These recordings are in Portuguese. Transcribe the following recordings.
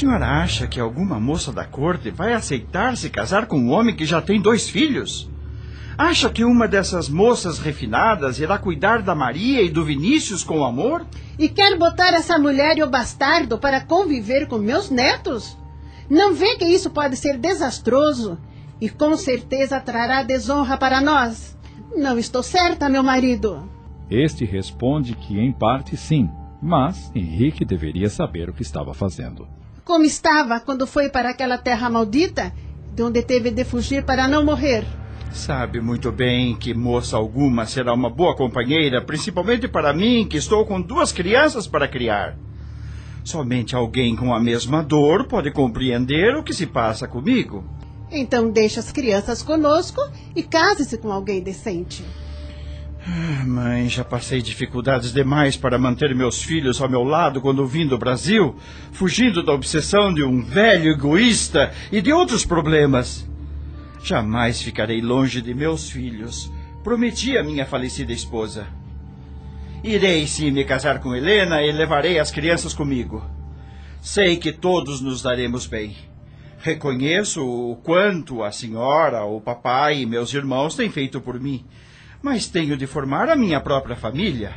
Senhora acha que alguma moça da corte vai aceitar se casar com um homem que já tem dois filhos? Acha que uma dessas moças refinadas irá cuidar da Maria e do Vinícius com amor? E quer botar essa mulher e o bastardo para conviver com meus netos? Não vê que isso pode ser desastroso e com certeza trará desonra para nós? Não estou certa, meu marido. Este responde que, em parte, sim, mas Henrique deveria saber o que estava fazendo. Como estava quando foi para aquela terra maldita, de onde teve de fugir para não morrer? Sabe muito bem que moça alguma será uma boa companheira, principalmente para mim, que estou com duas crianças para criar. Somente alguém com a mesma dor pode compreender o que se passa comigo. Então deixe as crianças conosco e case-se com alguém decente. Ah, Mãe, já passei dificuldades demais para manter meus filhos ao meu lado quando vim do Brasil, fugindo da obsessão de um velho egoísta e de outros problemas. Jamais ficarei longe de meus filhos. Prometi a minha falecida esposa. Irei sim me casar com Helena e levarei as crianças comigo. Sei que todos nos daremos bem. Reconheço o quanto a senhora, o papai e meus irmãos têm feito por mim, mas tenho de formar a minha própria família.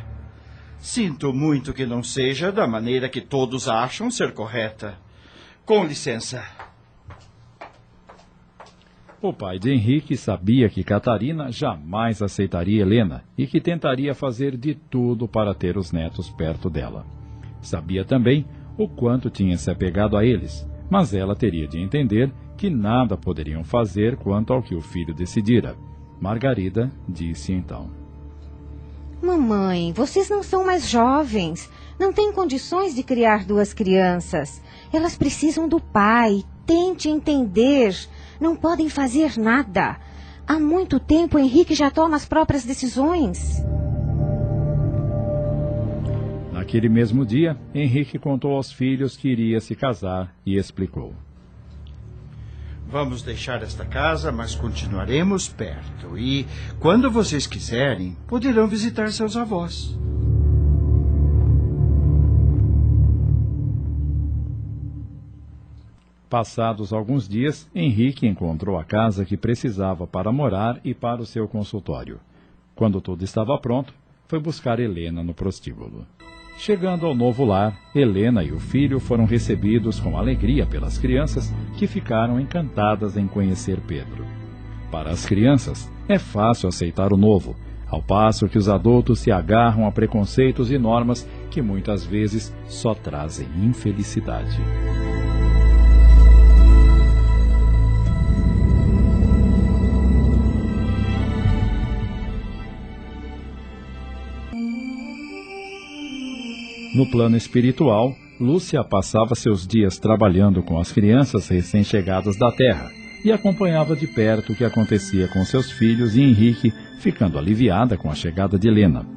Sinto muito que não seja da maneira que todos acham ser correta. Com licença. O pai de Henrique sabia que Catarina jamais aceitaria Helena e que tentaria fazer de tudo para ter os netos perto dela. Sabia também o quanto tinha se apegado a eles, mas ela teria de entender que nada poderiam fazer quanto ao que o filho decidira. Margarida disse então: Mamãe, vocês não são mais jovens. Não têm condições de criar duas crianças. Elas precisam do pai. Tente entender. Não podem fazer nada. Há muito tempo Henrique já toma as próprias decisões. Naquele mesmo dia, Henrique contou aos filhos que iria se casar e explicou. Vamos deixar esta casa, mas continuaremos perto. E, quando vocês quiserem, poderão visitar seus avós. Passados alguns dias, Henrique encontrou a casa que precisava para morar e para o seu consultório. Quando tudo estava pronto, foi buscar Helena no prostíbulo. Chegando ao novo lar, Helena e o filho foram recebidos com alegria pelas crianças, que ficaram encantadas em conhecer Pedro. Para as crianças, é fácil aceitar o novo, ao passo que os adultos se agarram a preconceitos e normas que muitas vezes só trazem infelicidade. No plano espiritual, Lúcia passava seus dias trabalhando com as crianças recém-chegadas da Terra e acompanhava de perto o que acontecia com seus filhos e Henrique, ficando aliviada com a chegada de Helena.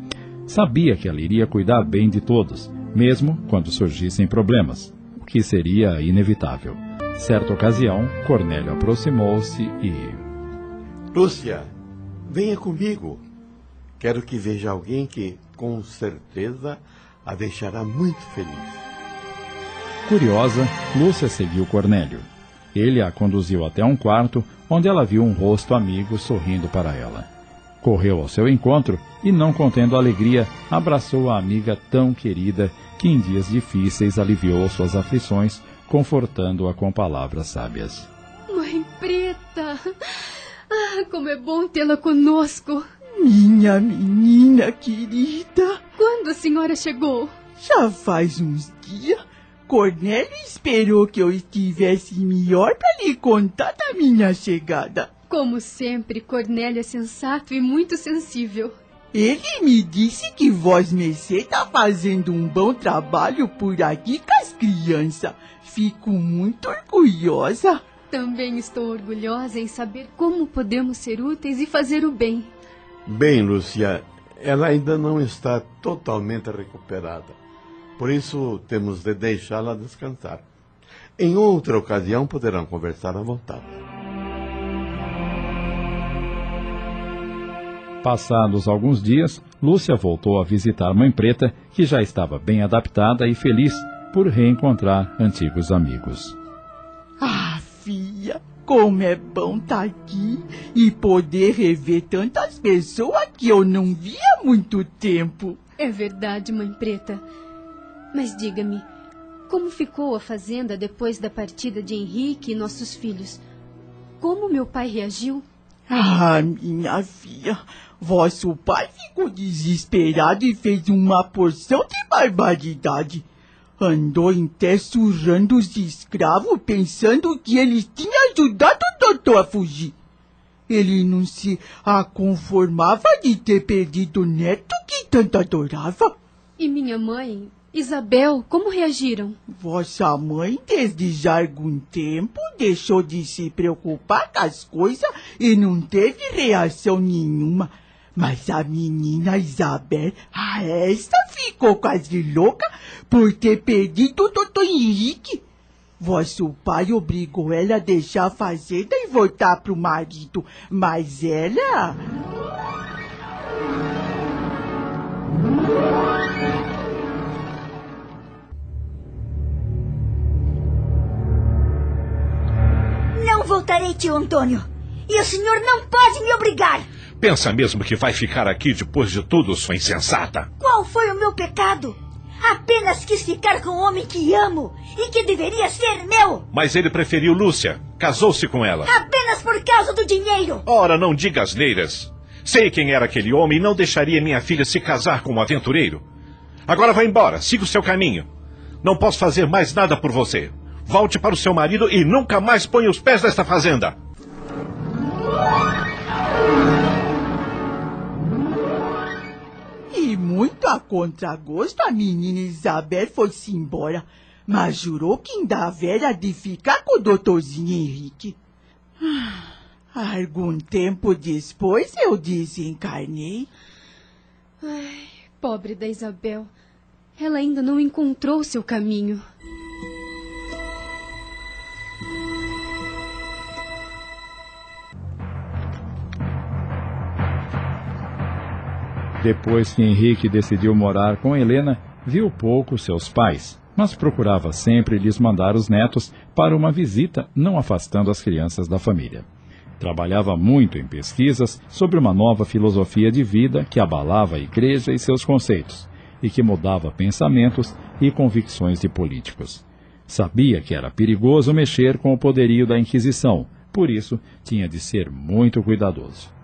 Sabia que ela iria cuidar bem de todos, mesmo quando surgissem problemas, o que seria inevitável. Certa ocasião, Cornélio aproximou-se e. Lúcia, venha comigo. Quero que veja alguém que, com certeza, a deixará muito feliz. Curiosa, Lúcia seguiu Cornélio. Ele a conduziu até um quarto, onde ela viu um rosto amigo sorrindo para ela. Correu ao seu encontro e, não contendo alegria, abraçou a amiga tão querida que em dias difíceis aliviou suas aflições, confortando-a com palavras sábias. Mãe Preta! Ah, como é bom tê-la conosco! Minha menina querida. Quando a senhora chegou? Já faz uns dias. Cornélio esperou que eu estivesse melhor para lhe contar da minha chegada. Como sempre, Cornélio é sensato e muito sensível. Ele me disse que Vós Mercê está fazendo um bom trabalho por aqui com as crianças. fico muito orgulhosa. Também estou orgulhosa em saber como podemos ser úteis e fazer o bem. Bem, Lúcia, ela ainda não está totalmente recuperada. Por isso, temos de deixá-la descansar. Em outra ocasião, poderão conversar à vontade. Passados alguns dias, Lúcia voltou a visitar Mãe Preta, que já estava bem adaptada e feliz por reencontrar antigos amigos. Ah, filha, como é bom estar aqui e poder rever tantas pessoas que eu não via há muito tempo. É verdade, Mãe Preta. Mas diga-me, como ficou a fazenda depois da partida de Henrique e nossos filhos? Como meu pai reagiu? Ah, minha filha, vosso pai ficou desesperado e fez uma porção de barbaridade. Andou até surrando os escravos pensando que eles tinham ajudado o doutor a fugir. Ele não se conformava de ter perdido o neto que tanto adorava. E minha mãe, Isabel, como reagiram? Vossa mãe, desde já algum tempo, deixou de se preocupar com as coisas e não teve reação nenhuma. Mas a menina Isabel, a esta ficou quase louca por ter perdido o doutor Henrique. Vosso pai obrigou ela a deixar a fazenda e voltar pro marido, mas ela... Não voltarei, tio Antônio. E o senhor não pode me obrigar. Pensa mesmo que vai ficar aqui depois de tudo, sua insensata? Qual foi o meu pecado? Apenas quis ficar com o homem que amo e que deveria ser meu. Mas ele preferiu Lúcia. Casou-se com ela. Apenas por causa do dinheiro. Ora, não diga asneiras. Sei quem era aquele homem e não deixaria minha filha se casar com um aventureiro. Agora vá embora, siga o seu caminho. Não posso fazer mais nada por você. Volte para o seu marido e nunca mais ponha os pés nesta fazenda. Muito a contragosto, a menina Isabel foi-se embora, mas jurou que ainda haveria de ficar com o doutorzinho Henrique. Algum tempo depois eu desencarnei. Ai, pobre da Isabel. Ela ainda não encontrou seu caminho. Depois que Henrique decidiu morar com Helena, viu pouco seus pais, mas procurava sempre lhes mandar os netos para uma visita, não afastando as crianças da família. Trabalhava muito em pesquisas sobre uma nova filosofia de vida que abalava a igreja e seus conceitos, e que mudava pensamentos e convicções de políticos. Sabia que era perigoso mexer com o poderio da Inquisição, por isso tinha de ser muito cuidadoso.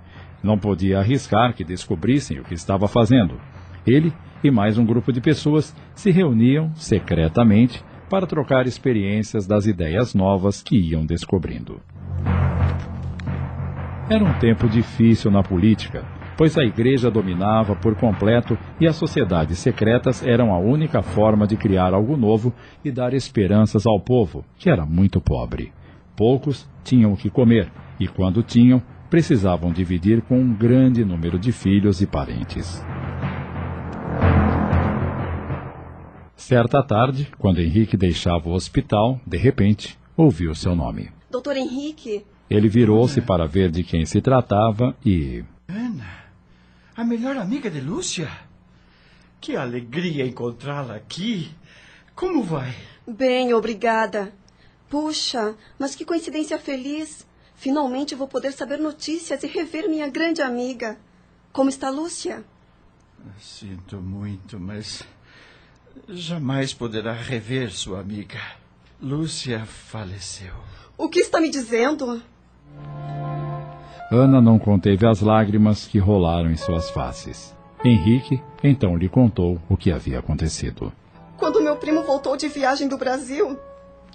Não podia arriscar que descobrissem o que estava fazendo. Ele e mais um grupo de pessoas se reuniam secretamente para trocar experiências das ideias novas que iam descobrindo. Era um tempo difícil na política, pois a igreja dominava por completo e as sociedades secretas eram a única forma de criar algo novo e dar esperanças ao povo, que era muito pobre. Poucos tinham o que comer e, quando tinham, precisavam dividir com um grande número de filhos e parentes. Certa tarde, quando Henrique deixava o hospital, de repente, ouviu seu nome. Doutor Henrique, Ele virou-se para ver de quem se tratava e. Ana, a melhor amiga de Lúcia? Que alegria encontrá-la aqui. Como vai? bem, obrigada. Puxa, mas que coincidência feliz. Finalmente vou poder saber notícias e rever minha grande amiga. Como está Lúcia? Sinto muito, mas jamais poderá rever sua amiga. Lúcia faleceu. O que está me dizendo? Ana não conteve as lágrimas que rolaram em suas faces. Henrique então lhe contou o que havia acontecido. Quando meu primo voltou de viagem do Brasil,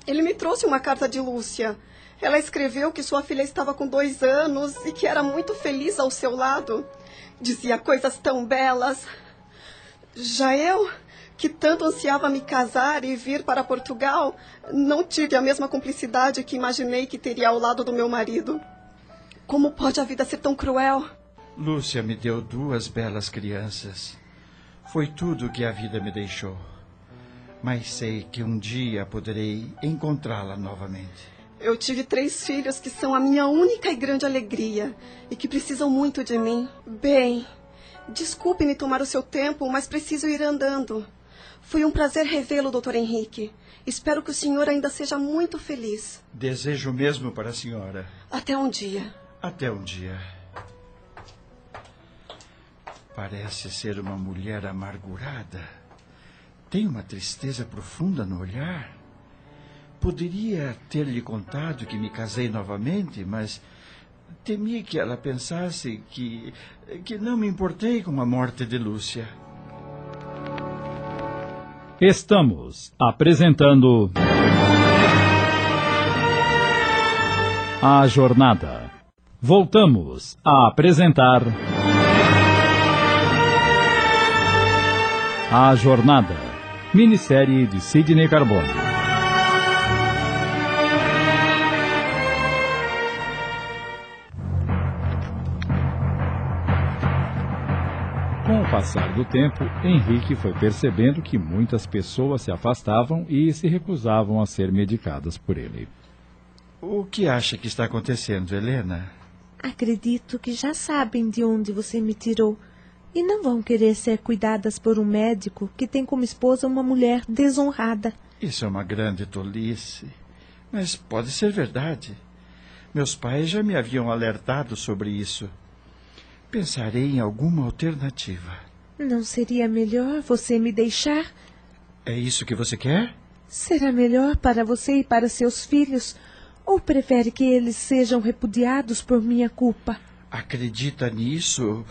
ele me trouxe uma carta de Lúcia. Ela escreveu que sua filha estava com dois anos e que era muito feliz ao seu lado. Dizia coisas tão belas. Já eu, que tanto ansiava me casar e vir para Portugal, não tive a mesma cumplicidade que imaginei que teria ao lado do meu marido. Como pode a vida ser tão cruel? Lúcia me deu duas belas crianças. Foi tudo que a vida me deixou. Mas sei que um dia poderei encontrá-la novamente. Eu tive três filhos que são a minha única e grande alegria e que precisam muito de mim. Bem, desculpe-me tomar o seu tempo, mas preciso ir andando. Foi um prazer revê-lo, doutor Henrique. Espero que o senhor ainda seja muito feliz. Desejo mesmo para a senhora. Até um dia. Até um dia. Parece ser uma mulher amargurada. Tem uma tristeza profunda no olhar. Poderia ter-lhe contado que me casei novamente, mas temi que ela pensasse que, que não me importei com a morte de Lúcia. Estamos apresentando. A Jornada. Voltamos a apresentar. A Jornada. Minissérie de Sidney Carbone. Passar do tempo, Henrique foi percebendo que muitas pessoas se afastavam e se recusavam a ser medicadas por ele. O que acha que está acontecendo, Helena? Acredito que já sabem de onde você me tirou e não vão querer ser cuidadas por um médico que tem como esposa uma mulher desonrada. Isso é uma grande tolice. Mas pode ser verdade. Meus pais já me haviam alertado sobre isso. Pensarei em alguma alternativa. Não seria melhor você me deixar? É isso que você quer? Será melhor para você e para seus filhos? Ou prefere que eles sejam repudiados por minha culpa? Acredita nisso?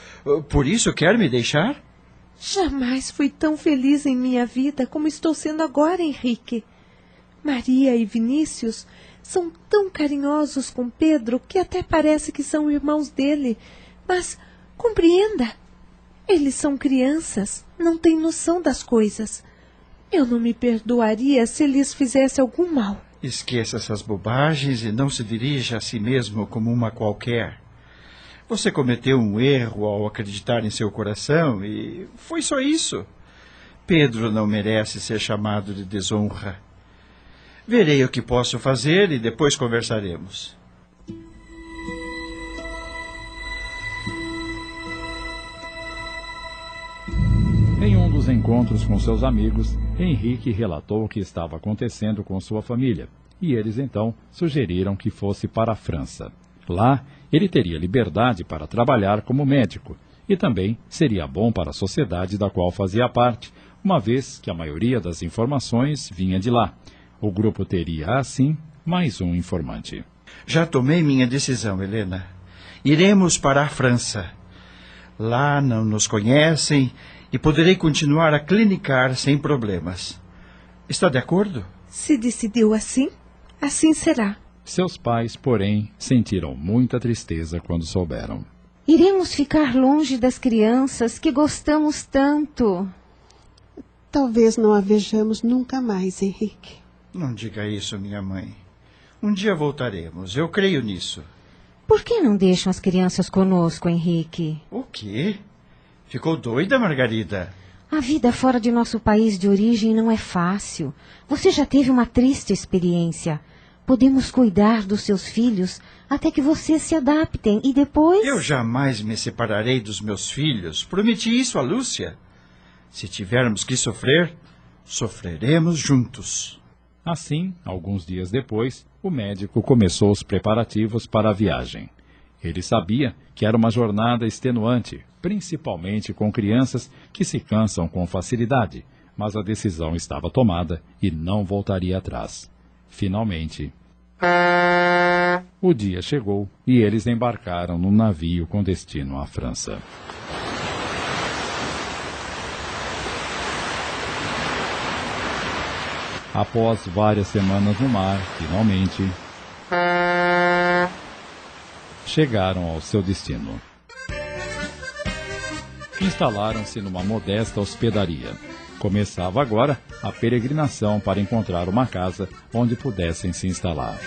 Por isso quer me deixar? Jamais fui tão feliz em minha vida como estou sendo agora, Henrique. Maria e Vinícius são tão carinhosos com Pedro que até parece que são irmãos dele. Mas compreenda, eles são crianças, não têm noção das coisas. Eu não me perdoaria se lhes fizesse algum mal. Esqueça essas bobagens e não se dirija a si mesmo como uma qualquer. Você cometeu um erro ao acreditar em seu coração e foi só isso. Pedro não merece ser chamado de desonra. Verei o que posso fazer e depois conversaremos. Dos encontros com seus amigos, Henrique relatou o que estava acontecendo com sua família, e eles então sugeriram que fosse para a França. Lá, ele teria liberdade para trabalhar como médico e também seria bom para a sociedade da qual fazia parte, uma vez que a maioria das informações vinha de lá. O grupo teria, assim, mais um informante. Já tomei minha decisão, Helena. Iremos para a França. Lá não nos conhecem e poderei continuar a clinicar sem problemas. Está de acordo? Se decidiu assim, assim será. Seus pais, porém, sentiram muita tristeza quando souberam. Iremos ficar longe das crianças que gostamos tanto. Talvez não a vejamos nunca mais, Henrique. Não diga isso, minha mãe. Um dia voltaremos, eu creio nisso. Por que não deixam as crianças conosco, Henrique? O quê? Ficou doida, Margarida? A vida fora de nosso país de origem não é fácil. Você já teve uma triste experiência. Podemos cuidar dos seus filhos até que vocês se adaptem e depois. Eu jamais me separarei dos meus filhos. Prometi isso a Lúcia. Se tivermos que sofrer, sofreremos juntos. Assim, alguns dias depois, o médico começou os preparativos para a viagem. Ele sabia que era uma jornada extenuante, principalmente com crianças que se cansam com facilidade, mas a decisão estava tomada e não voltaria atrás. Finalmente, o dia chegou e eles embarcaram num navio com destino à França. Após várias semanas no mar, finalmente chegaram ao seu destino. Instalaram-se numa modesta hospedaria. Começava agora a peregrinação para encontrar uma casa onde pudessem se instalar.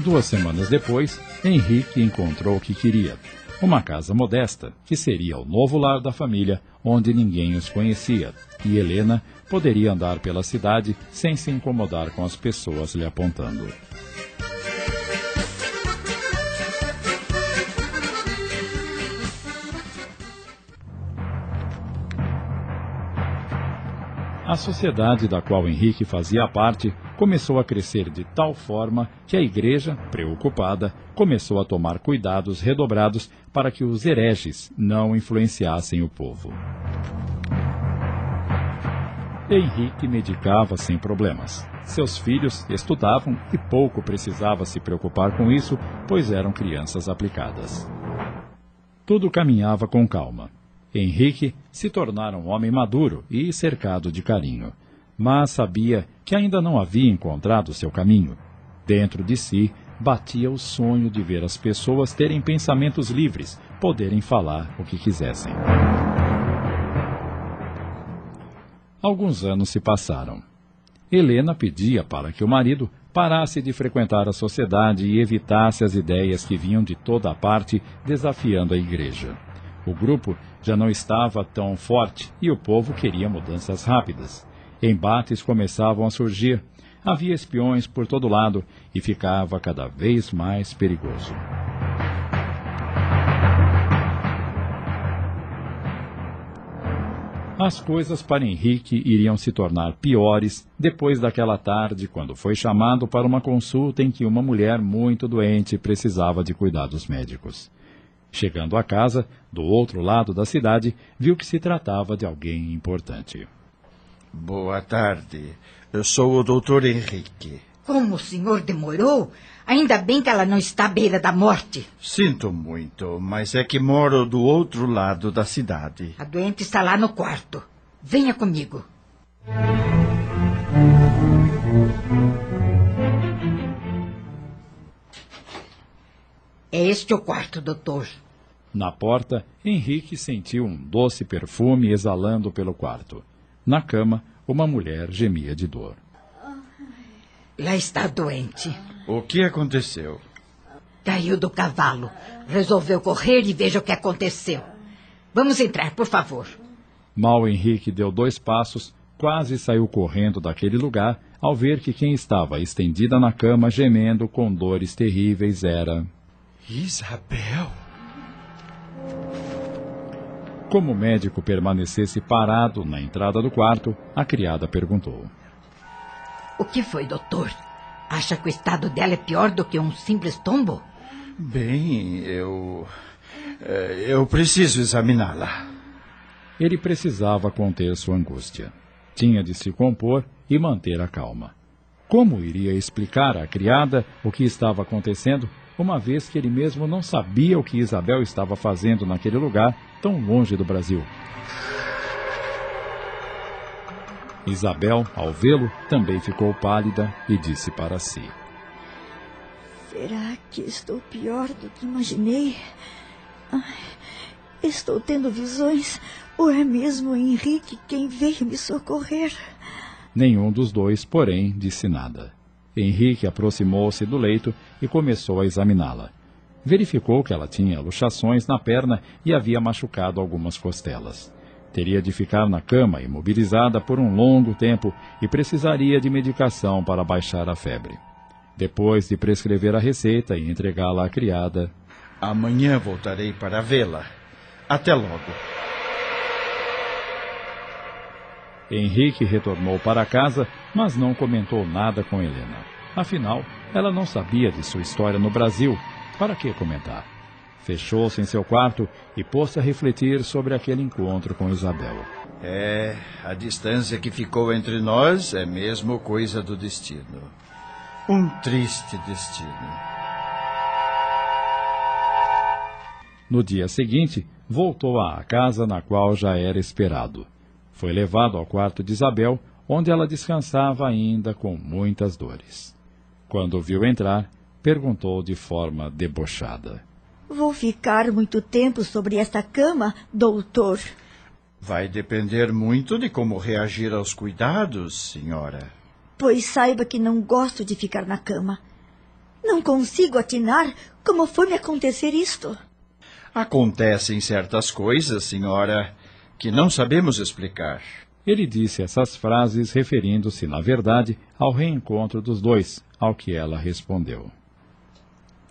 Duas semanas depois, Henrique encontrou o que queria. Uma casa modesta, que seria o novo lar da família, onde ninguém os conhecia, e Helena poderia andar pela cidade sem se incomodar com as pessoas lhe apontando. A sociedade da qual Henrique fazia parte começou a crescer de tal forma que a igreja, preocupada, começou a tomar cuidados redobrados para que os hereges não influenciassem o povo. Henrique medicava sem problemas. Seus filhos estudavam e pouco precisava se preocupar com isso, pois eram crianças aplicadas. Tudo caminhava com calma. Henrique se tornara um homem maduro e cercado de carinho, mas sabia que ainda não havia encontrado seu caminho. Dentro de si batia o sonho de ver as pessoas terem pensamentos livres, poderem falar o que quisessem. Alguns anos se passaram. Helena pedia para que o marido parasse de frequentar a sociedade e evitasse as ideias que vinham de toda a parte desafiando a igreja. O grupo já não estava tão forte e o povo queria mudanças rápidas. Embates começavam a surgir, havia espiões por todo lado e ficava cada vez mais perigoso. As coisas para Henrique iriam se tornar piores depois daquela tarde, quando foi chamado para uma consulta em que uma mulher muito doente precisava de cuidados médicos. Chegando à casa, do outro lado da cidade, viu que se tratava de alguém importante. Boa tarde. Eu sou o doutor Henrique. Como o senhor demorou? Ainda bem que ela não está à beira da morte. Sinto muito, mas é que moro do outro lado da cidade. A doente está lá no quarto. Venha comigo. É este o quarto, doutor. Na porta, Henrique sentiu um doce perfume exalando pelo quarto. Na cama, uma mulher gemia de dor. Lá está doente. O que aconteceu? Caiu do cavalo. Resolveu correr e veja o que aconteceu. Vamos entrar, por favor. Mal Henrique deu dois passos, quase saiu correndo daquele lugar ao ver que quem estava estendida na cama gemendo com dores terríveis era. Isabel! Como o médico permanecesse parado na entrada do quarto, a criada perguntou: O que foi, doutor? Acha que o estado dela é pior do que um simples tombo? Bem, eu. eh, Eu preciso examiná-la. Ele precisava conter sua angústia. Tinha de se compor e manter a calma. Como iria explicar à criada o que estava acontecendo, uma vez que ele mesmo não sabia o que Isabel estava fazendo naquele lugar tão longe do Brasil? Isabel, ao vê-lo, também ficou pálida e disse para si: Será que estou pior do que imaginei? Ai, estou tendo visões. Ou é mesmo o Henrique quem veio me socorrer? Nenhum dos dois, porém, disse nada. Henrique aproximou-se do leito e começou a examiná-la. Verificou que ela tinha luxações na perna e havia machucado algumas costelas. Teria de ficar na cama imobilizada por um longo tempo e precisaria de medicação para baixar a febre. Depois de prescrever a receita e entregá-la à criada, Amanhã voltarei para vê-la. Até logo. Henrique retornou para casa, mas não comentou nada com Helena. Afinal, ela não sabia de sua história no Brasil. Para que comentar? Fechou-se em seu quarto e pôs-se a refletir sobre aquele encontro com Isabel. É, a distância que ficou entre nós é mesmo coisa do destino. Um triste destino. No dia seguinte, voltou à casa na qual já era esperado. Foi levado ao quarto de Isabel, onde ela descansava ainda com muitas dores. Quando o viu entrar, perguntou de forma debochada: Vou ficar muito tempo sobre esta cama, doutor. Vai depender muito de como reagir aos cuidados, senhora. Pois saiba que não gosto de ficar na cama. Não consigo atinar como foi me acontecer isto. Acontecem certas coisas, senhora, que não sabemos explicar. Ele disse essas frases referindo-se, na verdade, ao reencontro dos dois, ao que ela respondeu.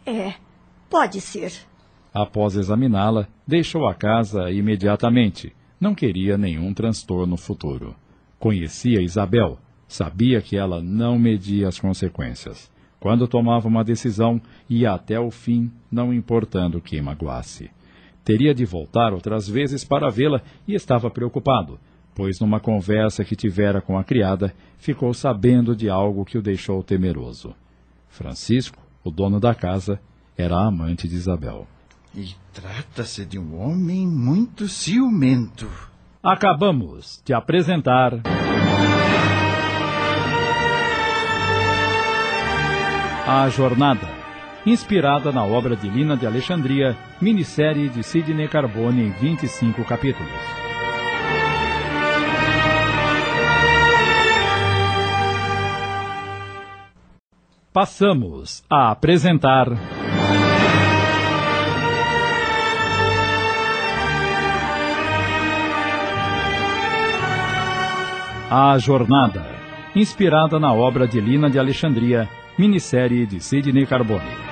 É, pode ser. Após examiná-la, deixou a casa imediatamente. Não queria nenhum transtorno futuro. Conhecia Isabel, sabia que ela não media as consequências. Quando tomava uma decisão, ia até o fim, não importando que magoasse. Teria de voltar outras vezes para vê-la e estava preocupado, pois numa conversa que tivera com a criada, ficou sabendo de algo que o deixou temeroso. Francisco, o dono da casa, era amante de Isabel. E trata-se de um homem muito ciumento. Acabamos de apresentar. A Jornada, inspirada na obra de Lina de Alexandria, minissérie de Sidney Carbone em 25 capítulos. Passamos a apresentar. A Jornada, inspirada na obra de Lina de Alexandria, minissérie de Sidney Carbone.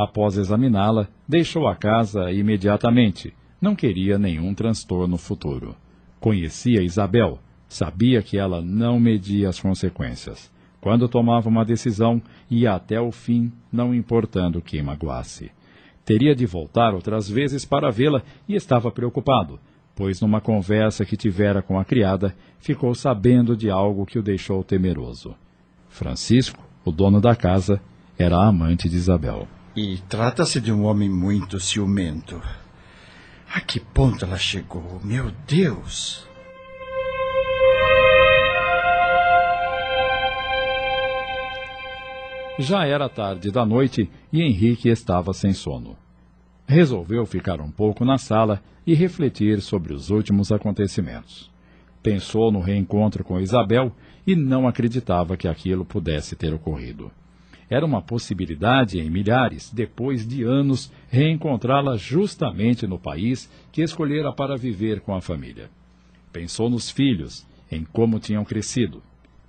Após examiná-la, deixou a casa imediatamente. Não queria nenhum transtorno futuro. Conhecia Isabel, sabia que ela não media as consequências. Quando tomava uma decisão, ia até o fim, não importando que magoasse. Teria de voltar outras vezes para vê-la e estava preocupado, pois numa conversa que tivera com a criada, ficou sabendo de algo que o deixou temeroso. Francisco, o dono da casa, era amante de Isabel. E trata-se de um homem muito ciumento. A que ponto ela chegou? Meu Deus! Já era tarde da noite e Henrique estava sem sono. Resolveu ficar um pouco na sala e refletir sobre os últimos acontecimentos. Pensou no reencontro com Isabel e não acreditava que aquilo pudesse ter ocorrido. Era uma possibilidade em milhares, depois de anos, reencontrá-la justamente no país que escolhera para viver com a família. Pensou nos filhos, em como tinham crescido.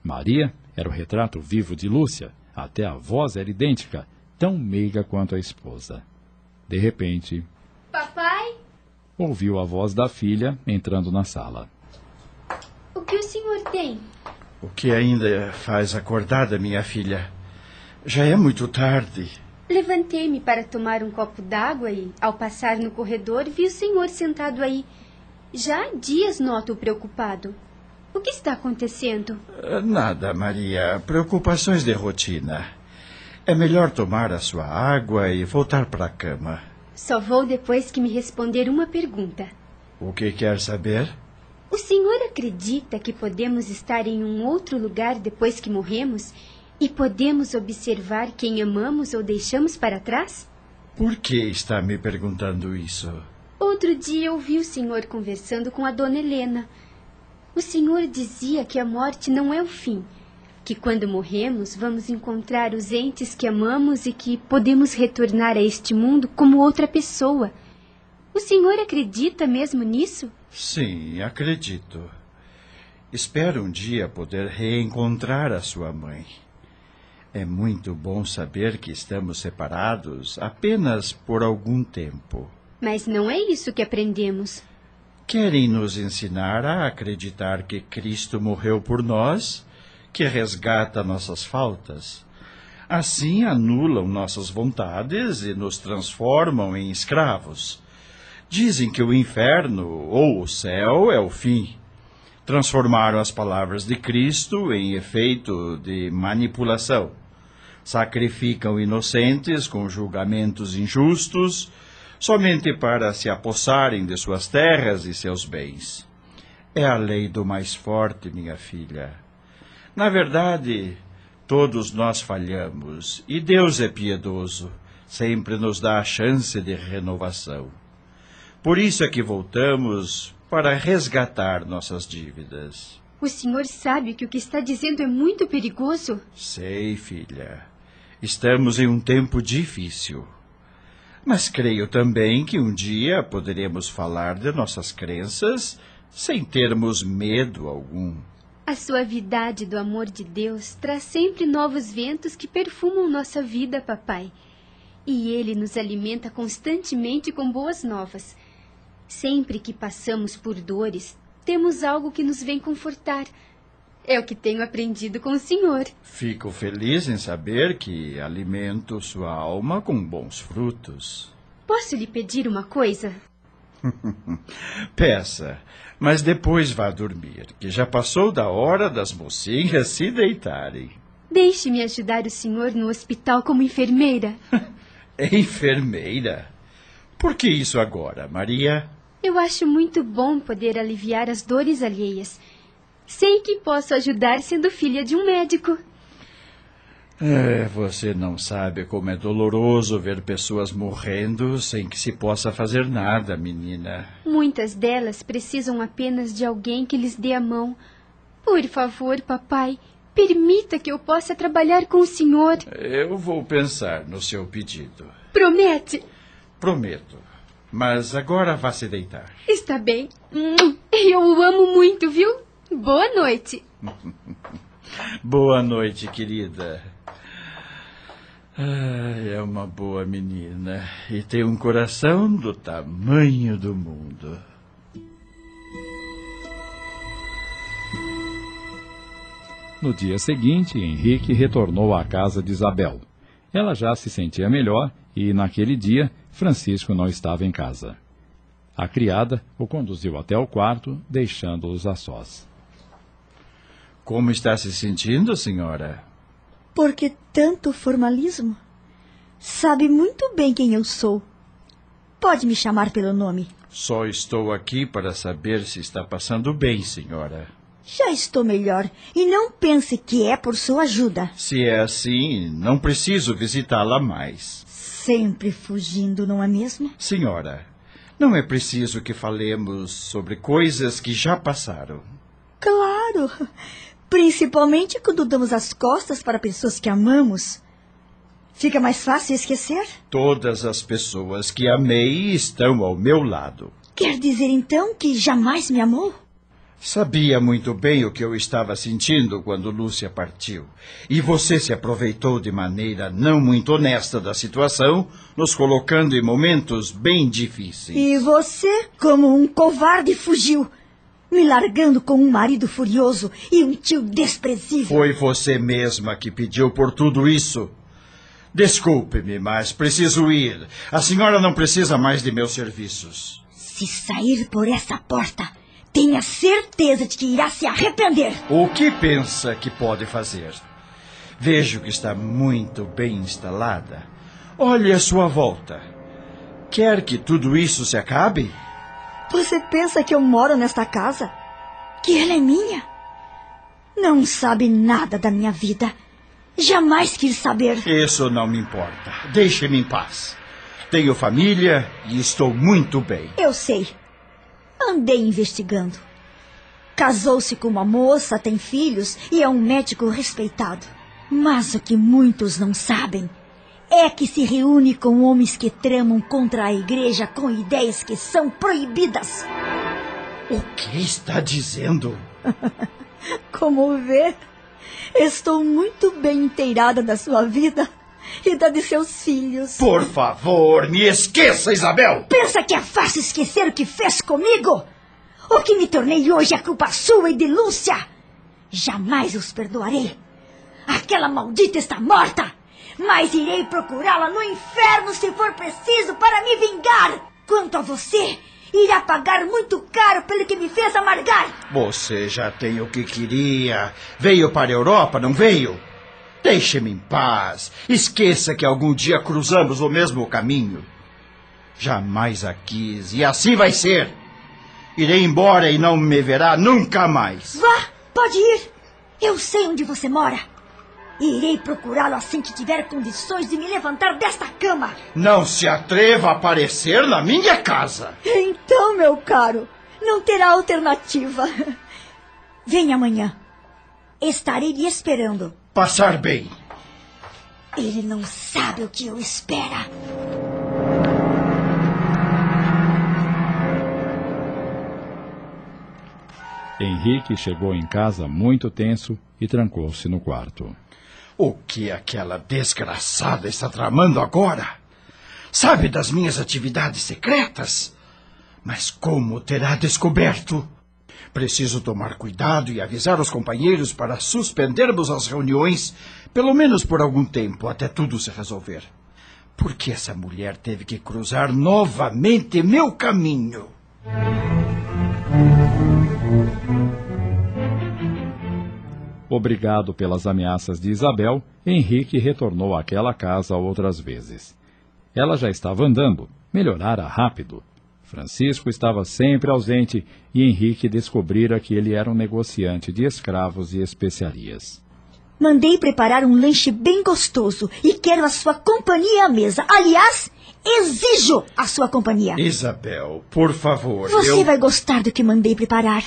Maria era o retrato vivo de Lúcia, até a voz era idêntica, tão meiga quanto a esposa. De repente. Papai? Ouviu a voz da filha entrando na sala. O que o senhor tem? O que ainda faz acordada, minha filha? Já é muito tarde. Levantei-me para tomar um copo d'água e, ao passar no corredor, vi o senhor sentado aí. Já há dias noto-o preocupado. O que está acontecendo? Nada, Maria. Preocupações de rotina. É melhor tomar a sua água e voltar para a cama. Só vou depois que me responder uma pergunta. O que quer saber? O senhor acredita que podemos estar em um outro lugar depois que morremos e podemos observar quem amamos ou deixamos para trás? Por que está me perguntando isso? Outro dia ouvi o senhor conversando com a dona Helena. O senhor dizia que a morte não é o fim, que quando morremos vamos encontrar os entes que amamos e que podemos retornar a este mundo como outra pessoa. O senhor acredita mesmo nisso? Sim, acredito. Espero um dia poder reencontrar a sua mãe. É muito bom saber que estamos separados apenas por algum tempo. Mas não é isso que aprendemos. Querem nos ensinar a acreditar que Cristo morreu por nós, que resgata nossas faltas. Assim anulam nossas vontades e nos transformam em escravos. Dizem que o inferno ou o céu é o fim. Transformaram as palavras de Cristo em efeito de manipulação. Sacrificam inocentes com julgamentos injustos, somente para se apossarem de suas terras e seus bens. É a lei do mais forte, minha filha. Na verdade, Todos nós falhamos e Deus é piedoso, sempre nos dá a chance de renovação. Por isso é que voltamos para resgatar nossas dívidas. O senhor sabe que o que está dizendo é muito perigoso? Sei, filha. Estamos em um tempo difícil. Mas creio também que um dia poderemos falar de nossas crenças sem termos medo algum. A suavidade do amor de Deus traz sempre novos ventos que perfumam nossa vida, papai. E ele nos alimenta constantemente com boas novas. Sempre que passamos por dores, temos algo que nos vem confortar. É o que tenho aprendido com o senhor. Fico feliz em saber que alimento sua alma com bons frutos. Posso lhe pedir uma coisa? Peça, mas depois vá dormir, que já passou da hora das mocinhas se deitarem. Deixe-me ajudar o senhor no hospital como enfermeira. Enfermeira? Por que isso agora, Maria? Eu acho muito bom poder aliviar as dores alheias. Sei que posso ajudar sendo filha de um médico. É, você não sabe como é doloroso ver pessoas morrendo sem que se possa fazer nada, menina. Muitas delas precisam apenas de alguém que lhes dê a mão. Por favor, papai, permita que eu possa trabalhar com o senhor. Eu vou pensar no seu pedido. Promete? Prometo. Mas agora vá se deitar. Está bem. Hum, eu o amo muito, viu? Boa noite. Boa noite, querida. Ai, é uma boa menina e tem um coração do tamanho do mundo. No dia seguinte, Henrique retornou à casa de Isabel. Ela já se sentia melhor e, naquele dia, Francisco não estava em casa. A criada o conduziu até o quarto, deixando-os a sós. Como está se sentindo, senhora? Por que tanto formalismo? Sabe muito bem quem eu sou. Pode me chamar pelo nome. Só estou aqui para saber se está passando bem, senhora. Já estou melhor e não pense que é por sua ajuda. Se é assim, não preciso visitá-la mais. Sempre fugindo, não é mesmo? Senhora, não é preciso que falemos sobre coisas que já passaram. Claro! Principalmente quando damos as costas para pessoas que amamos. Fica mais fácil esquecer? Todas as pessoas que amei estão ao meu lado. Quer dizer então que jamais me amou? Sabia muito bem o que eu estava sentindo quando Lúcia partiu. E você se aproveitou de maneira não muito honesta da situação, nos colocando em momentos bem difíceis. E você, como um covarde, fugiu, me largando com um marido furioso e um tio desprezível. Foi você mesma que pediu por tudo isso. Desculpe-me, mas preciso ir. A senhora não precisa mais de meus serviços. Se sair por essa porta, tenha certeza de que irá se arrepender. O que pensa que pode fazer? Vejo que está muito bem instalada. Olhe à sua volta. Quer que tudo isso se acabe? Você pensa que eu moro nesta casa? Que ela é minha? Não sabe nada da minha vida. Jamais quis saber. Isso não me importa. Deixe-me em paz. Tenho família e estou muito bem. Eu sei. Andei investigando. Casou-se com uma moça, tem filhos e é um médico respeitado. Mas o que muitos não sabem é que se reúne com homens que tramam contra a igreja com ideias que são proibidas. O que está dizendo? Como vê, estou muito bem inteirada da sua vida e da de seus filhos. Por favor, me esqueça, Isabel! Pensa que é fácil esquecer o que fez comigo? O que me tornei hoje é culpa sua e de Lúcia. Jamais os perdoarei. Aquela maldita está morta, mas irei procurá-la no inferno se for preciso para me vingar. Quanto a você, irá pagar muito caro pelo que me fez amargar. Você já tem o que queria. Veio para a Europa, não veio? Deixe-me em paz. Esqueça que algum dia cruzamos o mesmo caminho. Jamais a quis, e assim vai ser. Irei embora e não me verá nunca mais. Vá, pode ir. Eu sei onde você mora. Irei procurá-lo assim que tiver condições de me levantar desta cama. Não se atreva a aparecer na minha casa. Então, meu caro, não terá alternativa. Venha amanhã. Estarei lhe esperando. Passar bem. Ele não sabe o que eu espera. Henrique chegou em casa muito tenso e trancou-se no quarto. O que aquela desgraçada está tramando agora? Sabe das minhas atividades secretas? Mas como terá descoberto? Preciso tomar cuidado e avisar os companheiros para suspendermos as reuniões, pelo menos por algum tempo, até tudo se resolver. Por que essa mulher teve que cruzar novamente meu caminho? Obrigado pelas ameaças de Isabel, Henrique retornou àquela casa outras vezes. Ela já estava andando, melhorara rápido. Francisco estava sempre ausente e Henrique descobrira que ele era um negociante de escravos e especiarias. Mandei preparar um lanche bem gostoso e quero a sua companhia à mesa. Aliás, exijo a sua companhia. Isabel, por favor. Você eu... vai gostar do que mandei preparar.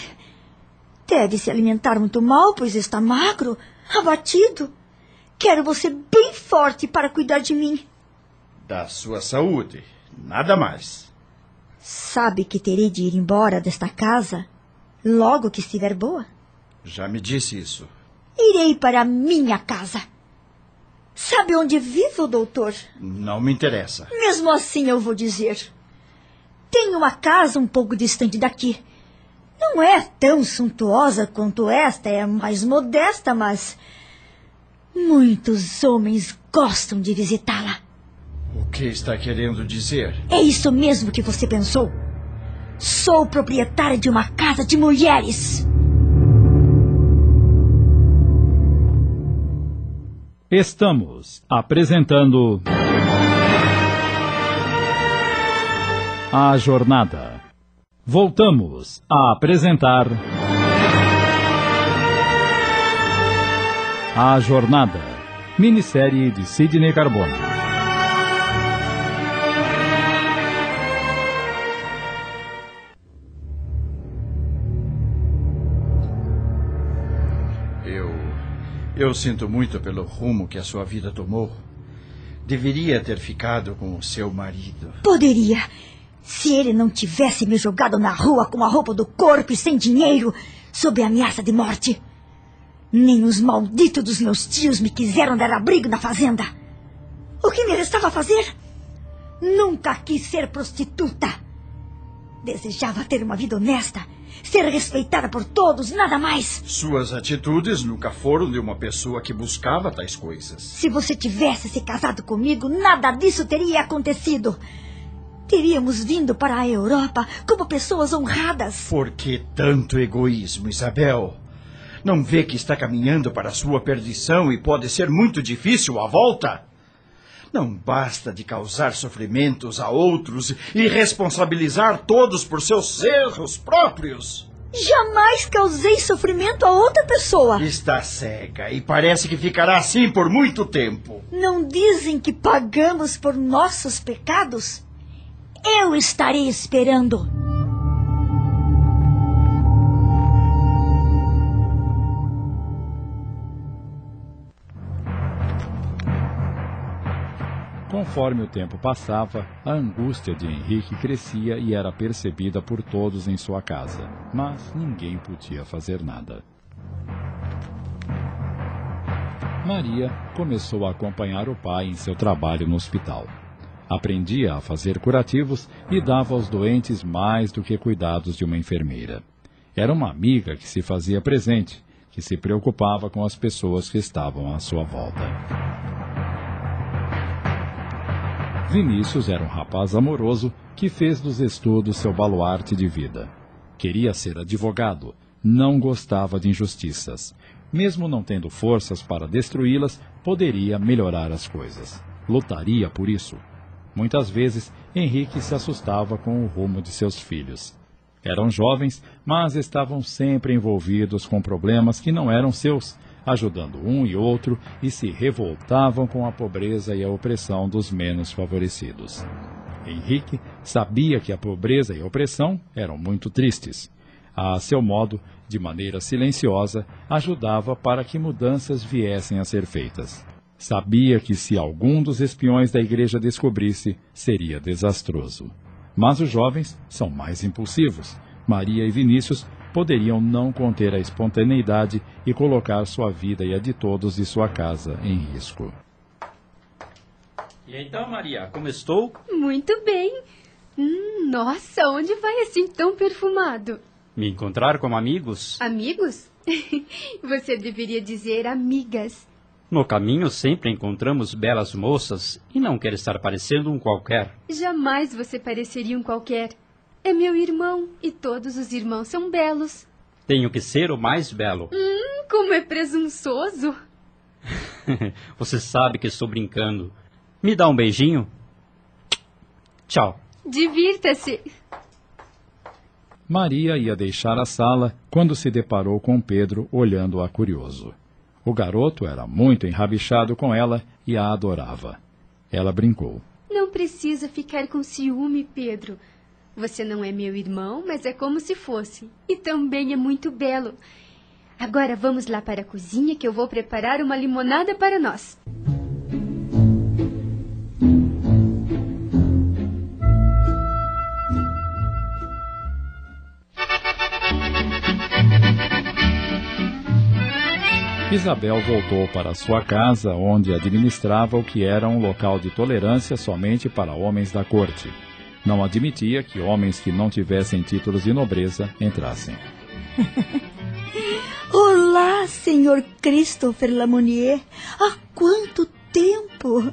Deve se alimentar muito mal, pois está magro, abatido. Quero você bem forte para cuidar de mim. Da sua saúde, nada mais. Sabe que terei de ir embora desta casa logo que estiver boa? Já me disse isso. Irei para a minha casa. Sabe onde vivo, doutor? Não me interessa. Mesmo assim, eu vou dizer. Tenho uma casa um pouco distante daqui. Não é tão suntuosa quanto esta, é mais modesta, mas. Muitos homens gostam de visitá-la. O que está querendo dizer? É isso mesmo que você pensou? Sou proprietária de uma casa de mulheres. Estamos apresentando. A Jornada. Voltamos a apresentar. A Jornada. Minissérie de Sidney Carbone. Eu sinto muito pelo rumo que a sua vida tomou. Deveria ter ficado com o seu marido. Poderia. Se ele não tivesse me jogado na rua com a roupa do corpo e sem dinheiro, sob ameaça de morte. Nem os malditos dos meus tios me quiseram dar abrigo na fazenda. O que me restava fazer? Nunca quis ser prostituta. Desejava ter uma vida honesta ser respeitada por todos, nada mais. Suas atitudes nunca foram de uma pessoa que buscava tais coisas. Se você tivesse se casado comigo, nada disso teria acontecido. Teríamos vindo para a Europa como pessoas honradas. Por que tanto egoísmo, Isabel? Não vê que está caminhando para a sua perdição e pode ser muito difícil a volta? Não basta de causar sofrimentos a outros e responsabilizar todos por seus erros próprios. Jamais causei sofrimento a outra pessoa. Está cega e parece que ficará assim por muito tempo. Não dizem que pagamos por nossos pecados? Eu estarei esperando. Conforme o tempo passava, a angústia de Henrique crescia e era percebida por todos em sua casa, mas ninguém podia fazer nada. Maria começou a acompanhar o pai em seu trabalho no hospital. Aprendia a fazer curativos e dava aos doentes mais do que cuidados de uma enfermeira. Era uma amiga que se fazia presente, que se preocupava com as pessoas que estavam à sua volta. Vinícius era um rapaz amoroso que fez dos estudos seu baluarte de vida. Queria ser advogado, não gostava de injustiças. Mesmo não tendo forças para destruí-las, poderia melhorar as coisas. Lutaria por isso. Muitas vezes, Henrique se assustava com o rumo de seus filhos. Eram jovens, mas estavam sempre envolvidos com problemas que não eram seus, ajudando um e outro e se revoltavam com a pobreza e a opressão dos menos favorecidos. Henrique sabia que a pobreza e a opressão eram muito tristes. A seu modo, de maneira silenciosa, ajudava para que mudanças viessem a ser feitas. Sabia que se algum dos espiões da igreja descobrisse, seria desastroso. Mas os jovens são mais impulsivos. Maria e Vinícius poderiam não conter a espontaneidade e colocar sua vida e a de todos de sua casa em risco. E então, Maria, como estou? Muito bem. Hum, nossa, onde vai assim tão perfumado? Me encontrar com amigos? Amigos? Você deveria dizer amigas. No caminho sempre encontramos belas moças e não quero estar parecendo um qualquer. Jamais você pareceria um qualquer. É meu irmão e todos os irmãos são belos. Tenho que ser o mais belo. Hum, como é presunçoso. você sabe que estou brincando. Me dá um beijinho? Tchau. Divirta-se. Maria ia deixar a sala quando se deparou com Pedro olhando-a curioso. O garoto era muito enrabixado com ela e a adorava. Ela brincou. Não precisa ficar com ciúme, Pedro. Você não é meu irmão, mas é como se fosse. E também é muito belo. Agora vamos lá para a cozinha que eu vou preparar uma limonada para nós. Isabel voltou para sua casa, onde administrava o que era um local de tolerância somente para homens da corte. Não admitia que homens que não tivessem títulos de nobreza entrassem. Olá, senhor Christopher Lamounier. Há quanto tempo!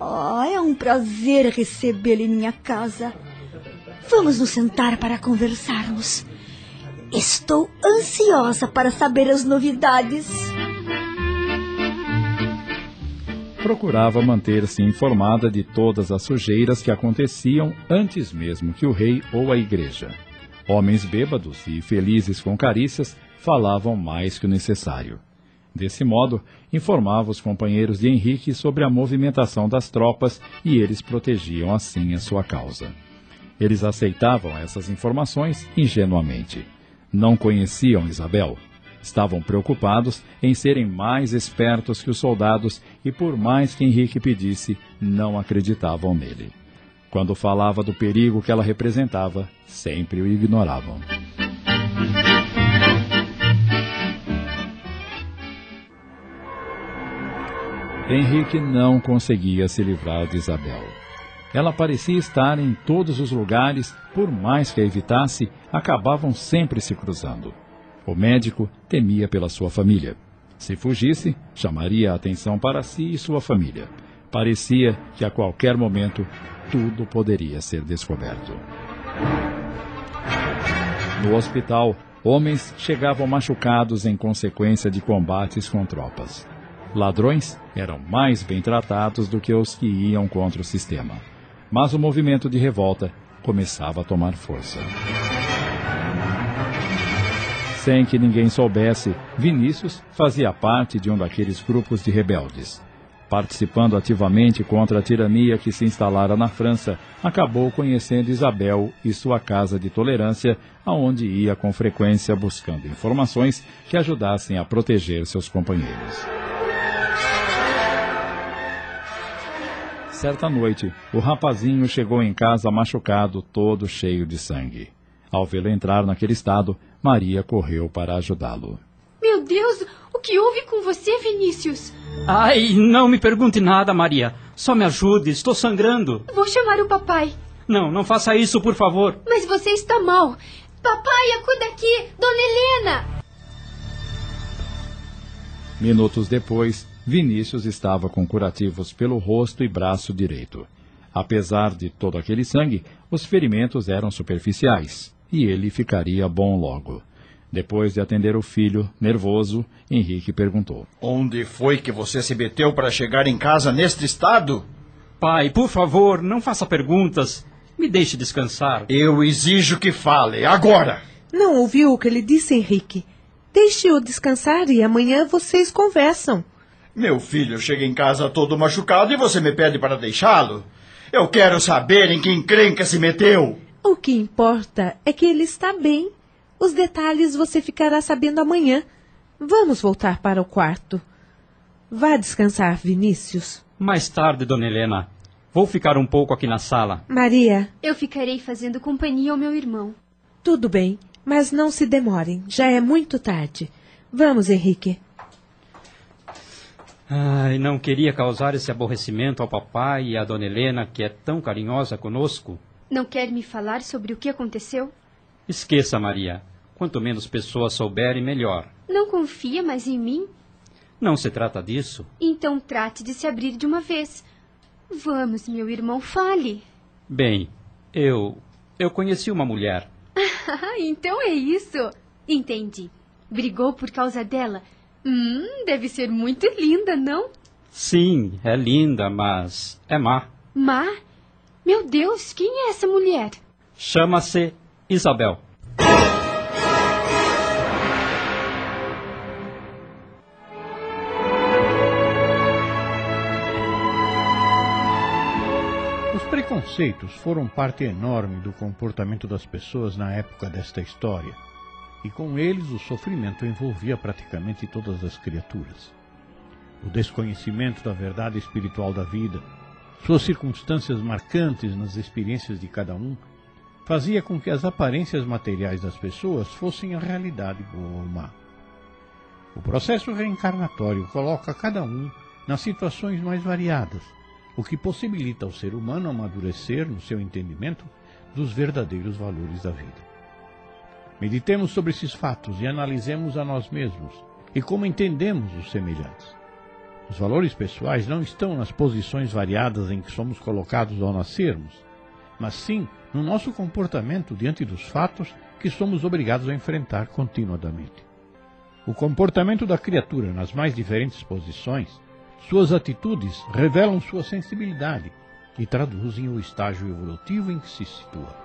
Oh, é um prazer recebê-lo em minha casa. Vamos nos sentar para conversarmos. Estou ansiosa para saber as novidades. Procurava manter-se informada de todas as sujeiras que aconteciam antes mesmo que o rei ou a igreja. Homens bêbados e felizes com carícias falavam mais que o necessário. Desse modo, informava os companheiros de Henrique sobre a movimentação das tropas e eles protegiam assim a sua causa. Eles aceitavam essas informações ingenuamente não conheciam Isabel. Estavam preocupados em serem mais espertos que os soldados e, por mais que Henrique pedisse, não acreditavam nele. Quando falava do perigo que ela representava, sempre o ignoravam. Henrique não conseguia se livrar de Isabel. Ela parecia estar em todos os lugares, por mais que a evitasse, acabavam sempre se cruzando. O médico temia pela sua família. Se fugisse, chamaria a atenção para si e sua família. Parecia que a qualquer momento tudo poderia ser descoberto. No hospital, homens chegavam machucados em consequência de combates com tropas. Ladrões eram mais bem tratados do que os que iam contra o sistema mas o movimento de revolta começava a tomar força. Sem que ninguém soubesse, Vinícius fazia parte de um daqueles grupos de rebeldes. Participando ativamente contra a tirania que se instalara na França, acabou conhecendo Isabel e sua casa de tolerância, aonde ia com frequência buscando informações que ajudassem a proteger seus companheiros. Certa noite, o rapazinho chegou em casa machucado, todo cheio de sangue. Ao vê-lo entrar naquele estado, Maria correu para ajudá-lo. Meu Deus, o que houve com você, Vinícius? Ai, não me pergunte nada, Maria. Só me ajude, estou sangrando. Vou chamar o papai. Não, não faça isso, por favor. Mas você está mal. Papai, acuda aqui, Dona Helena! Minutos depois, Vinícius estava com curativos pelo rosto e braço direito. Apesar de todo aquele sangue, os ferimentos eram superficiais e ele ficaria bom logo. Depois de atender o filho, nervoso, Henrique perguntou: Onde foi que você se meteu para chegar em casa neste estado? Pai, por favor, não faça perguntas. Me deixe descansar. Eu exijo que fale, agora! Não ouviu o que ele disse, Henrique? Deixe-o descansar e amanhã vocês conversam. Meu filho chega em casa todo machucado e você me pede para deixá-lo? Eu quero saber em que encrenca se meteu. O que importa é que ele está bem. Os detalhes você ficará sabendo amanhã. Vamos voltar para o quarto. Vá descansar, Vinícius. Mais tarde, dona Helena. Vou ficar um pouco aqui na sala. Maria. Eu ficarei fazendo companhia ao meu irmão. Tudo bem, mas não se demorem. Já é muito tarde. Vamos, Henrique. Ai, não queria causar esse aborrecimento ao papai e à dona Helena, que é tão carinhosa conosco. Não quer me falar sobre o que aconteceu? Esqueça, Maria. Quanto menos pessoas souberem, melhor. Não confia mais em mim? Não se trata disso. Então trate de se abrir de uma vez. Vamos, meu irmão, fale. Bem, eu. Eu conheci uma mulher. Ah, então é isso. Entendi. Brigou por causa dela. Hum, deve ser muito linda, não? Sim, é linda, mas é má. Má? Meu Deus, quem é essa mulher? Chama-se Isabel. Os preconceitos foram parte enorme do comportamento das pessoas na época desta história, e com eles o sofrimento envolvia praticamente todas as criaturas. O desconhecimento da verdade espiritual da vida, suas circunstâncias marcantes nas experiências de cada um, fazia com que as aparências materiais das pessoas fossem a realidade boa ou má. O processo reencarnatório coloca cada um nas situações mais variadas, o que possibilita ao ser humano amadurecer no seu entendimento dos verdadeiros valores da vida. Meditemos sobre esses fatos e analisemos a nós mesmos e como entendemos os semelhantes. Os valores pessoais não estão nas posições variadas em que somos colocados ao nascermos, mas sim no nosso comportamento diante dos fatos que somos obrigados a enfrentar continuadamente. O comportamento da criatura nas mais diferentes posições, suas atitudes revelam sua sensibilidade e traduzem o estágio evolutivo em que se situa.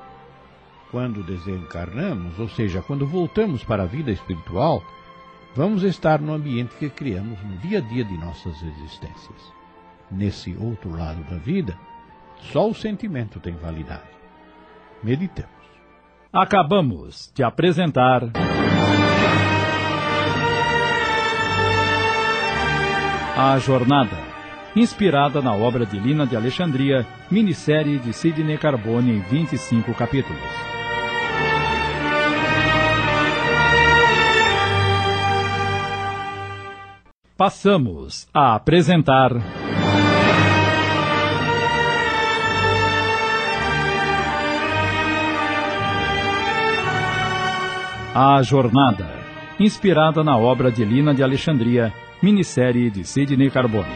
Quando desencarnamos, ou seja, quando voltamos para a vida espiritual, vamos estar no ambiente que criamos no dia a dia de nossas existências. Nesse outro lado da vida, só o sentimento tem validade. Meditemos. Acabamos de apresentar. A Jornada, inspirada na obra de Lina de Alexandria, minissérie de Sidney Carbone em 25 capítulos. Passamos a apresentar. A Jornada, inspirada na obra de Lina de Alexandria, minissérie de Sidney Carbone.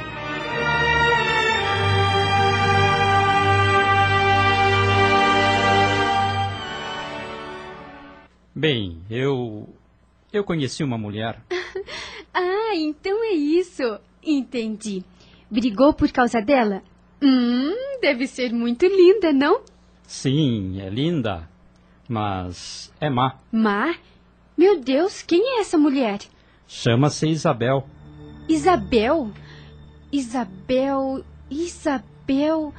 Bem, eu. Eu conheci uma mulher. Ah, então é isso. Entendi. Brigou por causa dela? Hum, deve ser muito linda, não? Sim, é linda, mas é má. Má? Meu Deus, quem é essa mulher? Chama-se Isabel. Isabel? Isabel. Isabel.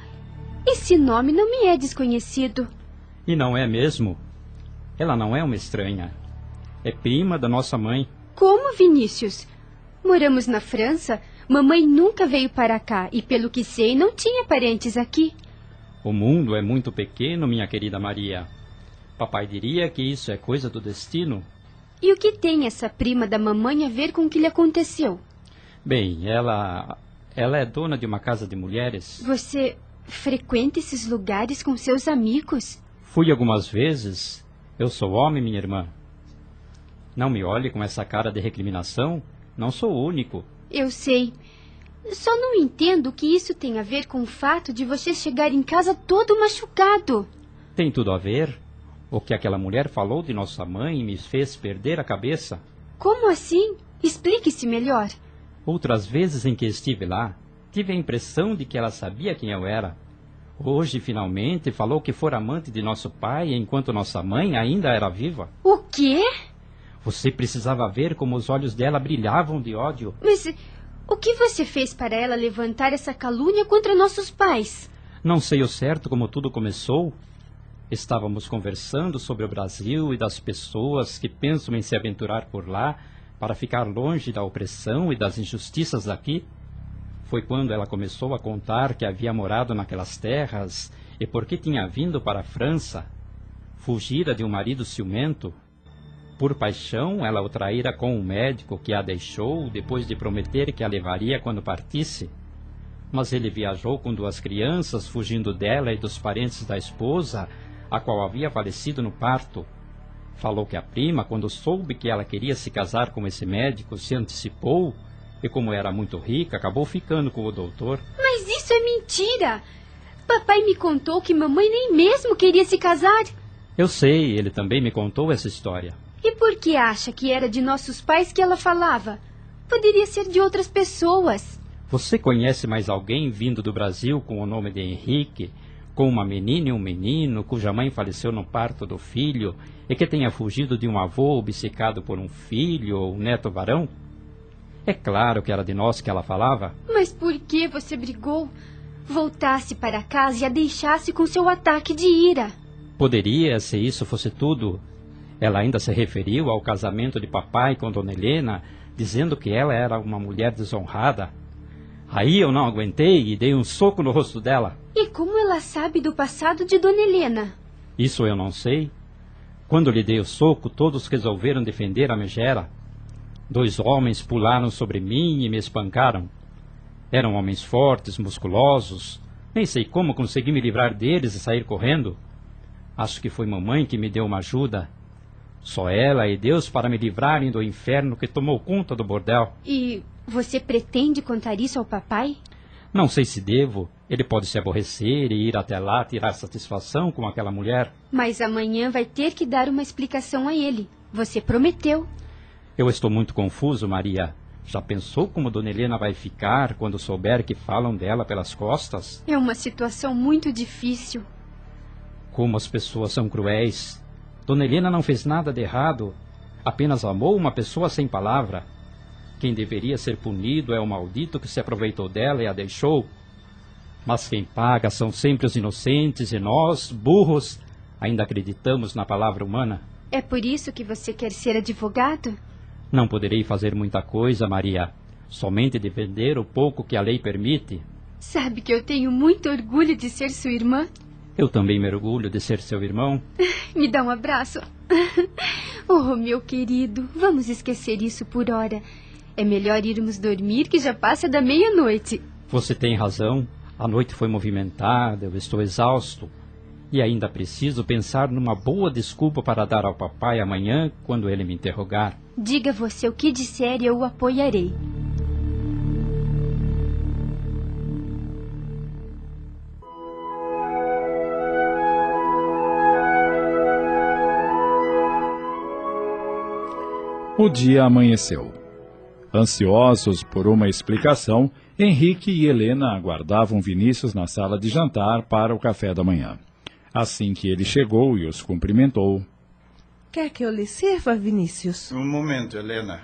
Esse nome não me é desconhecido. E não é mesmo? Ela não é uma estranha. É prima da nossa mãe. Como, Vinícius? Moramos na França. Mamãe nunca veio para cá e, pelo que sei, não tinha parentes aqui. O mundo é muito pequeno, minha querida Maria. Papai diria que isso é coisa do destino. E o que tem essa prima da mamãe a ver com o que lhe aconteceu? Bem, ela. Ela é dona de uma casa de mulheres. Você frequenta esses lugares com seus amigos? Fui algumas vezes. Eu sou homem, minha irmã. Não me olhe com essa cara de recriminação. Não sou o único. Eu sei. Só não entendo o que isso tem a ver com o fato de você chegar em casa todo machucado. Tem tudo a ver. O que aquela mulher falou de nossa mãe me fez perder a cabeça. Como assim? Explique-se melhor. Outras vezes em que estive lá, tive a impressão de que ela sabia quem eu era. Hoje, finalmente, falou que fora amante de nosso pai enquanto nossa mãe ainda era viva. O quê? Você precisava ver como os olhos dela brilhavam de ódio. Mas o que você fez para ela levantar essa calúnia contra nossos pais? Não sei o certo como tudo começou. Estávamos conversando sobre o Brasil e das pessoas que pensam em se aventurar por lá para ficar longe da opressão e das injustiças daqui. Foi quando ela começou a contar que havia morado naquelas terras e por que tinha vindo para a França. Fugira de um marido ciumento. Por paixão, ela o traíra com um médico que a deixou depois de prometer que a levaria quando partisse. Mas ele viajou com duas crianças, fugindo dela e dos parentes da esposa, a qual havia falecido no parto. Falou que a prima, quando soube que ela queria se casar com esse médico, se antecipou e, como era muito rica, acabou ficando com o doutor. Mas isso é mentira! Papai me contou que mamãe nem mesmo queria se casar. Eu sei, ele também me contou essa história. E por que acha que era de nossos pais que ela falava? Poderia ser de outras pessoas. Você conhece mais alguém vindo do Brasil com o nome de Henrique, com uma menina e um menino cuja mãe faleceu no parto do filho e que tenha fugido de um avô obcecado por um filho ou um neto varão? É claro que era de nós que ela falava. Mas por que você brigou? Voltasse para casa e a deixasse com seu ataque de ira. Poderia, se isso fosse tudo. Ela ainda se referiu ao casamento de papai com Dona Helena, dizendo que ela era uma mulher desonrada. Aí eu não aguentei e dei um soco no rosto dela. E como ela sabe do passado de Dona Helena? Isso eu não sei. Quando lhe dei o soco, todos resolveram defender a megera. Dois homens pularam sobre mim e me espancaram. Eram homens fortes, musculosos. Nem sei como consegui me livrar deles e sair correndo. Acho que foi mamãe que me deu uma ajuda. Só ela e Deus para me livrarem do inferno que tomou conta do bordel. E você pretende contar isso ao papai? Não sei se devo. Ele pode se aborrecer e ir até lá tirar satisfação com aquela mulher. Mas amanhã vai ter que dar uma explicação a ele. Você prometeu. Eu estou muito confuso, Maria. Já pensou como Dona Helena vai ficar quando souber que falam dela pelas costas? É uma situação muito difícil. Como as pessoas são cruéis. Dona Helena não fez nada de errado. Apenas amou uma pessoa sem palavra. Quem deveria ser punido é o maldito que se aproveitou dela e a deixou. Mas quem paga são sempre os inocentes e nós, burros, ainda acreditamos na palavra humana. É por isso que você quer ser advogado? Não poderei fazer muita coisa, Maria. Somente defender o pouco que a lei permite. Sabe que eu tenho muito orgulho de ser sua irmã? Eu também me orgulho de ser seu irmão. Me dá um abraço. Oh, meu querido, vamos esquecer isso por hora. É melhor irmos dormir que já passa da meia-noite. Você tem razão. A noite foi movimentada, eu estou exausto. E ainda preciso pensar numa boa desculpa para dar ao papai amanhã quando ele me interrogar. Diga você o que disser e eu o apoiarei. O dia amanheceu. Ansiosos por uma explicação, Henrique e Helena aguardavam Vinícius na sala de jantar para o café da manhã. Assim que ele chegou e os cumprimentou. Quer que eu lhe sirva, Vinícius? Um momento, Helena.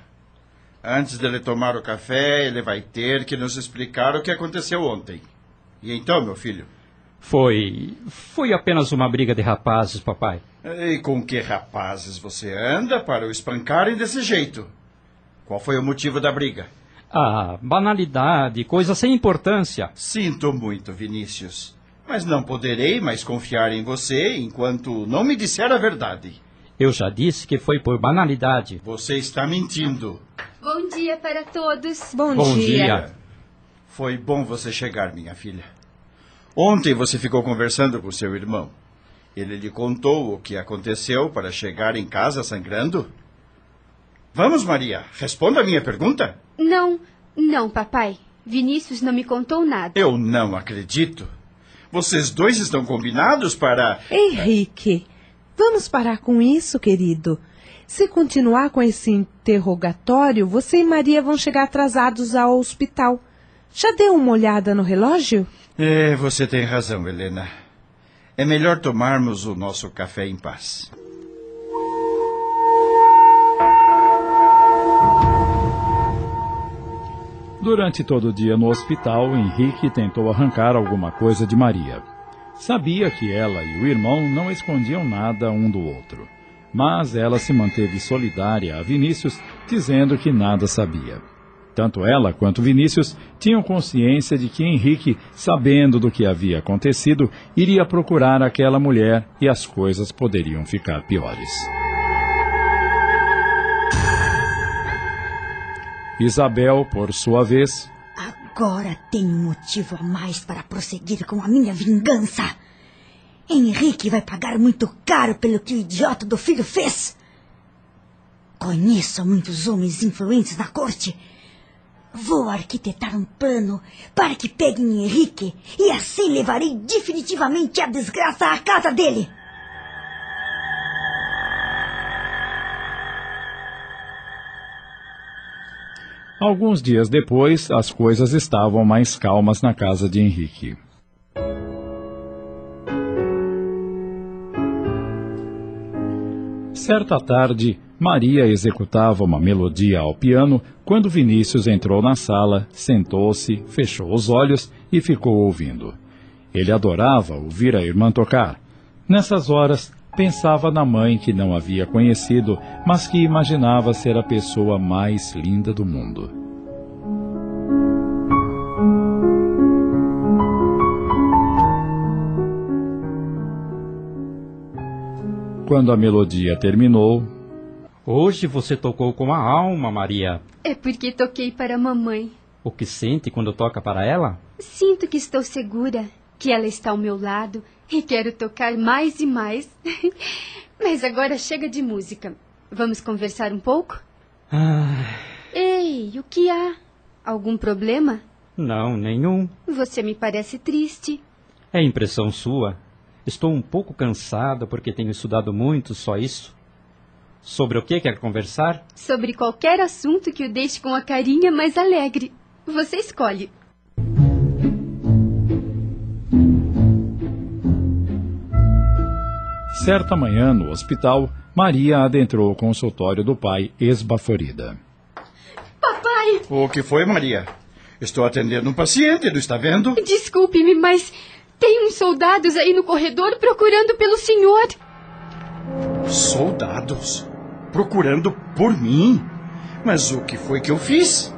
Antes dele tomar o café, ele vai ter que nos explicar o que aconteceu ontem. E então, meu filho? Foi. Foi apenas uma briga de rapazes, papai. E com que rapazes você anda para o espancarem desse jeito? Qual foi o motivo da briga? Ah, banalidade, coisa sem importância. Sinto muito, Vinícius. Mas não poderei mais confiar em você enquanto não me disser a verdade. Eu já disse que foi por banalidade. Você está mentindo. Bom dia para todos. Bom, Bom dia. dia. Foi bom você chegar, minha filha. Ontem você ficou conversando com seu irmão. Ele lhe contou o que aconteceu para chegar em casa sangrando? Vamos, Maria, responda a minha pergunta. Não, não, papai. Vinícius não me contou nada. Eu não acredito. Vocês dois estão combinados para. Henrique, vamos parar com isso, querido. Se continuar com esse interrogatório, você e Maria vão chegar atrasados ao hospital. Já deu uma olhada no relógio? É, você tem razão, Helena. É melhor tomarmos o nosso café em paz. Durante todo o dia no hospital, Henrique tentou arrancar alguma coisa de Maria. Sabia que ela e o irmão não escondiam nada um do outro. Mas ela se manteve solidária a Vinícius, dizendo que nada sabia. Tanto ela quanto Vinícius tinham consciência de que Henrique, sabendo do que havia acontecido, iria procurar aquela mulher e as coisas poderiam ficar piores. Isabel, por sua vez, Agora um motivo a mais para prosseguir com a minha vingança. Henrique vai pagar muito caro pelo que o idiota do filho fez. Conheço muitos homens influentes na corte. Vou arquitetar um plano para que peguem Henrique e assim levarei definitivamente a desgraça à casa dele. Alguns dias depois, as coisas estavam mais calmas na casa de Henrique. Certa tarde, Maria executava uma melodia ao piano quando Vinícius entrou na sala, sentou-se, fechou os olhos e ficou ouvindo. Ele adorava ouvir a irmã tocar. Nessas horas, pensava na mãe que não havia conhecido, mas que imaginava ser a pessoa mais linda do mundo. Quando a melodia terminou, Hoje você tocou com a alma, Maria. É porque toquei para a mamãe. O que sente quando toca para ela? Sinto que estou segura, que ela está ao meu lado e quero tocar mais e mais. Mas agora chega de música. Vamos conversar um pouco? Ah, Ei, o que há? Algum problema? não, nenhum. Você me parece triste. É impressão sua. Estou um pouco cansada porque tenho estudado muito, só isso. Sobre o que quer conversar? Sobre qualquer assunto que o deixe com a carinha mais alegre. Você escolhe. certa manhã no hospital, Maria adentrou o consultório do pai esbaforida. Papai! O que foi, Maria? Estou atendendo um paciente, não está vendo? Desculpe-me, mas tem uns soldados aí no corredor procurando pelo senhor. Soldados? Procurando por mim? Mas o que foi que eu fiz?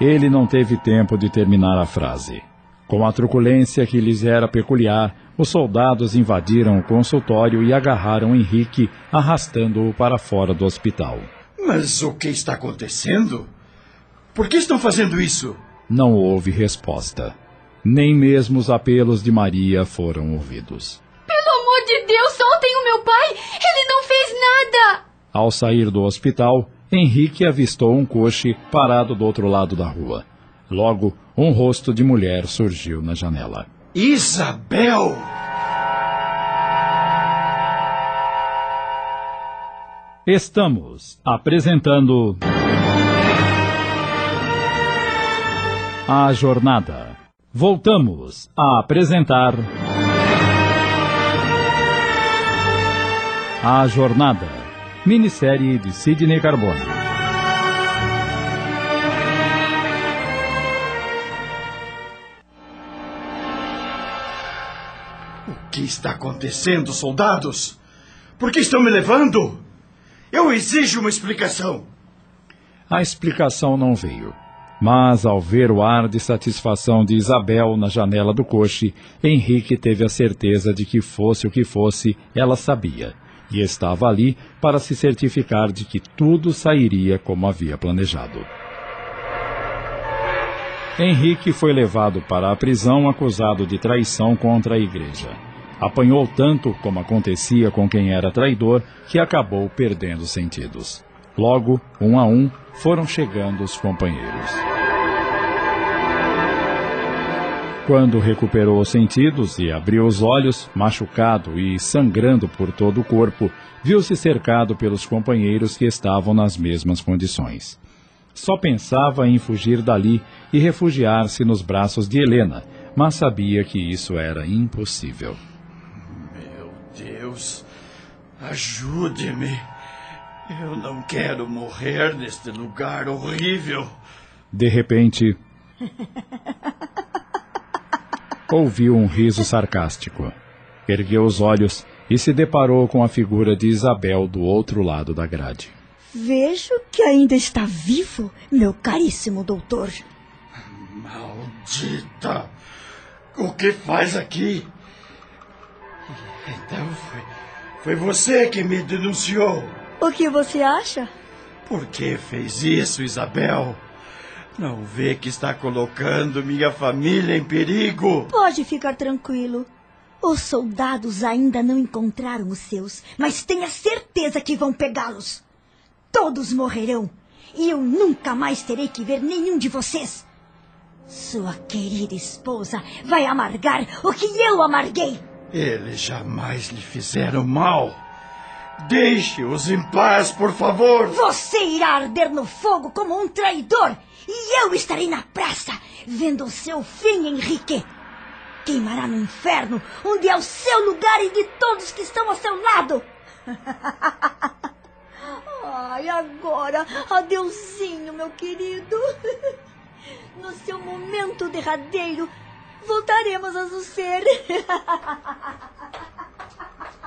Ele não teve tempo de terminar a frase. Com a truculência que lhes era peculiar, os soldados invadiram o consultório e agarraram Henrique, arrastando-o para fora do hospital. Mas o que está acontecendo? Por que estão fazendo isso? Não houve resposta. Nem mesmo os apelos de Maria foram ouvidos. Pelo amor de Deus, soltem o meu pai! Ele não fez nada! Ao sair do hospital, Henrique avistou um coche parado do outro lado da rua. Logo, um rosto de mulher surgiu na janela. Isabel! Estamos apresentando. A Jornada. Voltamos a apresentar. A Jornada. Minissérie de Sidney Carbone. O que está acontecendo, soldados? Por que estão me levando? Eu exijo uma explicação. A explicação não veio. Mas, ao ver o ar de satisfação de Isabel na janela do coche, Henrique teve a certeza de que fosse o que fosse, ela sabia. E estava ali para se certificar de que tudo sairia como havia planejado. Henrique foi levado para a prisão acusado de traição contra a igreja. Apanhou tanto como acontecia com quem era traidor que acabou perdendo os sentidos. Logo, um a um, foram chegando os companheiros. Quando recuperou os sentidos e abriu os olhos, machucado e sangrando por todo o corpo, viu-se cercado pelos companheiros que estavam nas mesmas condições. Só pensava em fugir dali e refugiar-se nos braços de Helena, mas sabia que isso era impossível. Meu Deus, ajude-me. Eu não quero morrer neste lugar horrível. De repente, ouviu um riso sarcástico. Ergueu os olhos e se deparou com a figura de Isabel do outro lado da grade. Vejo que ainda está vivo, meu caríssimo doutor. Maldita! O que faz aqui? Então foi, foi você que me denunciou. O que você acha? Por que fez isso, Isabel? Não vê que está colocando minha família em perigo? Pode ficar tranquilo. Os soldados ainda não encontraram os seus, mas tenha certeza que vão pegá-los. Todos morrerão e eu nunca mais terei que ver nenhum de vocês. Sua querida esposa vai amargar o que eu amarguei. Eles jamais lhe fizeram mal. Deixe-os em paz, por favor. Você irá arder no fogo como um traidor e eu estarei na praça vendo o seu fim, Henrique. Queimará no inferno, onde é o seu lugar e de todos que estão ao seu lado. Ai, agora, adeusinho, meu querido. No seu momento derradeiro, voltaremos a nos ser.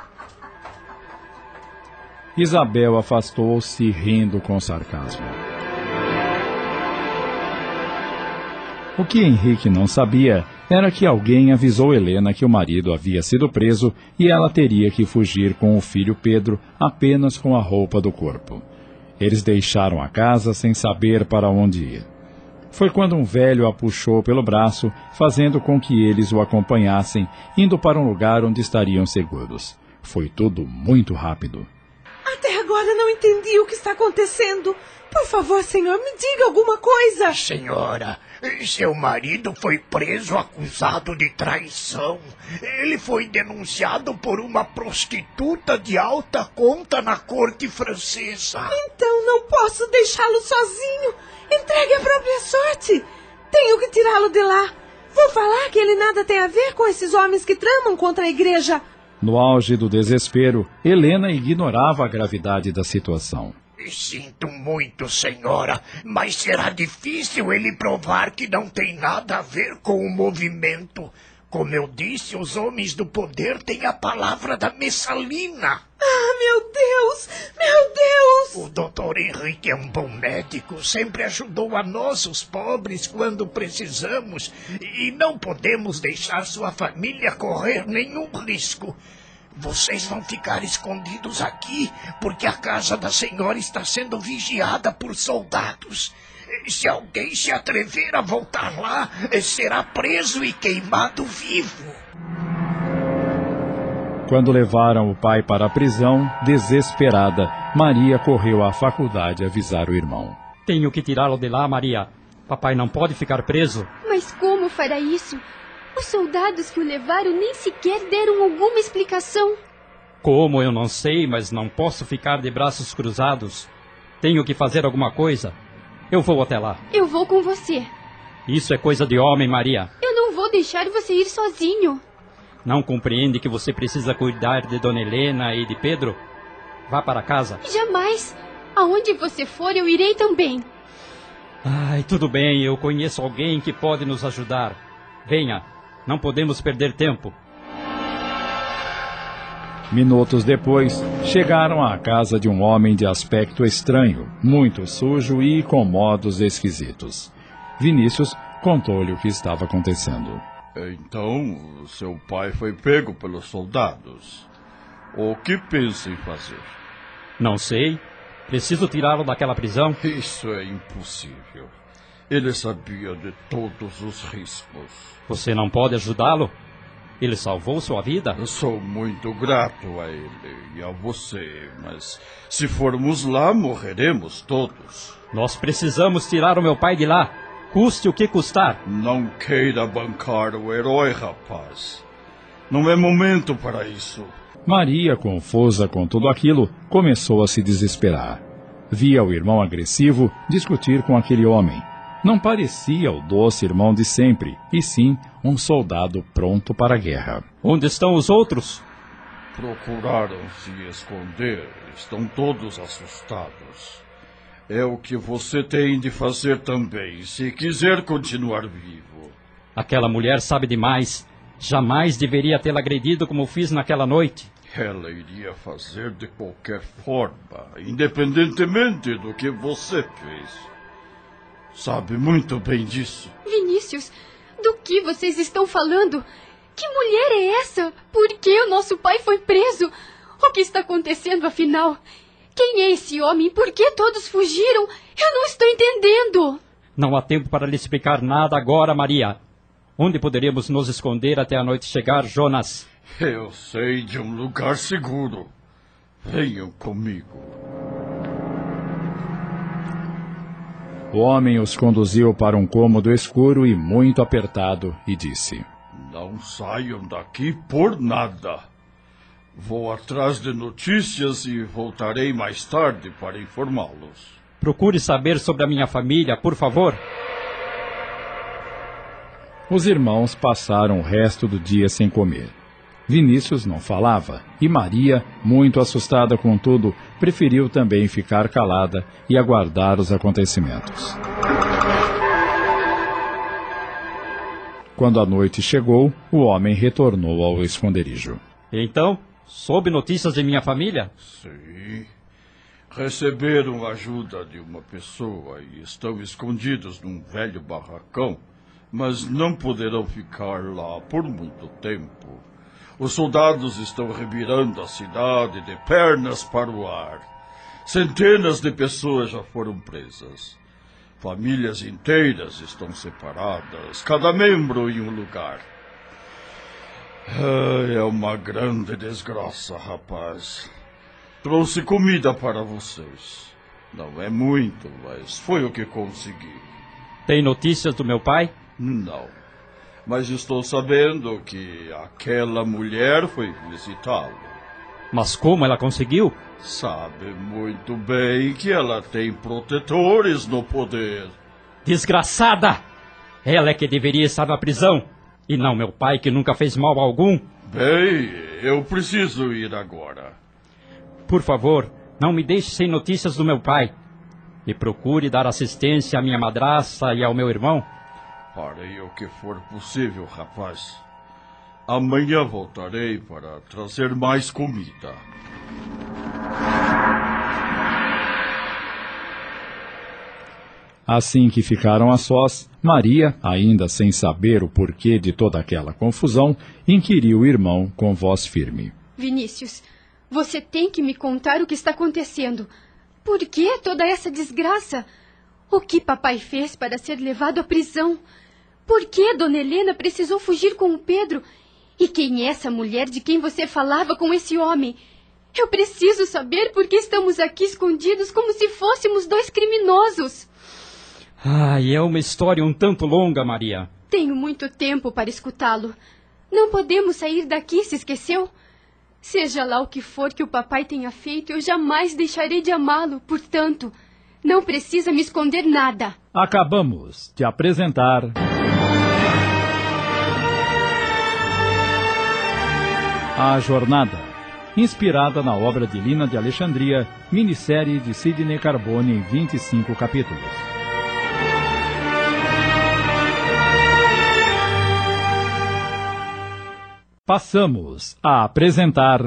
Isabel afastou-se rindo com sarcasmo. O que Henrique não sabia era que alguém avisou Helena que o marido havia sido preso e ela teria que fugir com o filho Pedro apenas com a roupa do corpo. Eles deixaram a casa sem saber para onde ir. Foi quando um velho a puxou pelo braço, fazendo com que eles o acompanhassem, indo para um lugar onde estariam seguros. Foi tudo muito rápido. Até agora não entendi o que está acontecendo. Por favor, senhor, me diga alguma coisa. Senhora, seu marido foi preso acusado de traição. Ele foi denunciado por uma prostituta de alta conta na corte francesa. Então não posso deixá-lo sozinho. Entregue a própria sorte. Tenho que tirá-lo de lá. Vou falar que ele nada tem a ver com esses homens que tramam contra a igreja. No auge do desespero, Helena ignorava a gravidade da situação. Sinto muito, senhora, mas será difícil ele provar que não tem nada a ver com o movimento. Como eu disse, os homens do poder têm a palavra da Messalina. Ah, meu Deus! Meu Deus! O doutor Henrique é um bom médico, sempre ajudou a nós, os pobres, quando precisamos, e não podemos deixar sua família correr nenhum risco. Vocês vão ficar escondidos aqui porque a casa da senhora está sendo vigiada por soldados. Se alguém se atrever a voltar lá, será preso e queimado vivo. Quando levaram o pai para a prisão, desesperada, Maria correu à faculdade avisar o irmão. Tenho que tirá-lo de lá, Maria. Papai não pode ficar preso. Mas como fará isso? Os soldados que o levaram nem sequer deram alguma explicação. Como eu não sei, mas não posso ficar de braços cruzados. Tenho que fazer alguma coisa. Eu vou até lá. Eu vou com você. Isso é coisa de homem, Maria. Eu não vou deixar você ir sozinho. Não compreende que você precisa cuidar de Dona Helena e de Pedro? Vá para casa. Jamais. Aonde você for, eu irei também. Ai, tudo bem, eu conheço alguém que pode nos ajudar. Venha, não podemos perder tempo. Minutos depois, chegaram à casa de um homem de aspecto estranho, muito sujo e com modos esquisitos. Vinícius contou-lhe o que estava acontecendo. Então, seu pai foi pego pelos soldados. O que pensa em fazer? Não sei. Preciso tirá-lo daquela prisão. Isso é impossível. Ele sabia de todos os riscos. Você não pode ajudá-lo? Ele salvou sua vida? Eu sou muito grato a ele e a você, mas se formos lá, morreremos todos. Nós precisamos tirar o meu pai de lá, custe o que custar. Não queira bancar o herói, rapaz. Não é momento para isso. Maria, confusa com tudo aquilo, começou a se desesperar. Via o irmão agressivo discutir com aquele homem. Não parecia o doce irmão de sempre, e sim um soldado pronto para a guerra. Onde estão os outros? Procuraram se esconder. Estão todos assustados. É o que você tem de fazer também, se quiser continuar vivo. Aquela mulher sabe demais. Jamais deveria tê-la agredido como fiz naquela noite. Ela iria fazer de qualquer forma, independentemente do que você fez. Sabe muito bem disso. Vinícius, do que vocês estão falando? Que mulher é essa? Por que o nosso pai foi preso? O que está acontecendo afinal? Quem é esse homem? Por que todos fugiram? Eu não estou entendendo. Não há tempo para lhe explicar nada agora, Maria. Onde poderíamos nos esconder até a noite chegar, Jonas? Eu sei de um lugar seguro. Venham comigo. O homem os conduziu para um cômodo escuro e muito apertado e disse: Não saiam daqui por nada. Vou atrás de notícias e voltarei mais tarde para informá-los. Procure saber sobre a minha família, por favor. Os irmãos passaram o resto do dia sem comer. Vinícius não falava e Maria, muito assustada com tudo, preferiu também ficar calada e aguardar os acontecimentos. Quando a noite chegou, o homem retornou ao esconderijo. Então, Soube notícias de minha família? Sim. Receberam ajuda de uma pessoa e estão escondidos num velho barracão, mas não poderão ficar lá por muito tempo. Os soldados estão revirando a cidade de pernas para o ar. Centenas de pessoas já foram presas. Famílias inteiras estão separadas, cada membro em um lugar. É uma grande desgraça, rapaz. Trouxe comida para vocês. Não é muito, mas foi o que consegui. Tem notícias do meu pai? Não. Mas estou sabendo que aquela mulher foi visitá-lo. Mas como ela conseguiu? Sabe muito bem que ela tem protetores no poder. Desgraçada! Ela é que deveria estar na prisão. E não meu pai, que nunca fez mal algum. Bem, eu preciso ir agora. Por favor, não me deixe sem notícias do meu pai. E procure dar assistência à minha madraça e ao meu irmão. Farei o que for possível, rapaz. Amanhã voltarei para trazer mais comida. Assim que ficaram a sós, Maria, ainda sem saber o porquê de toda aquela confusão, inquiriu o irmão com voz firme. Vinícius, você tem que me contar o que está acontecendo. Por que toda essa desgraça? O que papai fez para ser levado à prisão? Por que Dona Helena precisou fugir com o Pedro? E quem é essa mulher de quem você falava com esse homem? Eu preciso saber por que estamos aqui escondidos como se fôssemos dois criminosos. Ai, é uma história um tanto longa, Maria. Tenho muito tempo para escutá-lo. Não podemos sair daqui, se esqueceu? Seja lá o que for que o papai tenha feito, eu jamais deixarei de amá-lo. Portanto, não precisa me esconder nada. Acabamos de apresentar. A Jornada, inspirada na obra de Lina de Alexandria, minissérie de Sidney Carbone em 25 capítulos. passamos a apresentar.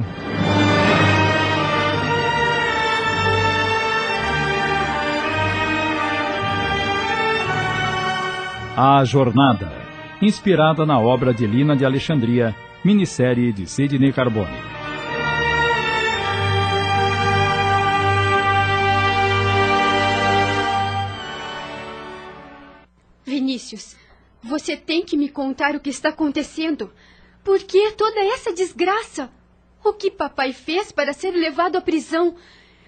A Jornada, inspirada na obra de Lina de Alexandria, minissérie de Sidney Carbone. Vinícius, você tem que me contar o que está acontecendo. Por que toda essa desgraça? O que papai fez para ser levado à prisão?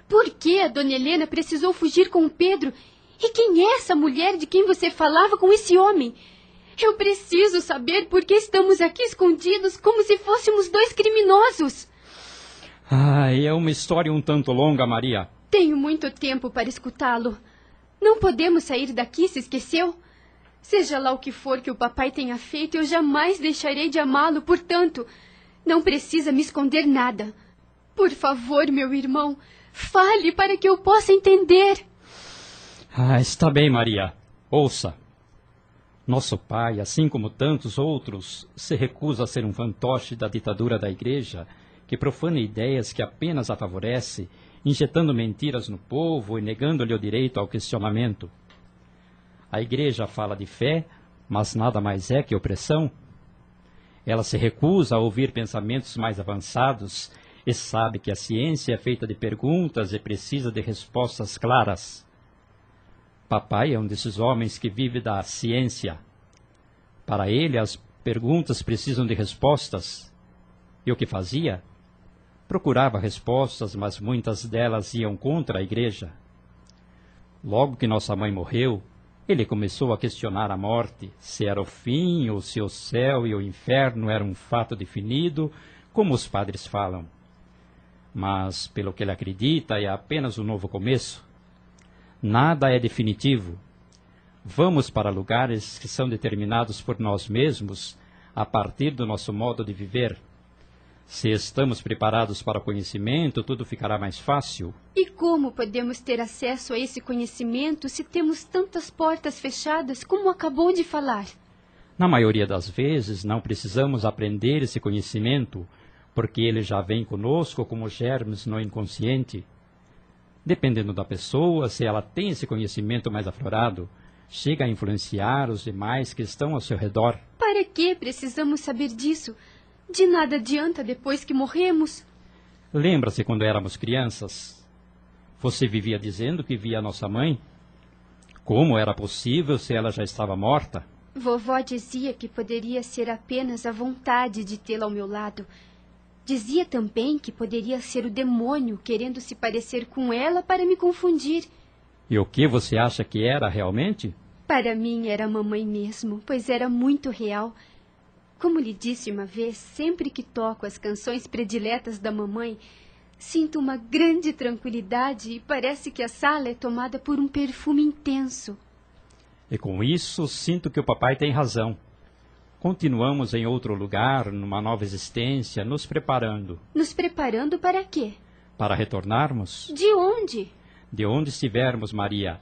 Por que a dona Helena precisou fugir com o Pedro? E quem é essa mulher de quem você falava com esse homem? Eu preciso saber por que estamos aqui escondidos como se fôssemos dois criminosos. Ai, é uma história um tanto longa, Maria. Tenho muito tempo para escutá-lo. Não podemos sair daqui, se esqueceu? Seja lá o que for que o papai tenha feito, eu jamais deixarei de amá-lo, portanto, não precisa me esconder nada. Por favor, meu irmão, fale para que eu possa entender. Ah, está bem, Maria. Ouça. Nosso pai, assim como tantos outros, se recusa a ser um fantoche da ditadura da igreja, que profana ideias que apenas a favorece, injetando mentiras no povo e negando-lhe o direito ao questionamento. A igreja fala de fé, mas nada mais é que opressão. Ela se recusa a ouvir pensamentos mais avançados e sabe que a ciência é feita de perguntas e precisa de respostas claras. Papai é um desses homens que vive da ciência. Para ele, as perguntas precisam de respostas. E o que fazia? Procurava respostas, mas muitas delas iam contra a igreja. Logo que nossa mãe morreu, ele começou a questionar a morte, se era o fim ou se o céu e o inferno eram um fato definido, como os padres falam. Mas, pelo que ele acredita, é apenas um novo começo. Nada é definitivo. Vamos para lugares que são determinados por nós mesmos a partir do nosso modo de viver. Se estamos preparados para o conhecimento, tudo ficará mais fácil. E como podemos ter acesso a esse conhecimento se temos tantas portas fechadas como acabou de falar? Na maioria das vezes, não precisamos aprender esse conhecimento, porque ele já vem conosco como germes no inconsciente. Dependendo da pessoa, se ela tem esse conhecimento mais aflorado, chega a influenciar os demais que estão ao seu redor. Para que precisamos saber disso? De nada adianta depois que morremos. Lembra-se quando éramos crianças? Você vivia dizendo que via nossa mãe? Como era possível se ela já estava morta? Vovó dizia que poderia ser apenas a vontade de tê-la ao meu lado Dizia também que poderia ser o demônio querendo se parecer com ela para me confundir. E o que você acha que era realmente? Para mim era a mamãe mesmo, pois era muito real. Como lhe disse uma vez, sempre que toco as canções prediletas da mamãe, sinto uma grande tranquilidade e parece que a sala é tomada por um perfume intenso. E com isso sinto que o papai tem razão. Continuamos em outro lugar, numa nova existência, nos preparando. Nos preparando para quê? Para retornarmos? De onde? De onde estivermos, Maria.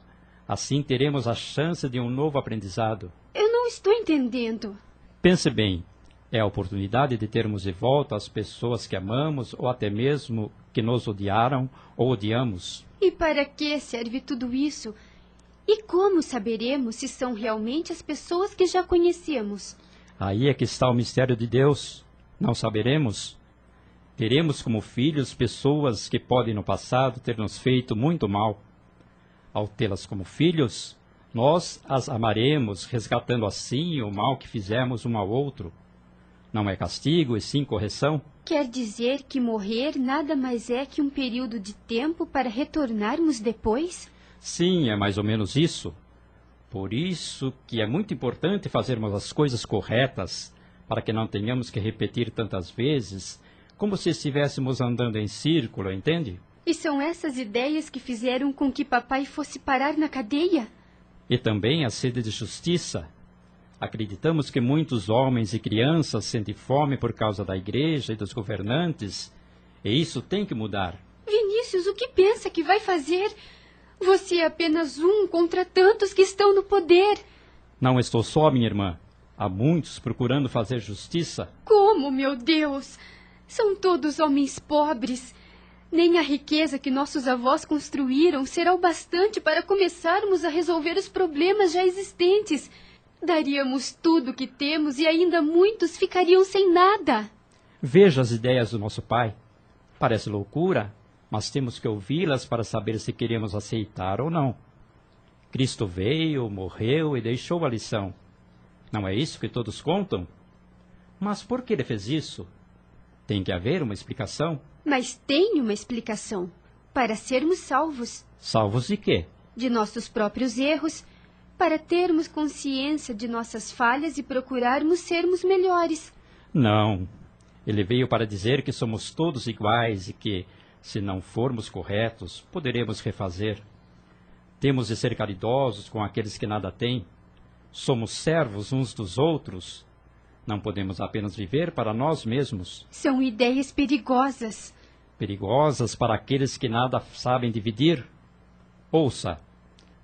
Assim teremos a chance de um novo aprendizado. Eu não estou entendendo. Pense bem. É a oportunidade de termos de volta as pessoas que amamos ou até mesmo que nos odiaram ou odiamos. E para que serve tudo isso? E como saberemos se são realmente as pessoas que já conhecemos? Aí é que está o mistério de Deus. Não saberemos. Teremos como filhos pessoas que podem no passado ter nos feito muito mal. Ao tê-las como filhos, nós as amaremos, resgatando assim o mal que fizemos um ao outro. Não é castigo e sim correção? Quer dizer que morrer nada mais é que um período de tempo para retornarmos depois? Sim, é mais ou menos isso. Por isso que é muito importante fazermos as coisas corretas, para que não tenhamos que repetir tantas vezes, como se estivéssemos andando em círculo, entende? E são essas ideias que fizeram com que papai fosse parar na cadeia? E também a sede de justiça. Acreditamos que muitos homens e crianças sentem fome por causa da igreja e dos governantes, e isso tem que mudar. Vinícius, o que pensa que vai fazer? Você é apenas um contra tantos que estão no poder. Não estou só, minha irmã. Há muitos procurando fazer justiça. Como, meu Deus? São todos homens pobres. Nem a riqueza que nossos avós construíram será o bastante para começarmos a resolver os problemas já existentes. Daríamos tudo o que temos e ainda muitos ficariam sem nada. Veja as ideias do nosso pai. Parece loucura, mas temos que ouvi-las para saber se queremos aceitar ou não. Cristo veio, morreu e deixou a lição. Não é isso que todos contam? Mas por que ele fez isso? Tem que haver uma explicação. Mas tem uma explicação. Para sermos salvos. Salvos de quê? De nossos próprios erros. Para termos consciência de nossas falhas e procurarmos sermos melhores. Não. Ele veio para dizer que somos todos iguais e que, se não formos corretos, poderemos refazer. Temos de ser caridosos com aqueles que nada têm. Somos servos uns dos outros. Não podemos apenas viver para nós mesmos. São ideias perigosas. Perigosas para aqueles que nada sabem dividir. Ouça,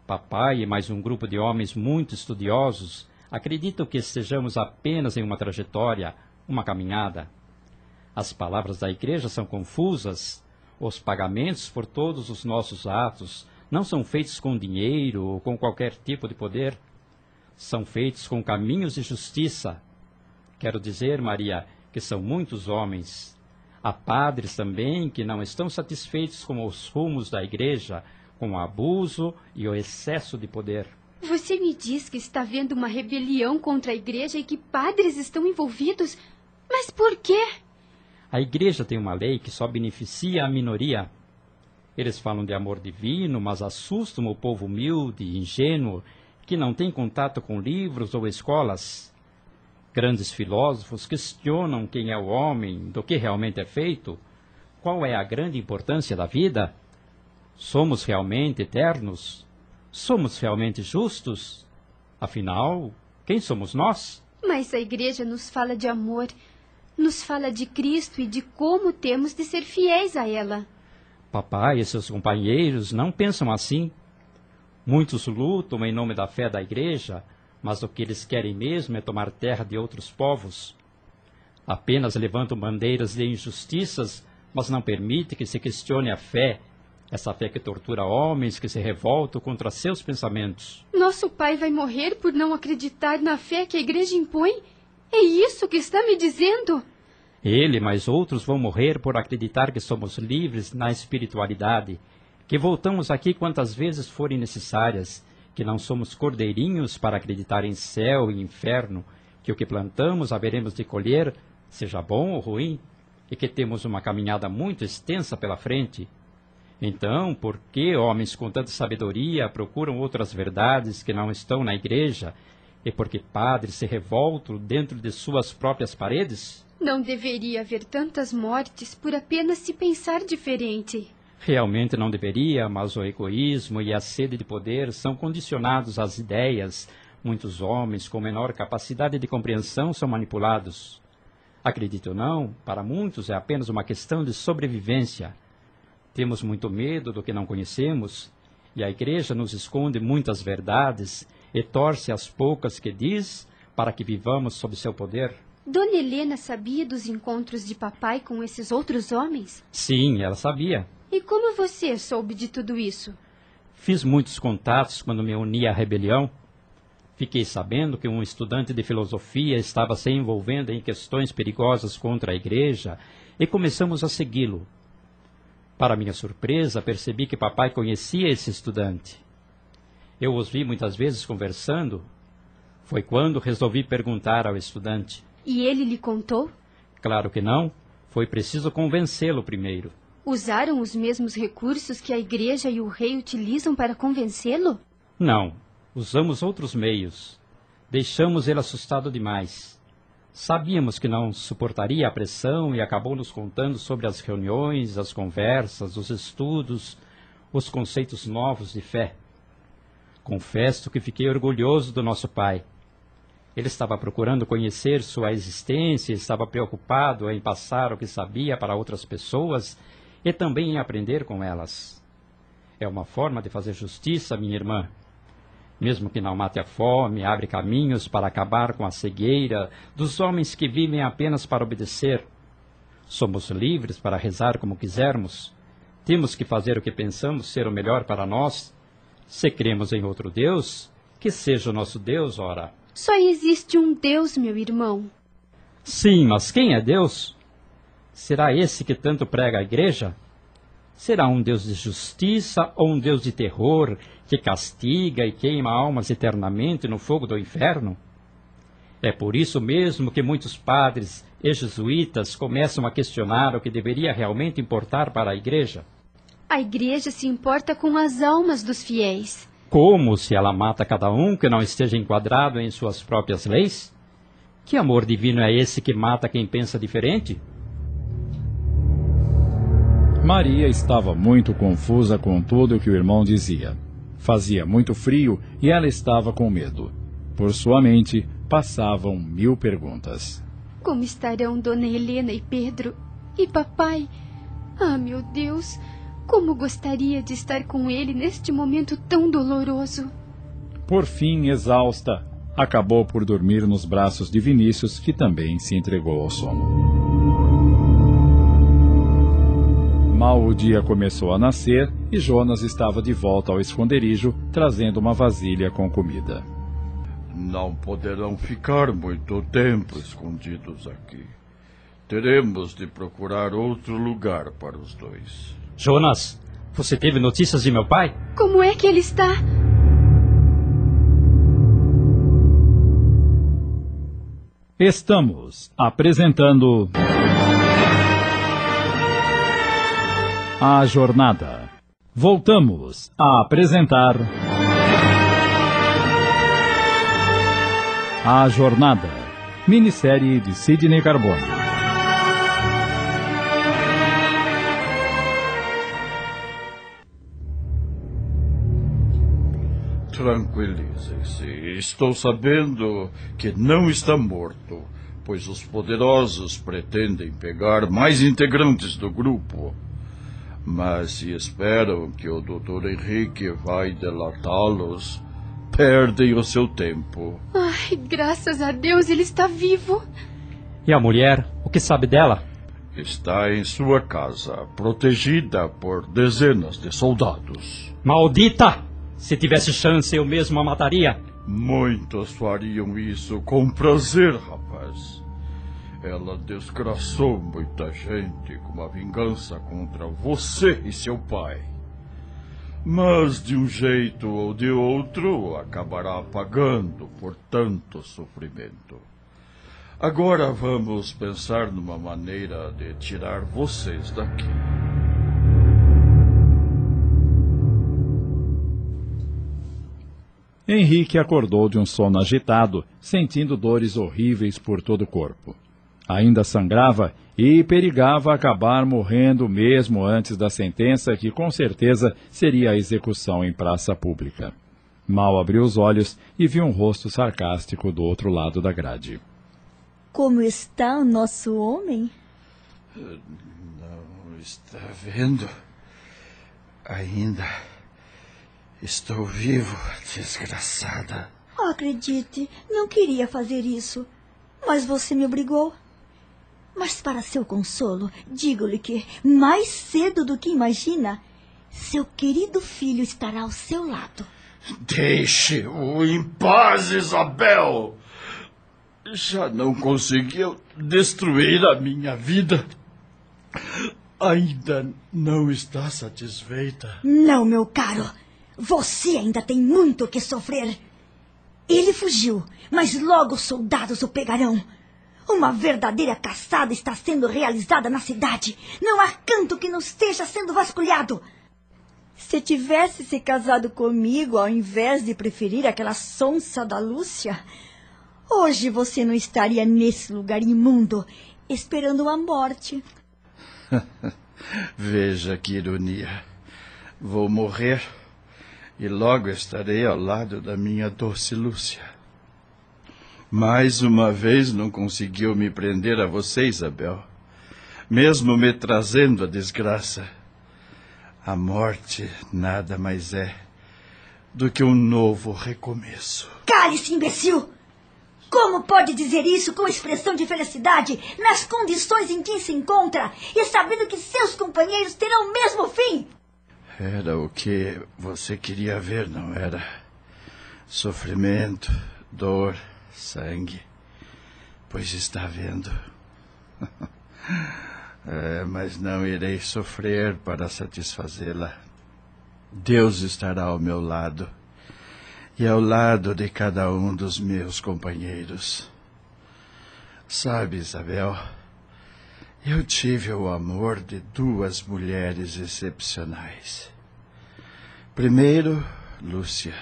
Papai e mais um grupo de homens muito estudiosos acreditam que estejamos apenas em uma trajetória, uma caminhada. As palavras da igreja são confusas. Os pagamentos por todos os nossos atos não são feitos com dinheiro ou com qualquer tipo de poder. São feitos com caminhos de justiça. Quero dizer, Maria, que são muitos homens. Há padres também que não estão satisfeitos com os rumos da igreja, com o abuso e o excesso de poder. Você me diz que está havendo uma rebelião contra a igreja e que padres estão envolvidos? Mas por quê? A igreja tem uma lei que só beneficia a minoria. Eles falam de amor divino, mas assustam o povo humilde e ingênuo que não tem contato com livros ou escolas. Grandes filósofos questionam quem é o homem, do que realmente é feito, qual é a grande importância da vida. Somos realmente eternos? Somos realmente justos? Afinal, quem somos nós? Mas a igreja nos fala de amor, nos fala de Cristo e de como temos de ser fiéis a ela. Papai e seus companheiros não pensam assim. Muitos lutam em nome da fé da igreja, mas o que eles querem mesmo é tomar terra de outros povos. Apenas levantam bandeiras de injustiças, mas não permitem que se questione a fé essa fé que tortura homens que se revoltam contra seus pensamentos. Nosso pai vai morrer por não acreditar na fé que a igreja impõe? É isso que está me dizendo? Ele, mas outros vão morrer por acreditar que somos livres na espiritualidade, que voltamos aqui quantas vezes forem necessárias, que não somos cordeirinhos para acreditar em céu e inferno, que o que plantamos haveremos de colher, seja bom ou ruim, e que temos uma caminhada muito extensa pela frente, então, por que homens com tanta sabedoria procuram outras verdades que não estão na igreja? E por que padres se revoltam dentro de suas próprias paredes? Não deveria haver tantas mortes por apenas se pensar diferente. Realmente não deveria, mas o egoísmo e a sede de poder são condicionados às ideias. Muitos homens com menor capacidade de compreensão são manipulados. Acredite ou não, para muitos é apenas uma questão de sobrevivência. Temos muito medo do que não conhecemos, e a igreja nos esconde muitas verdades e torce as poucas que diz para que vivamos sob seu poder. Dona Helena sabia dos encontros de papai com esses outros homens? Sim, ela sabia. E como você soube de tudo isso? Fiz muitos contatos quando me uni à rebelião. Fiquei sabendo que um estudante de filosofia estava se envolvendo em questões perigosas contra a igreja e começamos a segui-lo. Para minha surpresa, percebi que papai conhecia esse estudante. Eu os vi muitas vezes conversando. Foi quando resolvi perguntar ao estudante. E ele lhe contou? Claro que não. Foi preciso convencê-lo primeiro. Usaram os mesmos recursos que a igreja e o rei utilizam para convencê-lo? Não. Usamos outros meios. Deixamos ele assustado demais. Sabíamos que não suportaria a pressão e acabou nos contando sobre as reuniões, as conversas, os estudos, os conceitos novos de fé. Confesso que fiquei orgulhoso do nosso pai. Ele estava procurando conhecer sua existência, estava preocupado em passar o que sabia para outras pessoas e também em aprender com elas. É uma forma de fazer justiça, minha irmã, mesmo que não mate a fome, abre caminhos para acabar com a cegueira dos homens que vivem apenas para obedecer. Somos livres para rezar como quisermos. Temos que fazer o que pensamos ser o melhor para nós. Se cremos em outro Deus, que seja o nosso Deus, ora. Só existe um Deus, meu irmão. Sim, mas quem é Deus? Será esse que tanto prega a igreja? Será um Deus de justiça ou um Deus de terror que castiga e queima almas eternamente no fogo do inferno? É por isso mesmo que muitos padres e jesuítas começam a questionar o que deveria realmente importar para a igreja. A igreja se importa com as almas dos fiéis. Como se ela mata cada um que não esteja enquadrado em suas próprias leis? Que amor divino é esse que mata quem pensa diferente? Maria estava muito confusa com tudo o que o irmão dizia. Fazia muito frio e ela estava com medo. Por sua mente passavam mil perguntas. Como estarão Dona Helena e Pedro? E papai? Ah, meu Deus! Como gostaria de estar com ele neste momento tão doloroso. Por fim, exausta, acabou por dormir nos braços de Vinícius, que também se entregou ao sono. Mal o dia começou a nascer e Jonas estava de volta ao esconderijo, trazendo uma vasilha com comida. Não poderão ficar muito tempo escondidos aqui. Teremos de procurar outro lugar para os dois. Jonas, você teve notícias de meu pai? Como é que ele está? Estamos apresentando. A Jornada. Voltamos a apresentar. A Jornada. Minissérie de Sidney Carbone. Tranquilizem-se. Estou sabendo que não está morto, pois os poderosos pretendem pegar mais integrantes do grupo. Mas se esperam que o Dr. Henrique vai delatá-los, perdem o seu tempo. Ai, graças a Deus ele está vivo. E a mulher? O que sabe dela? Está em sua casa, protegida por dezenas de soldados. Maldita! Se tivesse chance, eu mesmo a mataria. Muitos fariam isso com prazer, rapaz. Ela desgraçou muita gente com uma vingança contra você e seu pai. Mas de um jeito ou de outro acabará pagando por tanto sofrimento. Agora vamos pensar numa maneira de tirar vocês daqui. Henrique acordou de um sono agitado, sentindo dores horríveis por todo o corpo. Ainda sangrava e perigava acabar morrendo mesmo antes da sentença, que com certeza seria a execução em praça pública. Mal abriu os olhos e viu um rosto sarcástico do outro lado da grade. Como está o nosso homem? Não está vendo? Ainda estou vivo, desgraçada. Acredite, não queria fazer isso, mas você me obrigou. Mas para seu consolo, digo-lhe que, mais cedo do que imagina, seu querido filho estará ao seu lado. Deixe-o em paz, Isabel! Já não conseguiu destruir a minha vida. Ainda não está satisfeita. Não, meu caro. Você ainda tem muito o que sofrer. Ele fugiu, mas logo os soldados o pegarão. Uma verdadeira caçada está sendo realizada na cidade. Não há canto que não esteja sendo vasculhado. Se tivesse se casado comigo ao invés de preferir aquela sonsa da Lúcia, hoje você não estaria nesse lugar imundo, esperando a morte. Veja que ironia. Vou morrer e logo estarei ao lado da minha doce Lúcia. Mais uma vez não conseguiu me prender a você, Isabel, mesmo me trazendo a desgraça. A morte nada mais é do que um novo recomeço. Cale-se, imbecil! Como pode dizer isso com expressão de felicidade nas condições em que se encontra e sabendo que seus companheiros terão o mesmo fim? Era o que você queria ver, não era? Sofrimento, dor, sangue. Pois está vendo. é, mas não irei sofrer para satisfazê-la. Deus estará ao meu lado e ao lado de cada um dos meus companheiros. Sabe, Isabel, eu tive o amor de duas mulheres excepcionais. Primeiro, Lúcia,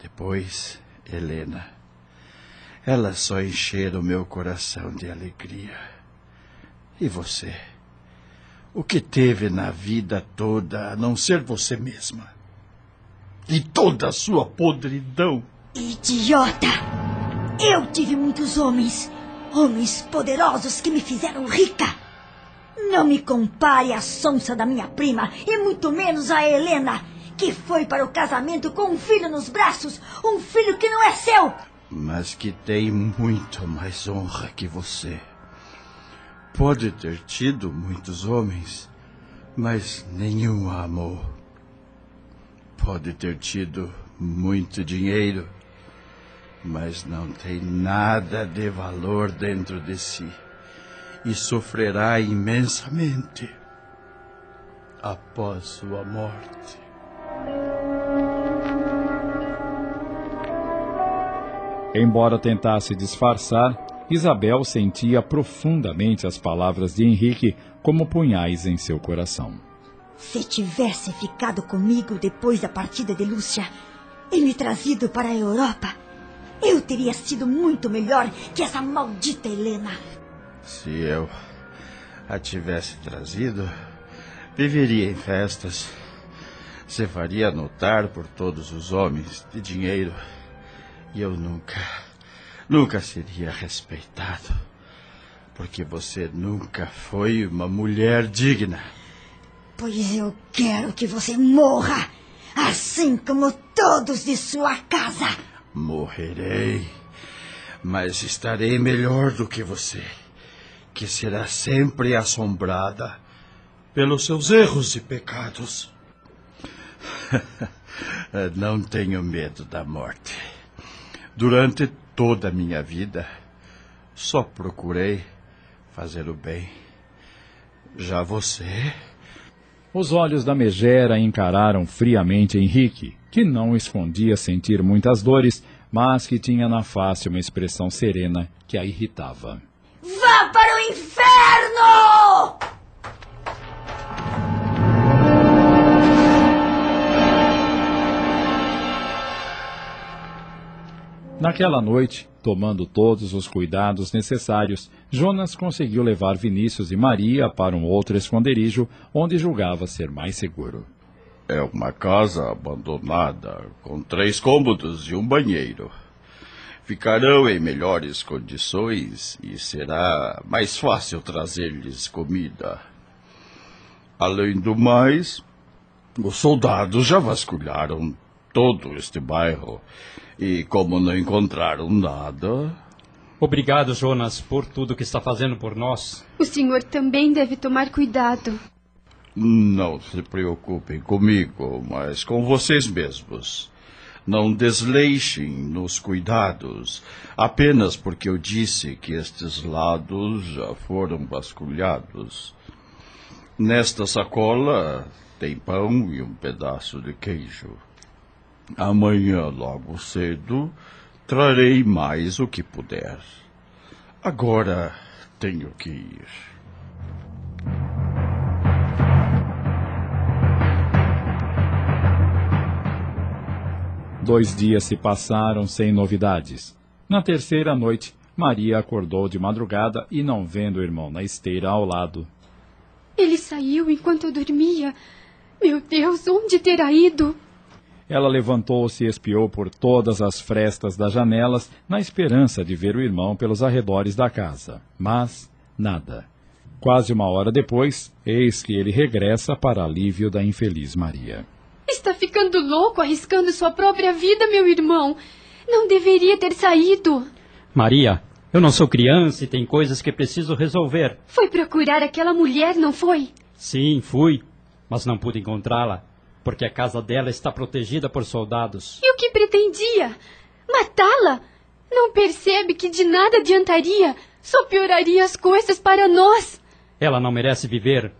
depois, Helena. Elas só encheram meu coração de alegria. E você? O que teve na vida toda a não ser você mesma? E toda a sua podridão? Idiota! Eu tive muitos homens. Homens poderosos que me fizeram rica. Não me compare à sonsa da minha prima, e muito menos a Helena, que foi para o casamento com um filho nos braços, um filho que não é seu. Mas que tem muito mais honra que você. Pode ter tido muitos homens, mas nenhum a amou. Pode ter tido muito dinheiro, mas não tem nada de valor dentro de si e sofrerá imensamente após sua morte. Embora tentasse disfarçar, Isabel sentia profundamente as palavras de Henrique como punhais em seu coração. Se tivesse ficado comigo depois da partida de Lúcia e me trazido para a Europa, eu teria sido muito melhor que essa maldita Helena. Se eu a tivesse trazido, viveria em festas. Se faria notar por todos os homens de dinheiro. E eu nunca, nunca seria respeitado. Porque você nunca foi uma mulher digna. Pois eu quero que você morra, assim como todos de sua casa. Morrerei, mas estarei melhor do que você que será sempre assombrada pelos seus erros e pecados. Não tenho medo da morte. Durante toda a minha vida, só procurei fazer o bem. Já você. Os olhos da megera encararam friamente Henrique, que não escondia sentir muitas dores, mas que tinha na face uma expressão serena que a irritava. Vá para o inferno! Naquela noite, tomando todos os cuidados necessários, Jonas conseguiu levar Vinícius e Maria para um outro esconderijo onde julgava ser mais seguro. É uma casa abandonada, com três cômodos e um banheiro. Ficarão em melhores condições e será mais fácil trazer-lhes comida. Além do mais, os soldados já vasculharam todo este bairro e, como não encontraram nada. Obrigado, Jonas, por tudo que está fazendo por nós. O senhor também deve tomar cuidado. Não se preocupem comigo, mas com vocês mesmos. Não desleixem nos cuidados, apenas porque eu disse que estes lados já foram vasculhados. Nesta sacola tem pão e um pedaço de queijo. Amanhã, logo cedo, trarei mais o que puder. Agora tenho que ir. Dois dias se passaram sem novidades. Na terceira noite, Maria acordou de madrugada e, não vendo o irmão na esteira ao lado. Ele saiu enquanto eu dormia. Meu Deus, onde terá ido? Ela levantou-se e espiou por todas as frestas das janelas, na esperança de ver o irmão pelos arredores da casa. Mas nada. Quase uma hora depois, eis que ele regressa para alívio da infeliz Maria. Está ficando louco arriscando sua própria vida, meu irmão. Não deveria ter saído. Maria, eu não sou criança e tem coisas que preciso resolver. Foi procurar aquela mulher, não foi? Sim, fui, mas não pude encontrá-la, porque a casa dela está protegida por soldados. E o que pretendia? Matá-la? Não percebe que de nada adiantaria? Só pioraria as coisas para nós. Ela não merece viver,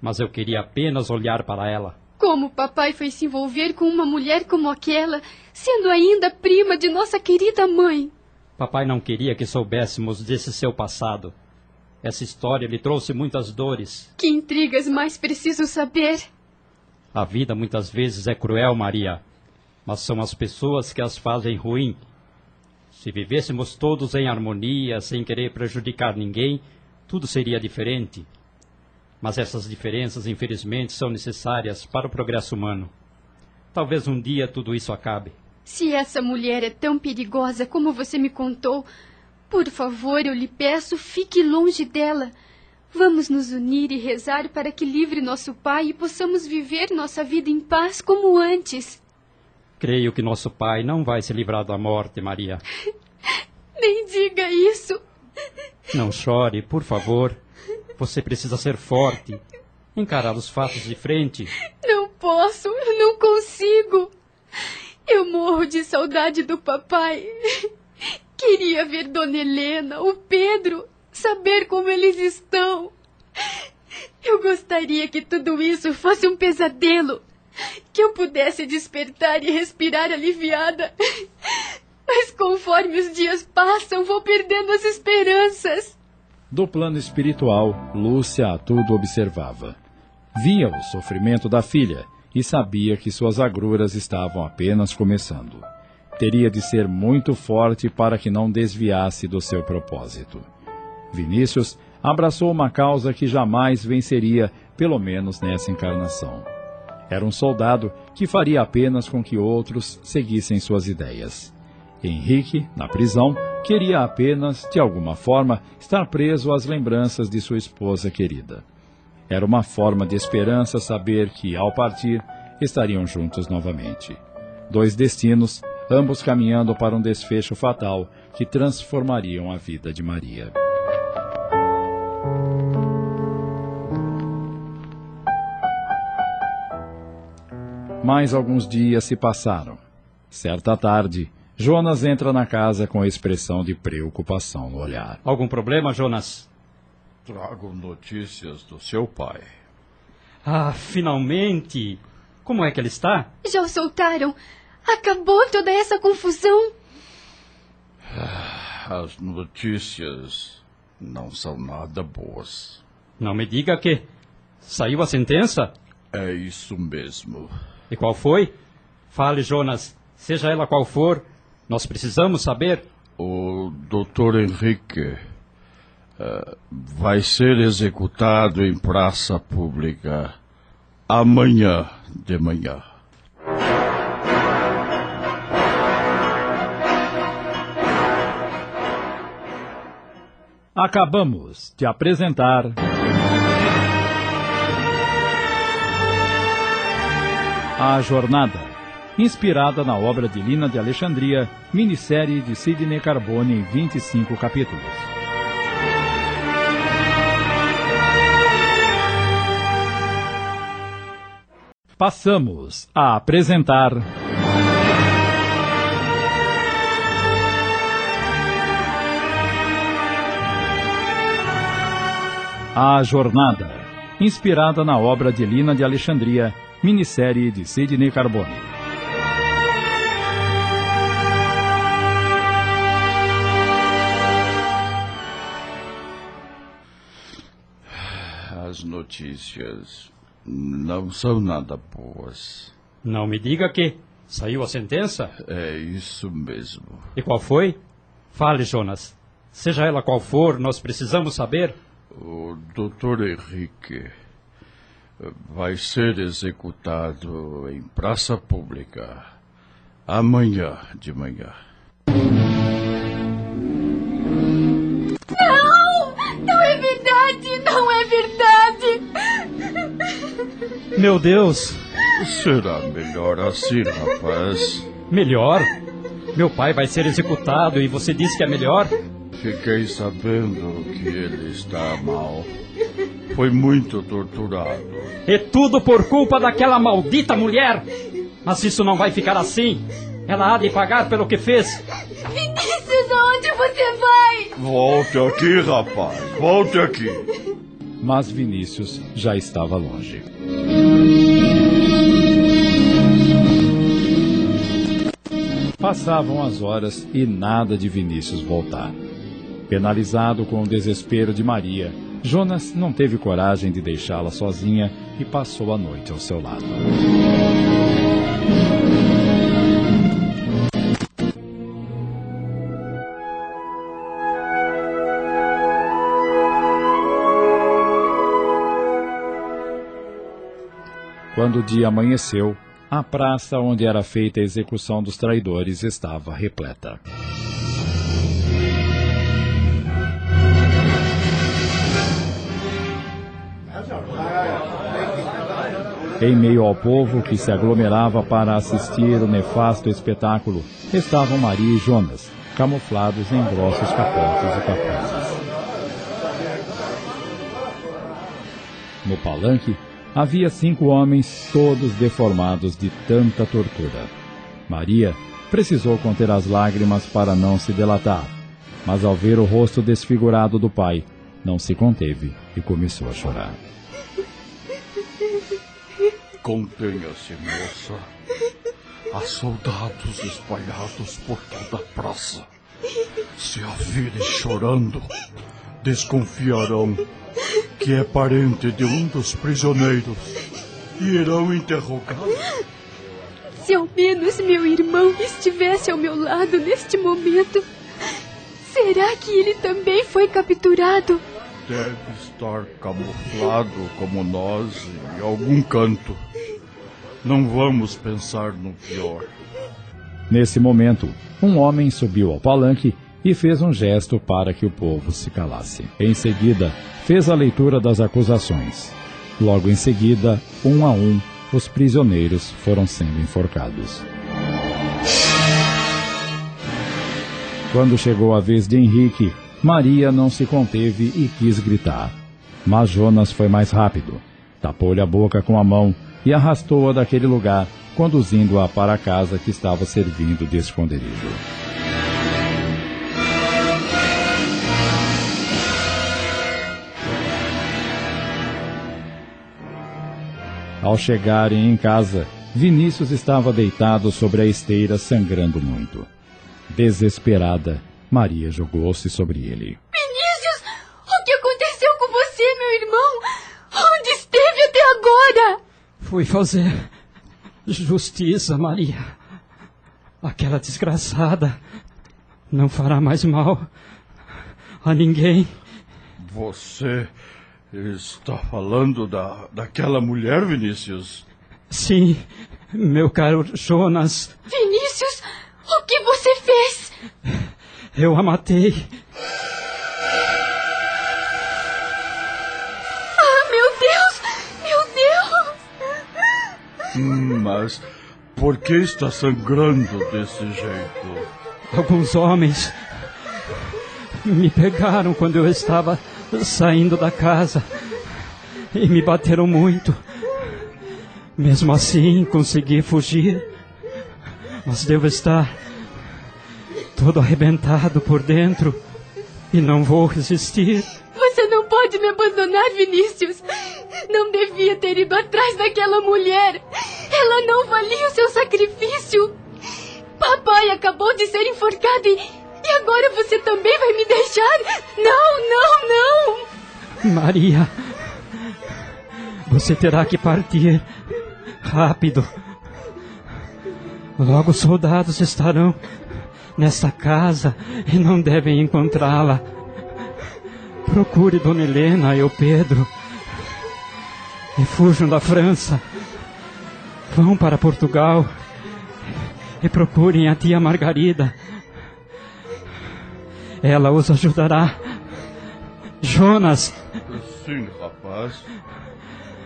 mas eu queria apenas olhar para ela. Como papai foi se envolver com uma mulher como aquela, sendo ainda prima de nossa querida mãe? Papai não queria que soubéssemos desse seu passado. Essa história lhe trouxe muitas dores. Que intrigas mais preciso saber? A vida muitas vezes é cruel, Maria, mas são as pessoas que as fazem ruim. Se vivêssemos todos em harmonia, sem querer prejudicar ninguém, tudo seria diferente. Mas essas diferenças, infelizmente, são necessárias para o progresso humano. Talvez um dia tudo isso acabe. Se essa mulher é tão perigosa como você me contou, por favor, eu lhe peço, fique longe dela. Vamos nos unir e rezar para que livre nosso pai e possamos viver nossa vida em paz como antes. Creio que nosso pai não vai se livrar da morte, Maria. Nem diga isso. Não chore, por favor. Você precisa ser forte. Encarar os fatos de frente. Não posso, não consigo. Eu morro de saudade do papai. Queria ver Dona Helena, o Pedro, saber como eles estão. Eu gostaria que tudo isso fosse um pesadelo. Que eu pudesse despertar e respirar aliviada. Mas conforme os dias passam, vou perdendo as esperanças. Do plano espiritual, Lúcia a tudo observava. Via o sofrimento da filha e sabia que suas agruras estavam apenas começando. Teria de ser muito forte para que não desviasse do seu propósito. Vinícius abraçou uma causa que jamais venceria, pelo menos nessa encarnação. Era um soldado que faria apenas com que outros seguissem suas ideias. Henrique, na prisão, queria apenas, de alguma forma, estar preso às lembranças de sua esposa querida. Era uma forma de esperança saber que, ao partir, estariam juntos novamente. Dois destinos, ambos caminhando para um desfecho fatal que transformariam a vida de Maria. Mais alguns dias se passaram. Certa tarde, Jonas entra na casa com expressão de preocupação no olhar. Algum problema, Jonas? Trago notícias do seu pai. Ah, finalmente! Como é que ele está? Já o soltaram? Acabou toda essa confusão? Ah, as notícias não são nada boas. Não me diga que saiu a sentença? É isso mesmo. E qual foi? Fale, Jonas. Seja ela qual for, nós precisamos saber. O doutor Henrique uh, vai ser executado em praça pública amanhã de manhã. Acabamos de apresentar. A Jornada, inspirada na obra de Lina de Alexandria, minissérie de Sidney Carbone em 25 capítulos. Passamos a apresentar. A Jornada, inspirada na obra de Lina de Alexandria, minissérie de Sidney Carbone. Notícias não são nada boas. Não me diga que saiu a sentença? É isso mesmo. E qual foi? Fale, Jonas. Seja ela qual for, nós precisamos saber. O doutor Henrique vai ser executado em praça pública amanhã de manhã. Meu Deus! Será melhor assim, rapaz. Melhor? Meu pai vai ser executado e você disse que é melhor? Fiquei sabendo que ele está mal. Foi muito torturado. É tudo por culpa daquela maldita mulher! Mas isso não vai ficar assim. Ela há de pagar pelo que fez. Vinícius, aonde você vai? Volte aqui, rapaz. Volte aqui. Mas Vinícius já estava longe. Passavam as horas e nada de Vinícius voltar. Penalizado com o desespero de Maria, Jonas não teve coragem de deixá-la sozinha e passou a noite ao seu lado. quando o dia amanheceu, a praça onde era feita a execução dos traidores estava repleta. Em meio ao povo que se aglomerava para assistir o nefasto espetáculo, estavam Maria e Jonas, camuflados em grossos capotes e capuzes. No palanque, havia cinco homens, todos deformados de tanta tortura. Maria precisou conter as lágrimas para não se delatar, mas ao ver o rosto desfigurado do pai, não se conteve e começou a chorar. Contenha-se, moça. Há soldados espalhados por toda a praça. Se a virem chorando, desconfiarão que é parente de um dos prisioneiros e irão interrogá-lo. Se ao menos meu irmão estivesse ao meu lado neste momento, será que ele também foi capturado? Deve estar camuflado como nós em algum canto. Não vamos pensar no pior. Nesse momento, um homem subiu ao palanque e fez um gesto para que o povo se calasse. Em seguida, fez a leitura das acusações. Logo em seguida, um a um, os prisioneiros foram sendo enforcados. Quando chegou a vez de Henrique, Maria não se conteve e quis gritar. Mas Jonas foi mais rápido. Tapou-lhe a boca com a mão e arrastou-a daquele lugar, conduzindo-a para a casa que estava servindo de esconderijo. Ao chegarem em casa, Vinícius estava deitado sobre a esteira, sangrando muito. Desesperada, Maria jogou-se sobre ele. Vinícius, o que aconteceu com você, meu irmão? Onde esteve até agora? Fui fazer justiça, Maria. Aquela desgraçada não fará mais mal a ninguém. Você está falando da, daquela mulher, Vinícius? Sim, meu caro Jonas. Vinícius, o que você fez? Eu a matei. Ah, meu Deus! Meu Deus! Hum, mas por que está sangrando desse jeito? Alguns homens me pegaram quando eu estava saindo da casa e me bateram muito. Mesmo assim, consegui fugir, mas devo estar todo arrebentado por dentro e não vou resistir. Você não pode me abandonar, Vinícius. Não devia ter ido atrás daquela mulher. Ela não valia o seu sacrifício. Papai acabou de ser enforcado e, e agora você também vai me deixar? Não, não, não! Maria, você terá que partir rápido. Logo os soldados estarão nesta casa e não devem encontrá-la. Procure Dona Helena e o Pedro. E fujam da França. Vão para Portugal e procurem a tia Margarida. Ela os ajudará. Jonas, Sim, rapaz.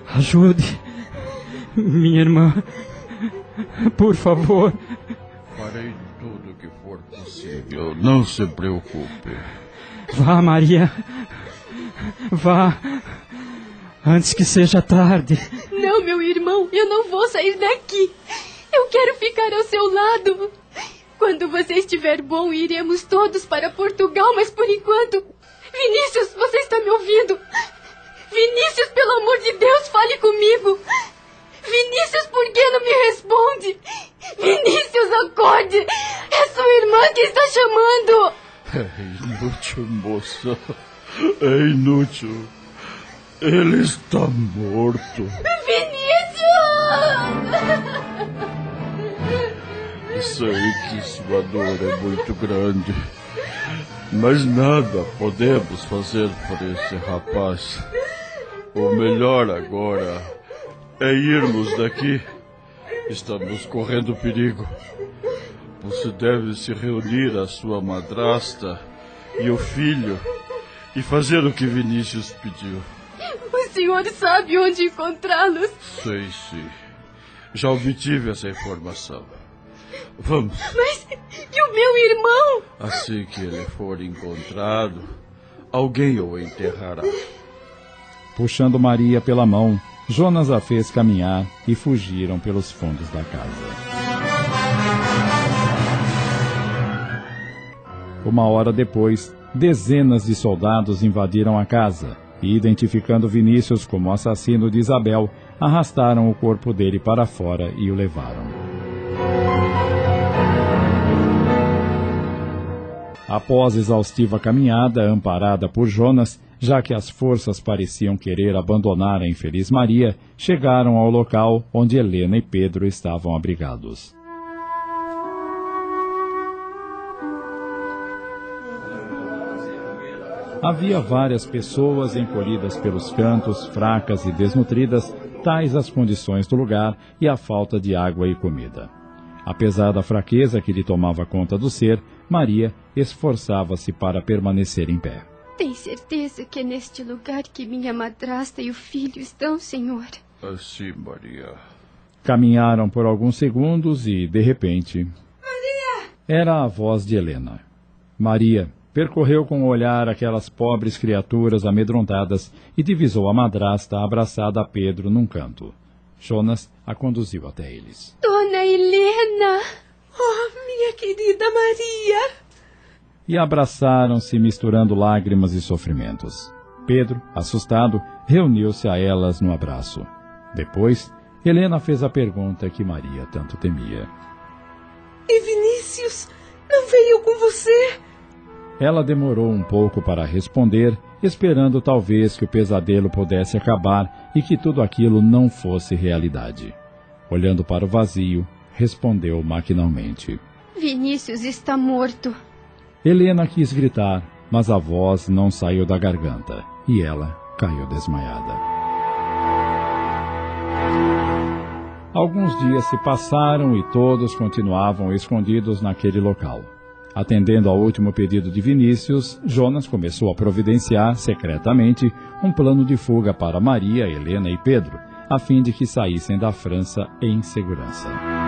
ajude minha irmã. Por favor. Farei tudo o que for possível. Não se preocupe. Vá, Maria. Vá. Antes que seja tarde. Não, meu irmão, eu não vou sair daqui. Eu quero ficar ao seu lado. Quando você estiver bom, iremos todos para Portugal, mas por enquanto. Vinícius, você está me ouvindo? Vinícius, pelo amor de Deus, fale comigo. Vinícius, por que não me responde? Vinícius, acorde! É sua irmã que está chamando! É inútil, moça. É inútil. Ele está morto. Vinícius! Sei que sua dor é muito grande. Mas nada podemos fazer por esse rapaz. O melhor agora é irmos daqui. Estamos correndo perigo. Você deve se reunir à sua madrasta e o filho e fazer o que Vinícius pediu. Os senhor sabe onde encontrá-los. Sei sim. Já obtive essa informação. Vamos. Mas e o meu irmão? Assim que ele for encontrado, alguém o enterrará. Puxando Maria pela mão, Jonas a fez caminhar e fugiram pelos fundos da casa. Uma hora depois, dezenas de soldados invadiram a casa e, identificando Vinícius como assassino de Isabel, arrastaram o corpo dele para fora e o levaram. Após exaustiva caminhada, amparada por Jonas, já que as forças pareciam querer abandonar a infeliz Maria, chegaram ao local onde Helena e Pedro estavam abrigados. Havia várias pessoas encolhidas pelos cantos, fracas e desnutridas, tais as condições do lugar e a falta de água e comida. Apesar da fraqueza que lhe tomava conta do ser, Maria esforçava-se para permanecer em pé. Tem certeza que é neste lugar que minha madrasta e o filho estão, senhor? Assim, Maria. Caminharam por alguns segundos e, de repente. Maria! Era a voz de Helena. Maria, Percorreu com o olhar aquelas pobres criaturas amedrontadas e divisou a madrasta abraçada a Pedro num canto. Jonas a conduziu até eles. Dona Helena! Querida Maria! E abraçaram-se misturando lágrimas e sofrimentos. Pedro, assustado, reuniu-se a elas no abraço. Depois, Helena fez a pergunta que Maria tanto temia. E Vinícius não veio com você? Ela demorou um pouco para responder, esperando talvez que o pesadelo pudesse acabar e que tudo aquilo não fosse realidade. Olhando para o vazio, respondeu maquinalmente: Vinícius está morto. Helena quis gritar, mas a voz não saiu da garganta e ela caiu desmaiada. Alguns dias se passaram e todos continuavam escondidos naquele local. Atendendo ao último pedido de Vinícius, Jonas começou a providenciar, secretamente, um plano de fuga para Maria, Helena e Pedro, a fim de que saíssem da França em segurança.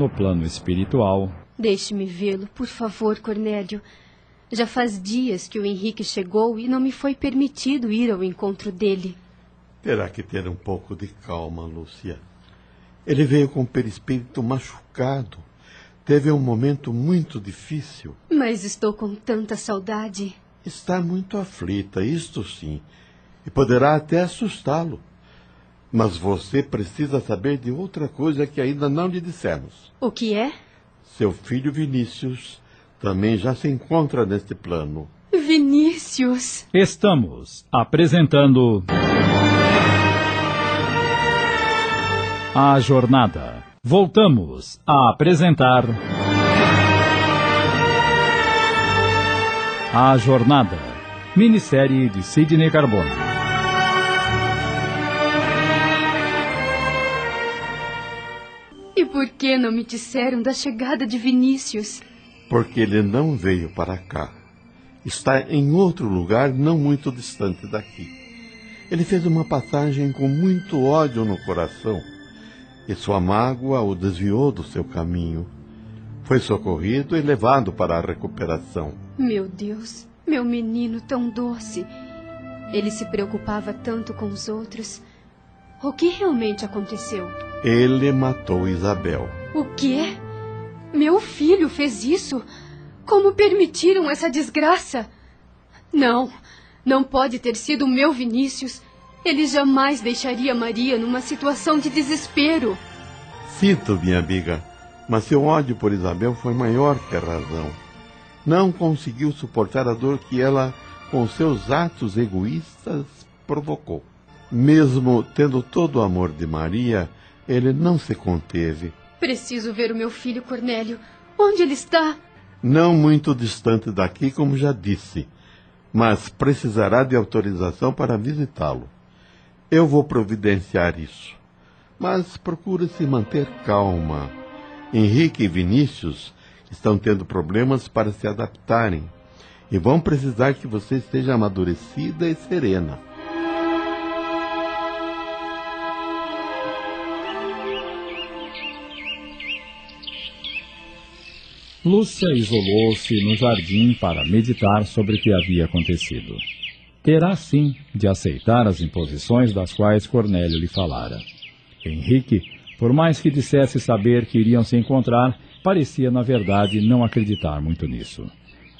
No plano espiritual, Deixe-me vê-lo, por favor, Cornélio. Já faz dias que o Henrique chegou e não me foi permitido ir ao encontro dele. Terá que ter um pouco de calma, Lúcia. Ele veio com o perispírito machucado. Teve um momento muito difícil. Mas estou com tanta saudade. Está muito aflita, isto sim. E poderá até assustá-lo. Mas você precisa saber de outra coisa que ainda não lhe dissemos. O que é? Seu filho Vinícius também já se encontra neste plano. Vinícius! Estamos apresentando. A Jornada. Voltamos a apresentar. A Jornada. Minissérie de Sidney Carbone. Por que não me disseram da chegada de Vinícius? Porque ele não veio para cá. Está em outro lugar não muito distante daqui. Ele fez uma passagem com muito ódio no coração e sua mágoa o desviou do seu caminho. Foi socorrido e levado para a recuperação. Meu Deus, meu menino tão doce. Ele se preocupava tanto com os outros. O que realmente aconteceu? Ele matou Isabel. O quê? Meu filho fez isso? Como permitiram essa desgraça? Não, não pode ter sido o meu Vinícius. Ele jamais deixaria Maria numa situação de desespero. Sinto, minha amiga, mas seu ódio por Isabel foi maior que a razão. Não conseguiu suportar a dor que ela, com seus atos egoístas, provocou. Mesmo tendo todo o amor de Maria, ele não se conteve. Preciso ver o meu filho Cornélio. Onde ele está? Não muito distante daqui, como já disse, mas precisará de autorização para visitá-lo. Eu vou providenciar isso. Mas procure se manter calma. Henrique e Vinícius estão tendo problemas para se adaptarem e vão precisar que você esteja amadurecida e serena. Lúcia isolou-se no jardim para meditar sobre o que havia acontecido. Terá sim de aceitar as imposições das quais Cornélio lhe falara. Henrique, por mais que dissesse saber que iriam se encontrar, parecia, na verdade, não acreditar muito nisso.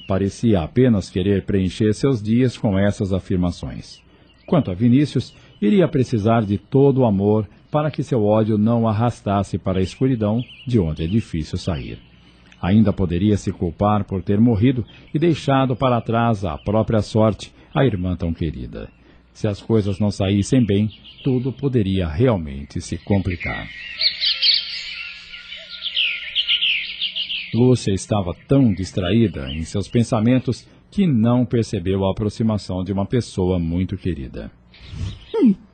Parecia apenas querer preencher seus dias com essas afirmações. Quanto a Vinícius, iria precisar de todo o amor para que seu ódio não arrastasse para a escuridão de onde é difícil sair. Ainda poderia se culpar por ter morrido e deixado para trás a própria sorte, a irmã tão querida. Se as coisas não saíssem bem, tudo poderia realmente se complicar. Lúcia estava tão distraída em seus pensamentos que não percebeu a aproximação de uma pessoa muito querida.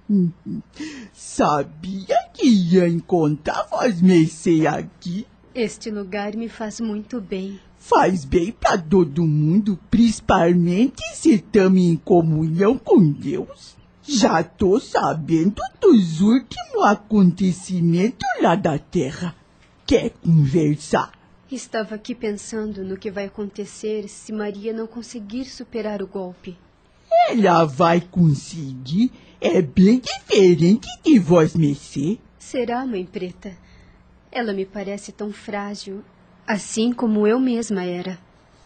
Sabia que ia encontrar você aqui? Este lugar me faz muito bem. Faz bem para todo mundo, principalmente se estamos em comunhão com Deus. Já tô sabendo dos últimos acontecimentos lá da Terra. Quer conversar? Estava aqui pensando no que vai acontecer se Maria não conseguir superar o golpe. Ela vai conseguir. É bem diferente de vós, Messê. Será, mãe preta? Ela me parece tão frágil, assim como eu mesma era.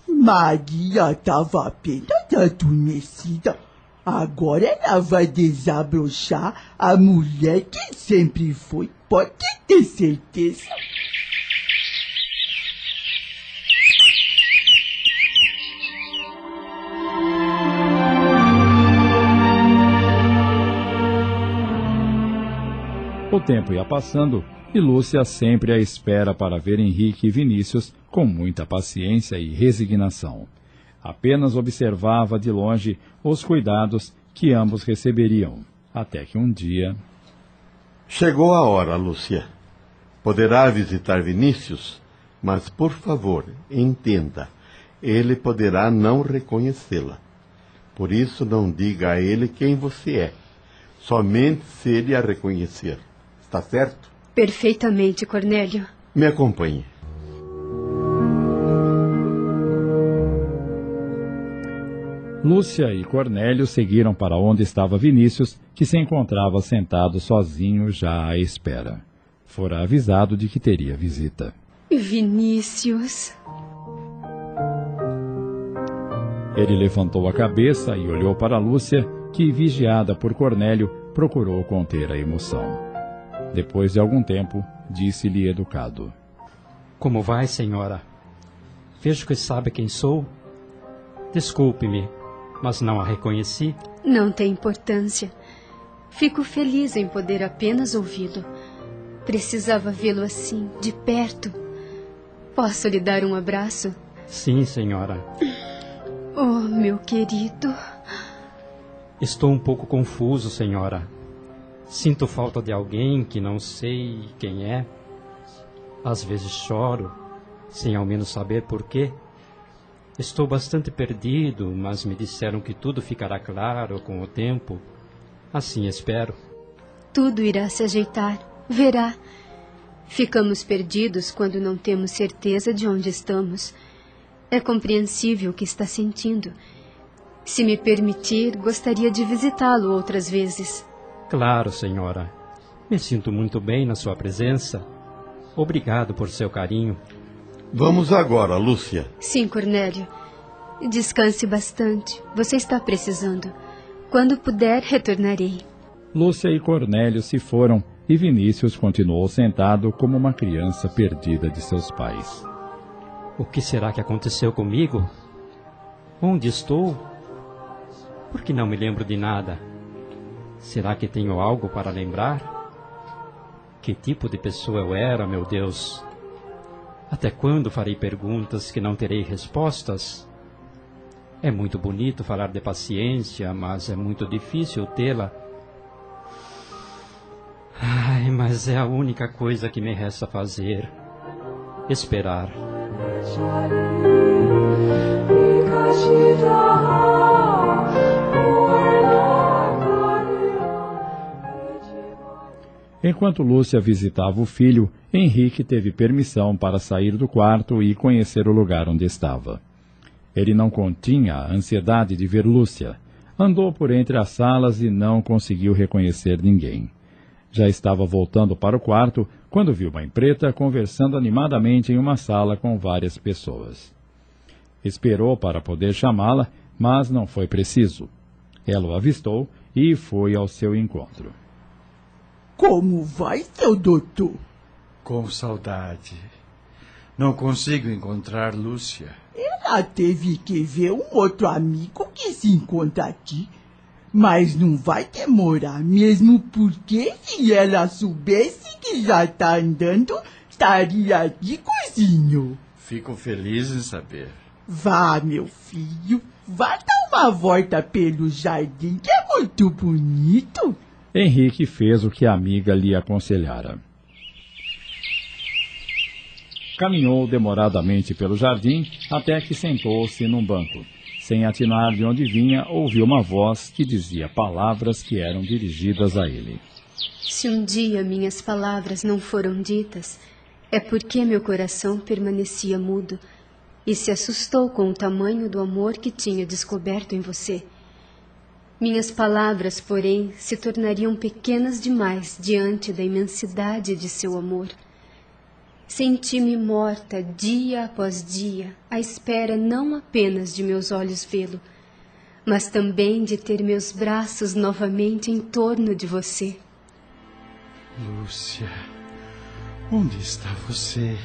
Maria estava apenas adormecida. Agora ela vai desabrochar a mulher que sempre foi, pode ter certeza. O tempo ia passando e Lúcia sempre à espera para ver Henrique e Vinícius com muita paciência e resignação. Apenas observava de longe os cuidados que ambos receberiam, até que um dia. Chegou a hora, Lúcia. Poderá visitar Vinícius, mas por favor, entenda, ele poderá não reconhecê-la. Por isso, não diga a ele quem você é, somente se ele a reconhecer. Está certo? Perfeitamente, Cornélio. Me acompanhe. Lúcia e Cornélio seguiram para onde estava Vinícius, que se encontrava sentado sozinho já à espera. Fora avisado de que teria visita. Vinícius. Ele levantou a cabeça e olhou para Lúcia, que, vigiada por Cornélio, procurou conter a emoção. Depois de algum tempo, disse-lhe educado: Como vai, senhora? Vejo que sabe quem sou. Desculpe-me, mas não a reconheci. Não tem importância. Fico feliz em poder apenas ouvi-lo. Precisava vê-lo assim, de perto. Posso lhe dar um abraço? Sim, senhora. Oh, meu querido. Estou um pouco confuso, senhora. Sinto falta de alguém que não sei quem é. Às vezes choro, sem ao menos saber por quê. Estou bastante perdido, mas me disseram que tudo ficará claro com o tempo. Assim espero. Tudo irá se ajeitar. Verá. Ficamos perdidos quando não temos certeza de onde estamos. É compreensível o que está sentindo. Se me permitir, gostaria de visitá-lo outras vezes. Claro, senhora. Me sinto muito bem na sua presença. Obrigado por seu carinho. Vamos agora, Lúcia. Sim, Cornélio. Descanse bastante. Você está precisando. Quando puder, retornarei. Lúcia e Cornélio se foram e Vinícius continuou sentado como uma criança perdida de seus pais. O que será que aconteceu comigo? Onde estou? Por que não me lembro de nada? Será que tenho algo para lembrar? Que tipo de pessoa eu era, meu Deus? Até quando farei perguntas que não terei respostas? É muito bonito falar de paciência, mas é muito difícil tê-la. Mas é a única coisa que me resta fazer. Esperar. Enquanto Lúcia visitava o filho, Henrique teve permissão para sair do quarto e conhecer o lugar onde estava. Ele não continha a ansiedade de ver Lúcia. Andou por entre as salas e não conseguiu reconhecer ninguém. Já estava voltando para o quarto quando viu Mãe Preta conversando animadamente em uma sala com várias pessoas. Esperou para poder chamá-la, mas não foi preciso. Ela o avistou e foi ao seu encontro. Como vai, seu doutor? Com saudade. Não consigo encontrar Lúcia. Ela teve que ver um outro amigo que se encontra aqui. Mas não vai demorar, mesmo porque se ela soubesse que já está andando, estaria de cozinho. Fico feliz em saber. Vá, meu filho, vá dar uma volta pelo jardim, que é muito bonito. Henrique fez o que a amiga lhe aconselhara. Caminhou demoradamente pelo jardim até que sentou-se num banco. Sem atinar de onde vinha, ouviu uma voz que dizia palavras que eram dirigidas a ele. Se um dia minhas palavras não foram ditas, é porque meu coração permanecia mudo e se assustou com o tamanho do amor que tinha descoberto em você. Minhas palavras, porém, se tornariam pequenas demais diante da imensidade de seu amor. Senti-me morta dia após dia, à espera não apenas de meus olhos vê-lo, mas também de ter meus braços novamente em torno de você. Lúcia, onde está você?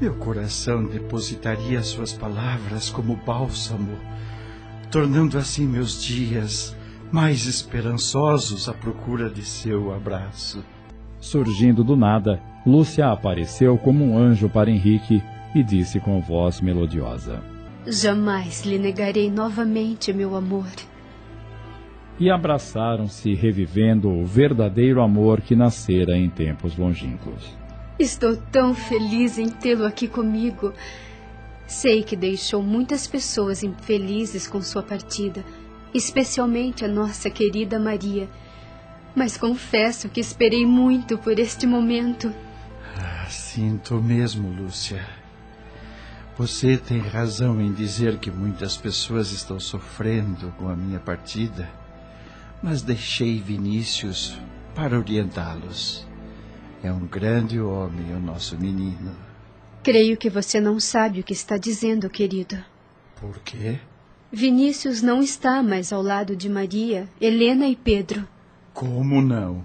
Meu coração depositaria suas palavras como bálsamo, tornando assim meus dias mais esperançosos à procura de seu abraço. Surgindo do nada, Lúcia apareceu como um anjo para Henrique e disse com voz melodiosa: Jamais lhe negarei novamente meu amor. E abraçaram-se, revivendo o verdadeiro amor que nascera em tempos longínquos. Estou tão feliz em tê-lo aqui comigo. Sei que deixou muitas pessoas infelizes com sua partida, especialmente a nossa querida Maria mas confesso que esperei muito por este momento. Ah, sinto mesmo, Lúcia. Você tem razão em dizer que muitas pessoas estão sofrendo com a minha partida, mas deixei Vinícius para orientá-los. É um grande homem, o nosso menino. Creio que você não sabe o que está dizendo, querido. Por quê? Vinícius não está mais ao lado de Maria, Helena e Pedro. Como não?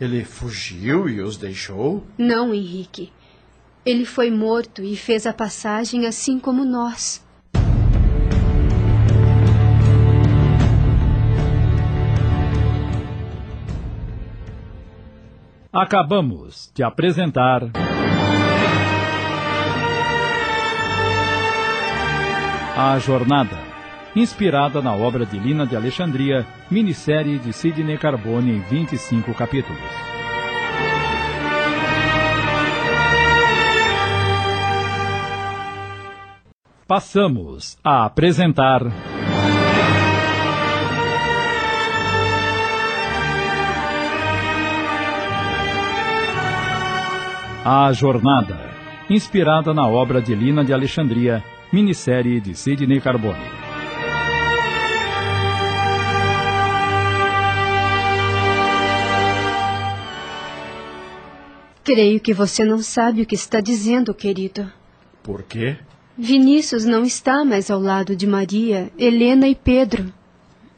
Ele fugiu e os deixou? Não, Henrique. Ele foi morto e fez a passagem assim como nós. Acabamos de apresentar. A Jornada inspirada na obra de Lina de Alexandria, minissérie de Sidney Carbone em 25 capítulos. Passamos a apresentar. A Jornada, inspirada na obra de Lina de Alexandria, minissérie de Sidney Carbone. Creio que você não sabe o que está dizendo, querido. Por quê? Vinícius não está mais ao lado de Maria, Helena e Pedro.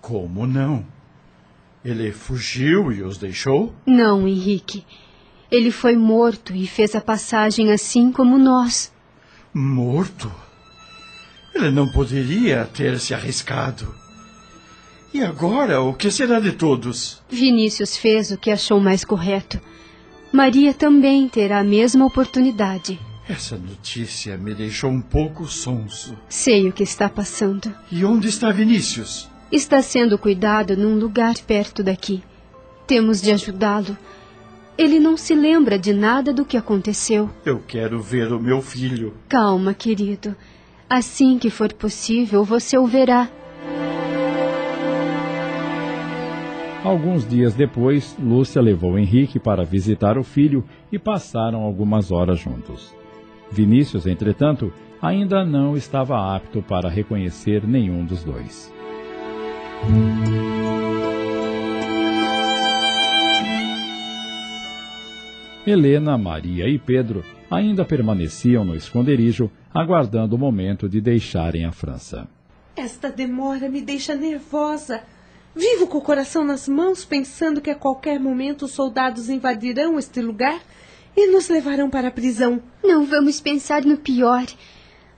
Como não? Ele fugiu e os deixou? Não, Henrique. Ele foi morto e fez a passagem assim como nós. Morto? Ele não poderia ter se arriscado. E agora, o que será de todos? Vinícius fez o que achou mais correto. Maria também terá a mesma oportunidade. Essa notícia me deixou um pouco sonso. Sei o que está passando. E onde está Vinícius? Está sendo cuidado num lugar perto daqui. Temos de ajudá-lo. Ele não se lembra de nada do que aconteceu. Eu quero ver o meu filho. Calma, querido. Assim que for possível, você o verá. Alguns dias depois, Lúcia levou Henrique para visitar o filho e passaram algumas horas juntos. Vinícius, entretanto, ainda não estava apto para reconhecer nenhum dos dois. Helena, Maria e Pedro ainda permaneciam no esconderijo, aguardando o momento de deixarem a França. Esta demora me deixa nervosa. Vivo com o coração nas mãos, pensando que a qualquer momento os soldados invadirão este lugar e nos levarão para a prisão. Não vamos pensar no pior.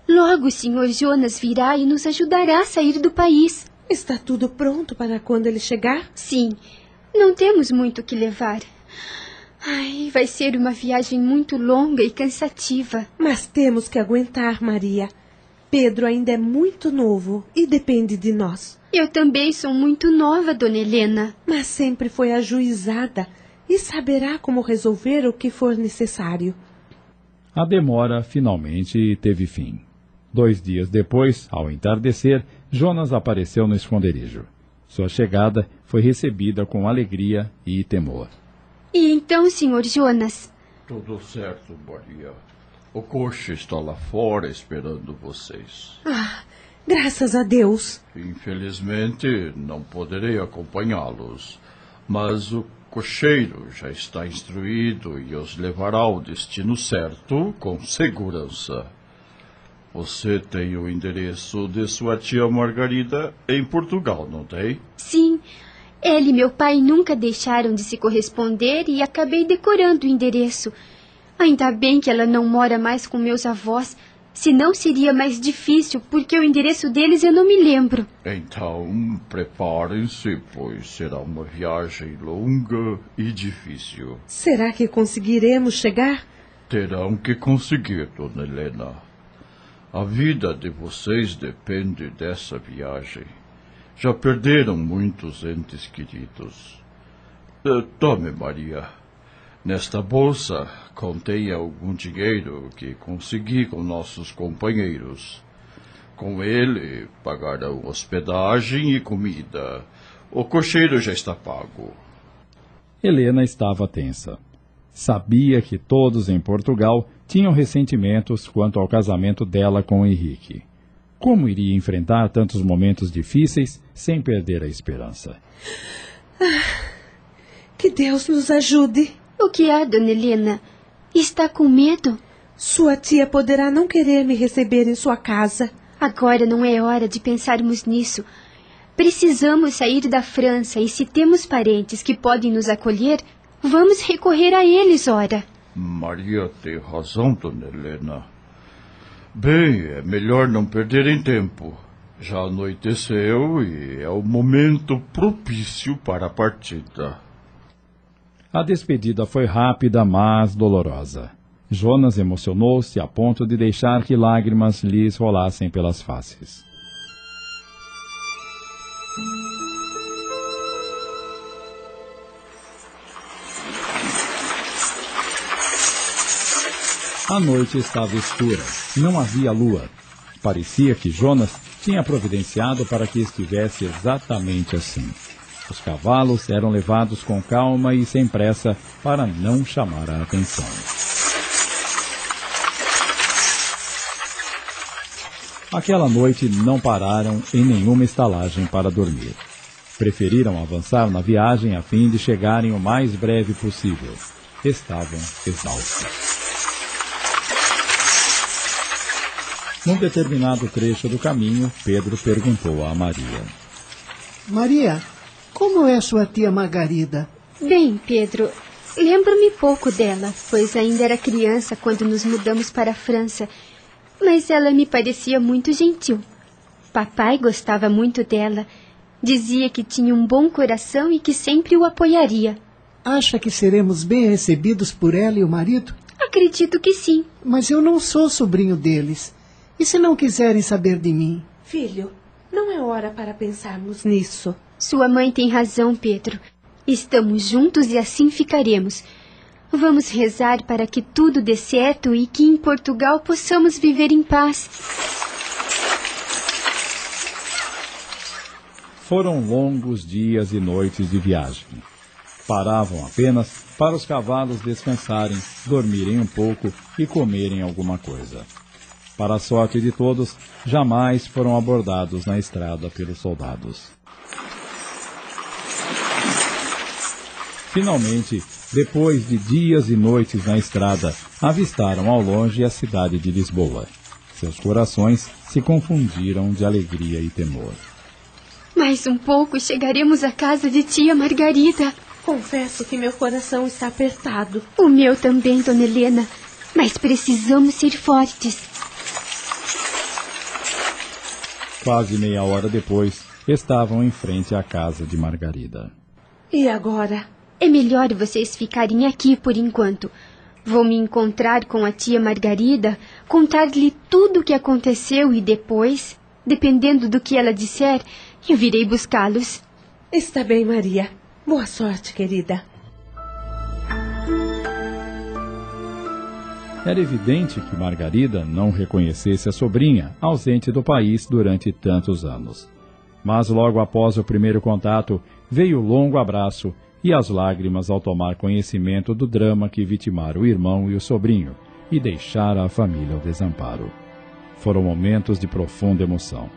Logo o senhor Jonas virá e nos ajudará a sair do país. Está tudo pronto para quando ele chegar? Sim. Não temos muito o que levar. Ai, vai ser uma viagem muito longa e cansativa. Mas temos que aguentar, Maria. Pedro ainda é muito novo e depende de nós. Eu também sou muito nova, dona Helena. Mas sempre foi ajuizada e saberá como resolver o que for necessário. A demora finalmente teve fim. Dois dias depois, ao entardecer, Jonas apareceu no esconderijo. Sua chegada foi recebida com alegria e temor. E então, senhor Jonas? Tudo certo, Maria. O coche está lá fora esperando vocês. Ah, graças a Deus. Infelizmente, não poderei acompanhá-los, mas o cocheiro já está instruído e os levará ao destino certo com segurança. Você tem o endereço de sua tia Margarida em Portugal, não tem? Sim. Ela e meu pai nunca deixaram de se corresponder e acabei decorando o endereço. Ainda bem que ela não mora mais com meus avós, senão seria mais difícil, porque o endereço deles eu não me lembro. Então, preparem-se, pois será uma viagem longa e difícil. Será que conseguiremos chegar? Terão que conseguir, dona Helena. A vida de vocês depende dessa viagem. Já perderam muitos entes queridos. Uh, tome, Maria. Nesta bolsa contém algum dinheiro que consegui com nossos companheiros. Com ele pagarão hospedagem e comida. O cocheiro já está pago. Helena estava tensa. Sabia que todos em Portugal tinham ressentimentos quanto ao casamento dela com Henrique. Como iria enfrentar tantos momentos difíceis sem perder a esperança? Ah, que Deus nos ajude. O que há, dona Helena? Está com medo? Sua tia poderá não querer me receber em sua casa. Agora não é hora de pensarmos nisso. Precisamos sair da França e se temos parentes que podem nos acolher, vamos recorrer a eles, ora. Maria tem razão, dona Helena. Bem, é melhor não perderem tempo. Já anoiteceu e é o momento propício para a partida. A despedida foi rápida, mas dolorosa. Jonas emocionou-se a ponto de deixar que lágrimas lhes rolassem pelas faces. A noite estava escura. Não havia lua. Parecia que Jonas tinha providenciado para que estivesse exatamente assim. Os cavalos eram levados com calma e sem pressa para não chamar a atenção. Aquela noite não pararam em nenhuma estalagem para dormir. Preferiram avançar na viagem a fim de chegarem o mais breve possível. Estavam exaustos. Num determinado trecho do caminho, Pedro perguntou a Maria: Maria, como é sua tia Margarida? Bem, Pedro, lembro-me pouco dela, pois ainda era criança quando nos mudamos para a França. Mas ela me parecia muito gentil. Papai gostava muito dela. Dizia que tinha um bom coração e que sempre o apoiaria. Acha que seremos bem recebidos por ela e o marido? Acredito que sim. Mas eu não sou sobrinho deles. E se não quiserem saber de mim? Filho, não é hora para pensarmos nisso. Sua mãe tem razão, Pedro. Estamos juntos e assim ficaremos. Vamos rezar para que tudo dê certo e que em Portugal possamos viver em paz. Foram longos dias e noites de viagem. Paravam apenas para os cavalos descansarem, dormirem um pouco e comerem alguma coisa. Para a sorte de todos, jamais foram abordados na estrada pelos soldados. Finalmente, depois de dias e noites na estrada, avistaram ao longe a cidade de Lisboa. Seus corações se confundiram de alegria e temor. Mais um pouco e chegaremos à casa de tia Margarida. Confesso que meu coração está apertado. O meu também, dona Helena. Mas precisamos ser fortes. Quase meia hora depois, estavam em frente à casa de Margarida. E agora? É melhor vocês ficarem aqui por enquanto. Vou me encontrar com a tia Margarida, contar-lhe tudo o que aconteceu e depois, dependendo do que ela disser, eu virei buscá-los. Está bem, Maria. Boa sorte, querida. Era evidente que Margarida não reconhecesse a sobrinha, ausente do país durante tantos anos. Mas logo após o primeiro contato, veio o longo abraço e as lágrimas ao tomar conhecimento do drama que vitimara o irmão e o sobrinho e deixara a família ao desamparo. Foram momentos de profunda emoção.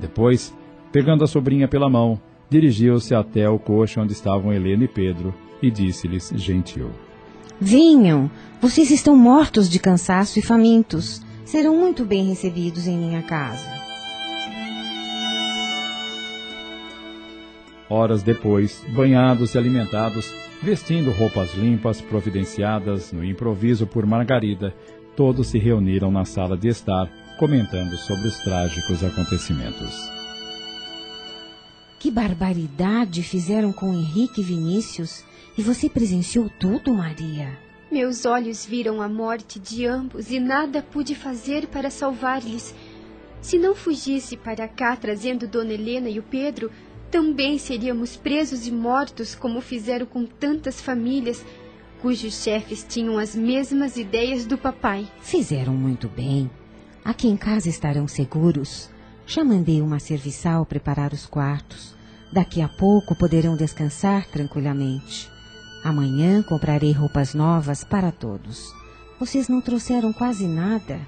Depois, pegando a sobrinha pela mão, dirigiu-se até o coxo onde estavam Helena e Pedro e disse-lhes gentil: Venham, vocês estão mortos de cansaço e famintos. Serão muito bem recebidos em minha casa. Horas depois, banhados e alimentados, vestindo roupas limpas providenciadas no improviso por Margarida, todos se reuniram na sala de estar, comentando sobre os trágicos acontecimentos. Que barbaridade fizeram com Henrique e Vinícius! E você presenciou tudo, Maria? Meus olhos viram a morte de ambos e nada pude fazer para salvar-lhes. Se não fugisse para cá trazendo Dona Helena e o Pedro, também seríamos presos e mortos como fizeram com tantas famílias cujos chefes tinham as mesmas ideias do papai. Fizeram muito bem. Aqui em casa estarão seguros. Já mandei uma serviçal preparar os quartos. Daqui a pouco poderão descansar tranquilamente. Amanhã comprarei roupas novas para todos. Vocês não trouxeram quase nada.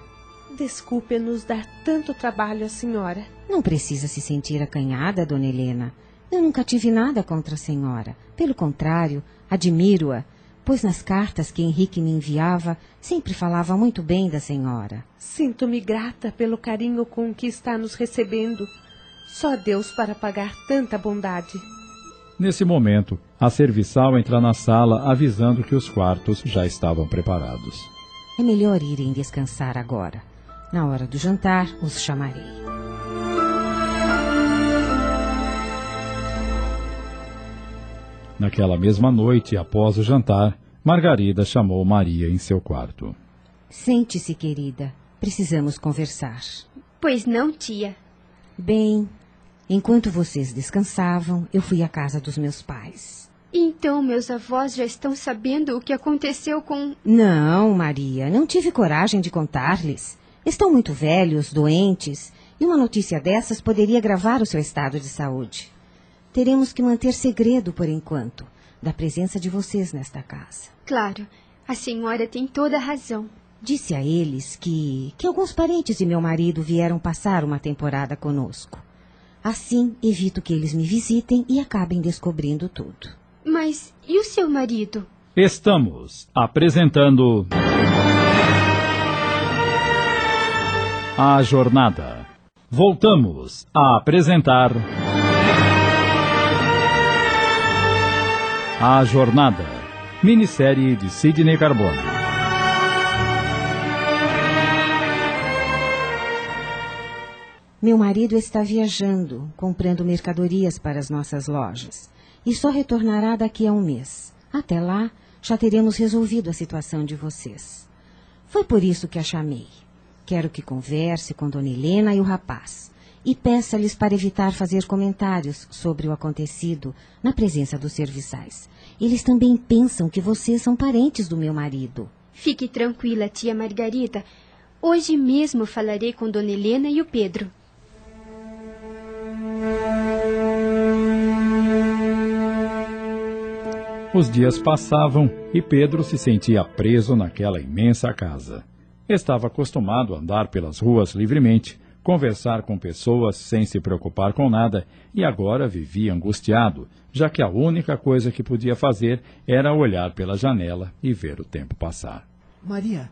Desculpe nos dar tanto trabalho à senhora. Não precisa se sentir acanhada, dona Helena. Eu nunca tive nada contra a senhora. Pelo contrário, admiro-a, pois nas cartas que Henrique me enviava, sempre falava muito bem da senhora. Sinto-me grata pelo carinho com que está nos recebendo. Só Deus para pagar tanta bondade. Nesse momento, a serviçal entra na sala avisando que os quartos já estavam preparados. É melhor irem descansar agora. Na hora do jantar, os chamarei. Naquela mesma noite, após o jantar, Margarida chamou Maria em seu quarto. Sente-se, querida. Precisamos conversar. Pois não, tia. Bem, enquanto vocês descansavam, eu fui à casa dos meus pais. Então meus avós já estão sabendo o que aconteceu com. Não, Maria, não tive coragem de contar-lhes. Estão muito velhos, doentes, e uma notícia dessas poderia agravar o seu estado de saúde. Teremos que manter segredo por enquanto da presença de vocês nesta casa. Claro, a senhora tem toda a razão. Disse a eles que que alguns parentes de meu marido vieram passar uma temporada conosco. Assim, evito que eles me visitem e acabem descobrindo tudo. Mas e o seu marido? Estamos apresentando A Jornada. Voltamos a apresentar A Jornada, minissérie de Sidney Carbone. Meu marido está viajando, comprando mercadorias para as nossas lojas, e só retornará daqui a um mês. Até lá, já teremos resolvido a situação de vocês. Foi por isso que a chamei. Quero que converse com Dona Helena e o rapaz e peça-lhes para evitar fazer comentários sobre o acontecido na presença dos serviçais Eles também pensam que vocês são parentes do meu marido. Fique tranquila, tia Margarida. Hoje mesmo falarei com Dona Helena e o Pedro. Os dias passavam e Pedro se sentia preso naquela imensa casa. Estava acostumado a andar pelas ruas livremente, conversar com pessoas sem se preocupar com nada e agora vivia angustiado, já que a única coisa que podia fazer era olhar pela janela e ver o tempo passar. Maria,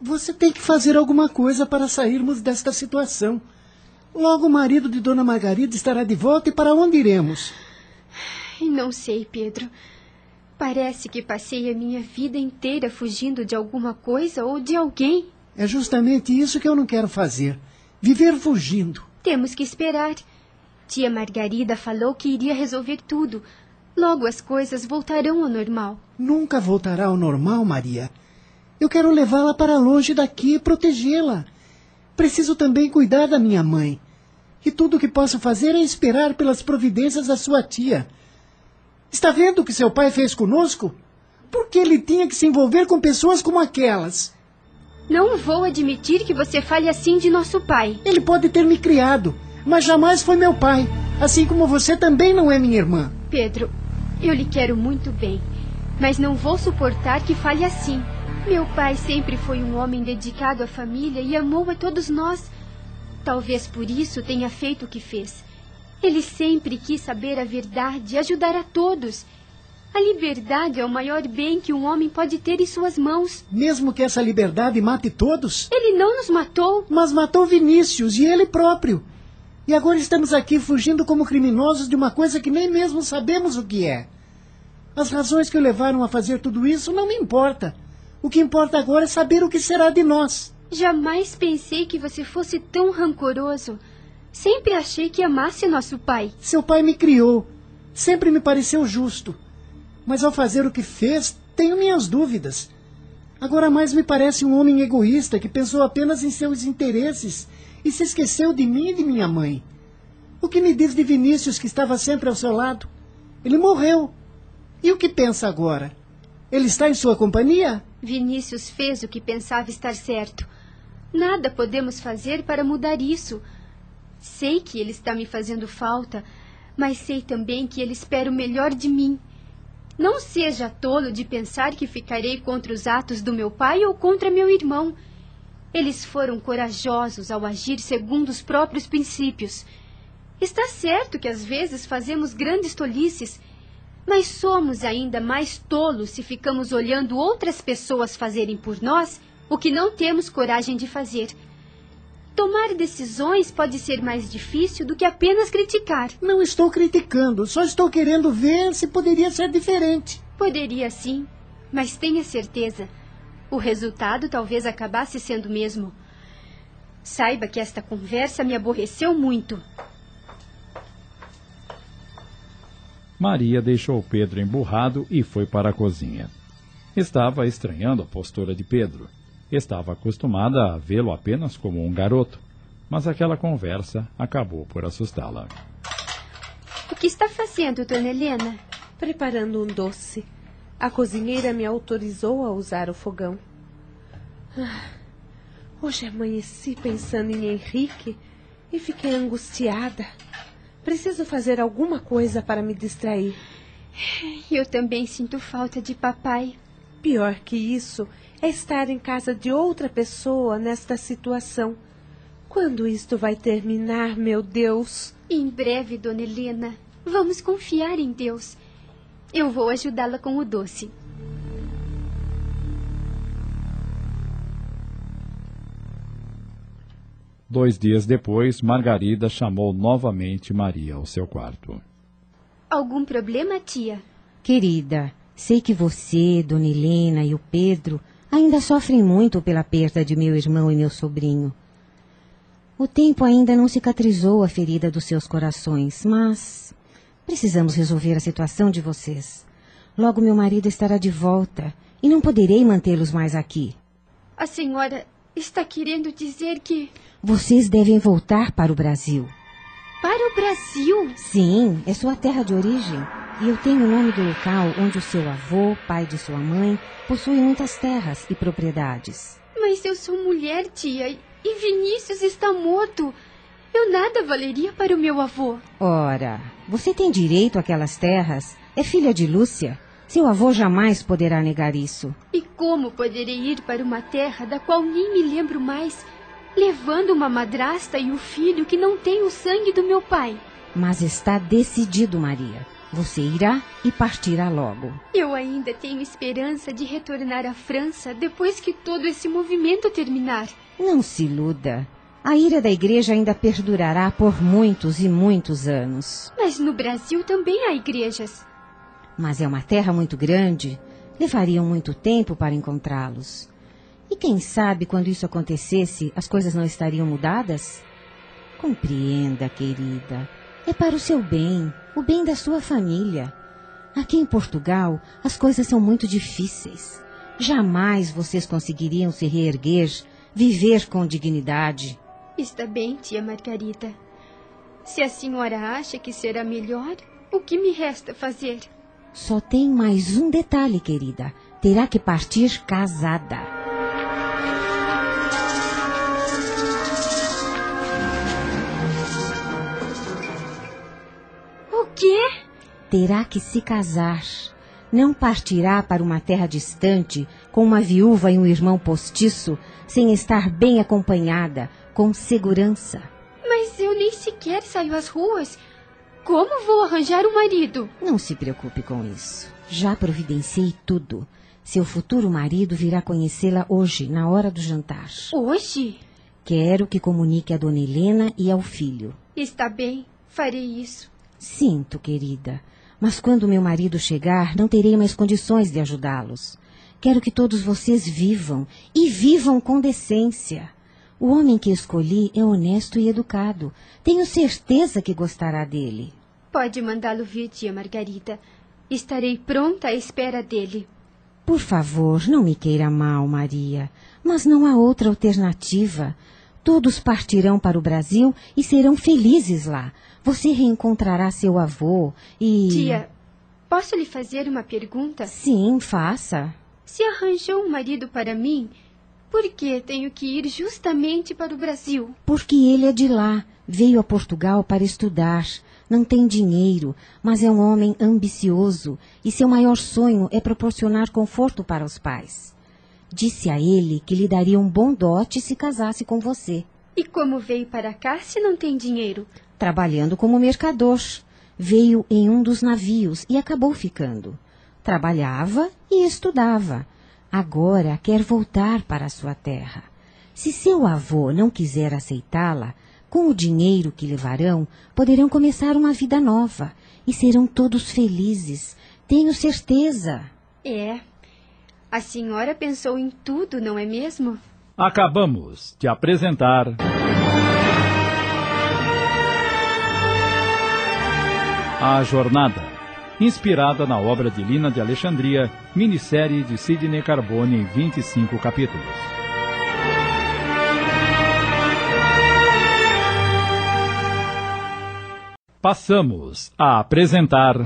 você tem que fazer alguma coisa para sairmos desta situação. Logo o marido de Dona Margarida estará de volta e para onde iremos? Não sei, Pedro. Parece que passei a minha vida inteira fugindo de alguma coisa ou de alguém. É justamente isso que eu não quero fazer. Viver fugindo. Temos que esperar. Tia Margarida falou que iria resolver tudo. Logo as coisas voltarão ao normal. Nunca voltará ao normal, Maria. Eu quero levá-la para longe daqui e protegê-la. Preciso também cuidar da minha mãe. E tudo o que posso fazer é esperar pelas providências da sua tia. Está vendo o que seu pai fez conosco? Por que ele tinha que se envolver com pessoas como aquelas? Não vou admitir que você fale assim de nosso pai. Ele pode ter me criado, mas jamais foi meu pai. Assim como você também não é minha irmã. Pedro, eu lhe quero muito bem, mas não vou suportar que fale assim. Meu pai sempre foi um homem dedicado à família e amou a todos nós. Talvez por isso tenha feito o que fez. Ele sempre quis saber a verdade, ajudar a todos. A liberdade é o maior bem que um homem pode ter em suas mãos. Mesmo que essa liberdade mate todos? Ele não nos matou. Mas matou Vinícius e ele próprio. E agora estamos aqui fugindo como criminosos de uma coisa que nem mesmo sabemos o que é. As razões que o levaram a fazer tudo isso não me importa. O que importa agora é saber o que será de nós. Jamais pensei que você fosse tão rancoroso. Sempre achei que amasse nosso pai. Seu pai me criou. Sempre me pareceu justo. Mas ao fazer o que fez, tenho minhas dúvidas. Agora mais me parece um homem egoísta que pensou apenas em seus interesses e se esqueceu de mim e de minha mãe. O que me diz de Vinícius, que estava sempre ao seu lado? Ele morreu. E o que pensa agora? Ele está em sua companhia? Vinícius fez o que pensava estar certo. Nada podemos fazer para mudar isso. Sei que ele está me fazendo falta, mas sei também que ele espera o melhor de mim. Não seja tolo de pensar que ficarei contra os atos do meu pai ou contra meu irmão. Eles foram corajosos ao agir segundo os próprios princípios. Está certo que às vezes fazemos grandes tolices, mas somos ainda mais tolos se ficamos olhando outras pessoas fazerem por nós o que não temos coragem de fazer. Tomar decisões pode ser mais difícil do que apenas criticar. Não estou criticando, só estou querendo ver se poderia ser diferente. Poderia sim, mas tenha certeza. O resultado talvez acabasse sendo o mesmo. Saiba que esta conversa me aborreceu muito. Maria deixou Pedro emburrado e foi para a cozinha. Estava estranhando a postura de Pedro. Estava acostumada a vê-lo apenas como um garoto, mas aquela conversa acabou por assustá-la. O que está fazendo, dona Helena? Preparando um doce. A cozinheira me autorizou a usar o fogão. Ah, hoje amanheci pensando em Henrique e fiquei angustiada. Preciso fazer alguma coisa para me distrair. Eu também sinto falta de papai. Pior que isso é estar em casa de outra pessoa nesta situação. Quando isto vai terminar, meu Deus? Em breve, dona Helena. Vamos confiar em Deus. Eu vou ajudá-la com o doce. Dois dias depois, Margarida chamou novamente Maria ao seu quarto. Algum problema, tia? Querida, sei que você, Dona Helena e o Pedro ainda sofrem muito pela perda de meu irmão e meu sobrinho. O tempo ainda não cicatrizou a ferida dos seus corações, mas precisamos resolver a situação de vocês. Logo meu marido estará de volta e não poderei mantê-los mais aqui. A senhora está querendo dizer que. Vocês devem voltar para o Brasil. Para o Brasil? Sim, é sua terra de origem. E eu tenho o nome do local onde o seu avô, pai de sua mãe, possui muitas terras e propriedades. Mas eu sou mulher, tia, e Vinícius está morto. Eu nada valeria para o meu avô. Ora, você tem direito àquelas terras. É filha de Lúcia. Seu avô jamais poderá negar isso. E como poderei ir para uma terra da qual nem me lembro mais, levando uma madrasta e o um filho que não tem o sangue do meu pai? Mas está decidido, Maria. Você irá e partirá logo. Eu ainda tenho esperança de retornar à França depois que todo esse movimento terminar. Não se iluda. A ira da igreja ainda perdurará por muitos e muitos anos. Mas no Brasil também há igrejas. Mas é uma terra muito grande. Levariam muito tempo para encontrá-los. E quem sabe quando isso acontecesse, as coisas não estariam mudadas? Compreenda, querida. É para o seu bem, o bem da sua família. Aqui em Portugal, as coisas são muito difíceis. Jamais vocês conseguiriam se reerguer, viver com dignidade. Está bem, tia Margarida. Se a senhora acha que será melhor, o que me resta fazer? Só tem mais um detalhe, querida. Terá que partir casada. Quê? Terá que se casar. Não partirá para uma terra distante, com uma viúva e um irmão postiço, sem estar bem acompanhada, com segurança. Mas eu nem sequer saio às ruas. Como vou arranjar um marido? Não se preocupe com isso. Já providenciei tudo. Seu futuro marido virá conhecê-la hoje, na hora do jantar. Hoje? Quero que comunique a dona Helena e ao filho. Está bem, farei isso. Sinto, querida. Mas quando meu marido chegar, não terei mais condições de ajudá-los. Quero que todos vocês vivam, e vivam com decência. O homem que escolhi é honesto e educado. Tenho certeza que gostará dele. Pode mandá-lo vir, tia Margarida. Estarei pronta à espera dele. Por favor, não me queira mal, Maria. Mas não há outra alternativa. Todos partirão para o Brasil e serão felizes lá. Você reencontrará seu avô e. Tia, posso lhe fazer uma pergunta? Sim, faça. Se arranjou um marido para mim, por que tenho que ir justamente para o Brasil? Porque ele é de lá. Veio a Portugal para estudar. Não tem dinheiro, mas é um homem ambicioso e seu maior sonho é proporcionar conforto para os pais. Disse a ele que lhe daria um bom dote se casasse com você. E como veio para cá se não tem dinheiro? Trabalhando como mercador. Veio em um dos navios e acabou ficando. Trabalhava e estudava. Agora quer voltar para a sua terra. Se seu avô não quiser aceitá-la, com o dinheiro que levarão, poderão começar uma vida nova e serão todos felizes. Tenho certeza. É. A senhora pensou em tudo, não é mesmo? Acabamos de apresentar. A Jornada, inspirada na obra de Lina de Alexandria, minissérie de Sidney Carbone em 25 capítulos. Passamos a apresentar.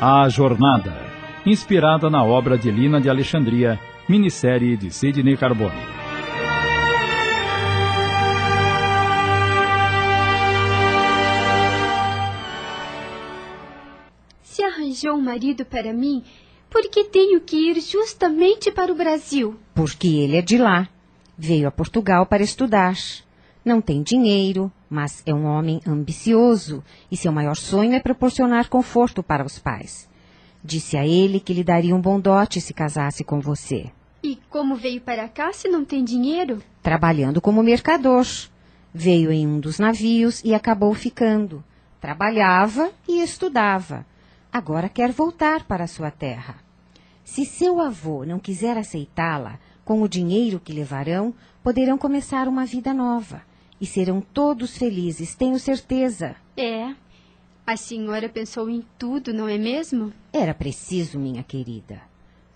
A Jornada, inspirada na obra de Lina de Alexandria, minissérie de Sidney Carbone. Se arranjou um marido para mim, por que tenho que ir justamente para o Brasil? Porque ele é de lá. Veio a Portugal para estudar. Não tem dinheiro, mas é um homem ambicioso e seu maior sonho é proporcionar conforto para os pais. Disse a ele que lhe daria um bom dote se casasse com você. E como veio para cá se não tem dinheiro? Trabalhando como mercador. Veio em um dos navios e acabou ficando. Trabalhava e estudava. Agora quer voltar para sua terra. Se seu avô não quiser aceitá-la, com o dinheiro que levarão, poderão começar uma vida nova. E serão todos felizes, tenho certeza. É. A senhora pensou em tudo, não é mesmo? Era preciso, minha querida.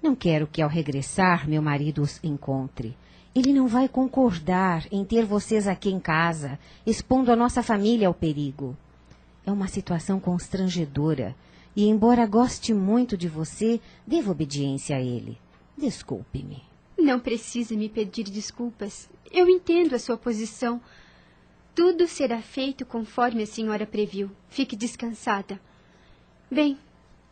Não quero que ao regressar meu marido os encontre. Ele não vai concordar em ter vocês aqui em casa, expondo a nossa família ao perigo. É uma situação constrangedora e, embora goste muito de você, devo obediência a ele. Desculpe-me. Não precisa me pedir desculpas. Eu entendo a sua posição. Tudo será feito conforme a senhora previu. Fique descansada. Bem,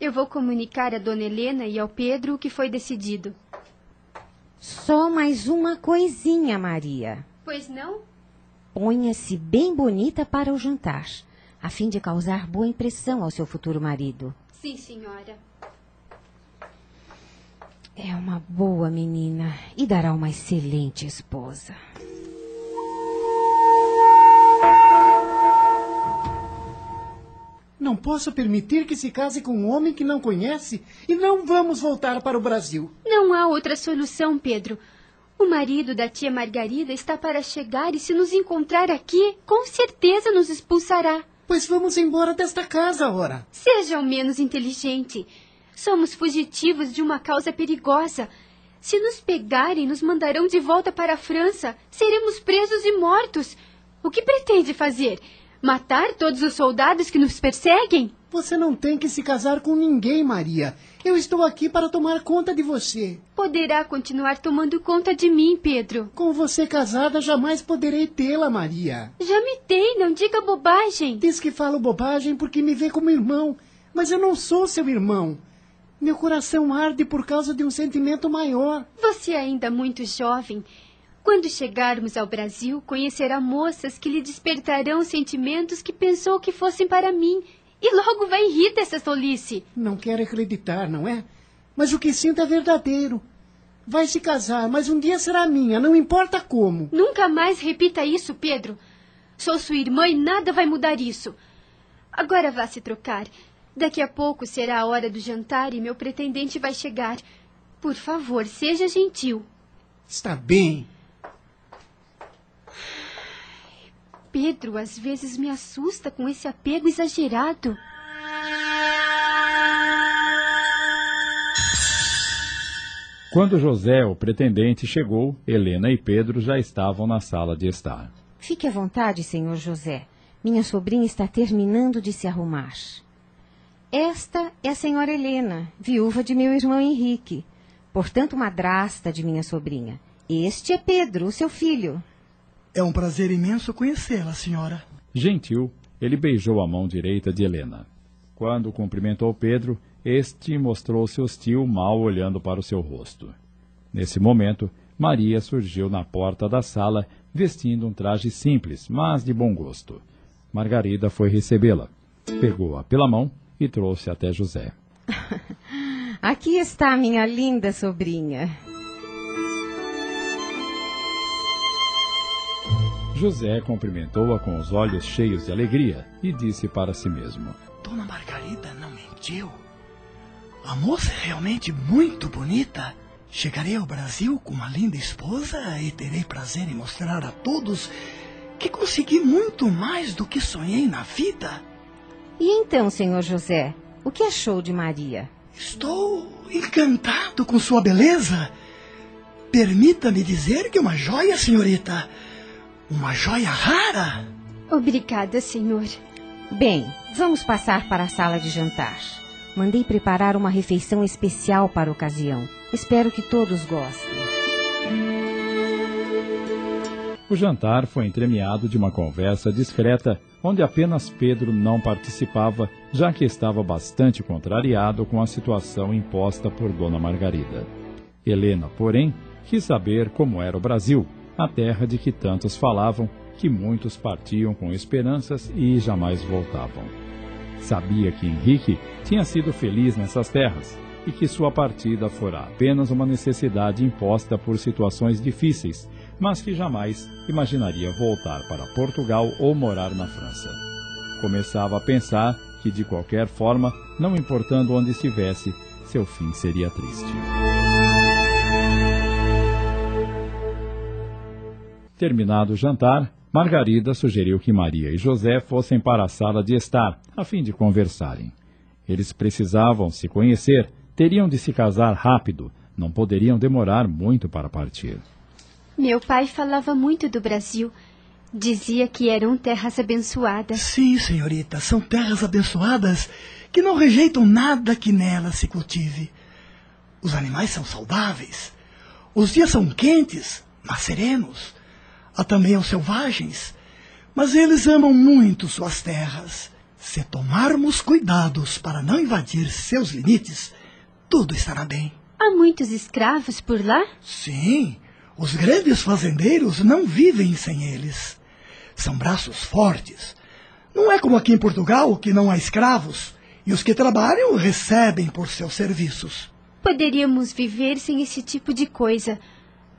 eu vou comunicar a dona Helena e ao Pedro o que foi decidido. Só mais uma coisinha, Maria. Pois não? Ponha-se bem bonita para o jantar, a fim de causar boa impressão ao seu futuro marido. Sim, senhora. É uma boa menina e dará uma excelente esposa. Não posso permitir que se case com um homem que não conhece e não vamos voltar para o Brasil. Não há outra solução, Pedro. O marido da tia Margarida está para chegar e, se nos encontrar aqui, com certeza nos expulsará. Pois vamos embora desta casa, ora. Seja ao menos inteligente. Somos fugitivos de uma causa perigosa. Se nos pegarem, nos mandarão de volta para a França. Seremos presos e mortos. O que pretende fazer? Matar todos os soldados que nos perseguem? Você não tem que se casar com ninguém, Maria. Eu estou aqui para tomar conta de você. Poderá continuar tomando conta de mim, Pedro. Com você casada, jamais poderei tê-la, Maria. Já me tem, não diga bobagem. Diz que falo bobagem porque me vê como irmão, mas eu não sou seu irmão. Meu coração arde por causa de um sentimento maior. Você é ainda muito jovem. Quando chegarmos ao Brasil, conhecerá moças que lhe despertarão sentimentos que pensou que fossem para mim. E logo vai rir dessa tolice. Não quero acreditar, não é? Mas o que sinto é verdadeiro. Vai se casar, mas um dia será minha, não importa como. Nunca mais repita isso, Pedro. Sou sua irmã e nada vai mudar isso. Agora vá se trocar. Daqui a pouco será a hora do jantar e meu pretendente vai chegar. Por favor, seja gentil. Está bem. Pedro às vezes me assusta com esse apego exagerado. Quando José, o pretendente, chegou, Helena e Pedro já estavam na sala de estar. Fique à vontade, senhor José. Minha sobrinha está terminando de se arrumar. Esta é a senhora Helena, viúva de meu irmão Henrique, portanto madrasta de minha sobrinha. Este é Pedro, o seu filho. É um prazer imenso conhecê-la, senhora. Gentil, ele beijou a mão direita de Helena. Quando cumprimentou Pedro, este mostrou-se hostil, mal olhando para o seu rosto. Nesse momento, Maria surgiu na porta da sala, vestindo um traje simples, mas de bom gosto. Margarida foi recebê-la. Pegou-a pela mão e trouxe até José. Aqui está minha linda sobrinha. José cumprimentou-a com os olhos cheios de alegria e disse para si mesmo: Dona Margarida não mentiu. A moça é realmente muito bonita. Chegarei ao Brasil com uma linda esposa e terei prazer em mostrar a todos que consegui muito mais do que sonhei na vida. E então, senhor José, o que achou de Maria? Estou encantado com sua beleza. Permita-me dizer que é uma joia, senhorita. Uma joia rara. Obrigada, senhor. Bem, vamos passar para a sala de jantar. Mandei preparar uma refeição especial para a ocasião. Espero que todos gostem. O jantar foi entremeado de uma conversa discreta, onde apenas Pedro não participava, já que estava bastante contrariado com a situação imposta por Dona Margarida. Helena, porém, quis saber como era o Brasil, a terra de que tantos falavam, que muitos partiam com esperanças e jamais voltavam. Sabia que Henrique tinha sido feliz nessas terras e que sua partida fora apenas uma necessidade imposta por situações difíceis, mas que jamais imaginaria voltar para Portugal ou morar na França. Começava a pensar que, de qualquer forma, não importando onde estivesse, seu fim seria triste. Terminado o jantar, Margarida sugeriu que Maria e José fossem para a sala de estar, a fim de conversarem. Eles precisavam se conhecer, teriam de se casar rápido, não poderiam demorar muito para partir. Meu pai falava muito do Brasil. Dizia que eram terras abençoadas. Sim, senhorita, são terras abençoadas que não rejeitam nada que nelas se cultive. Os animais são saudáveis. Os dias são quentes, mas serenos. Há também os selvagens. Mas eles amam muito suas terras. Se tomarmos cuidados para não invadir seus limites, tudo estará bem. Há muitos escravos por lá? Sim, os grandes fazendeiros não vivem sem eles. São braços fortes. Não é como aqui em Portugal, que não há escravos, e os que trabalham recebem por seus serviços. Poderíamos viver sem esse tipo de coisa.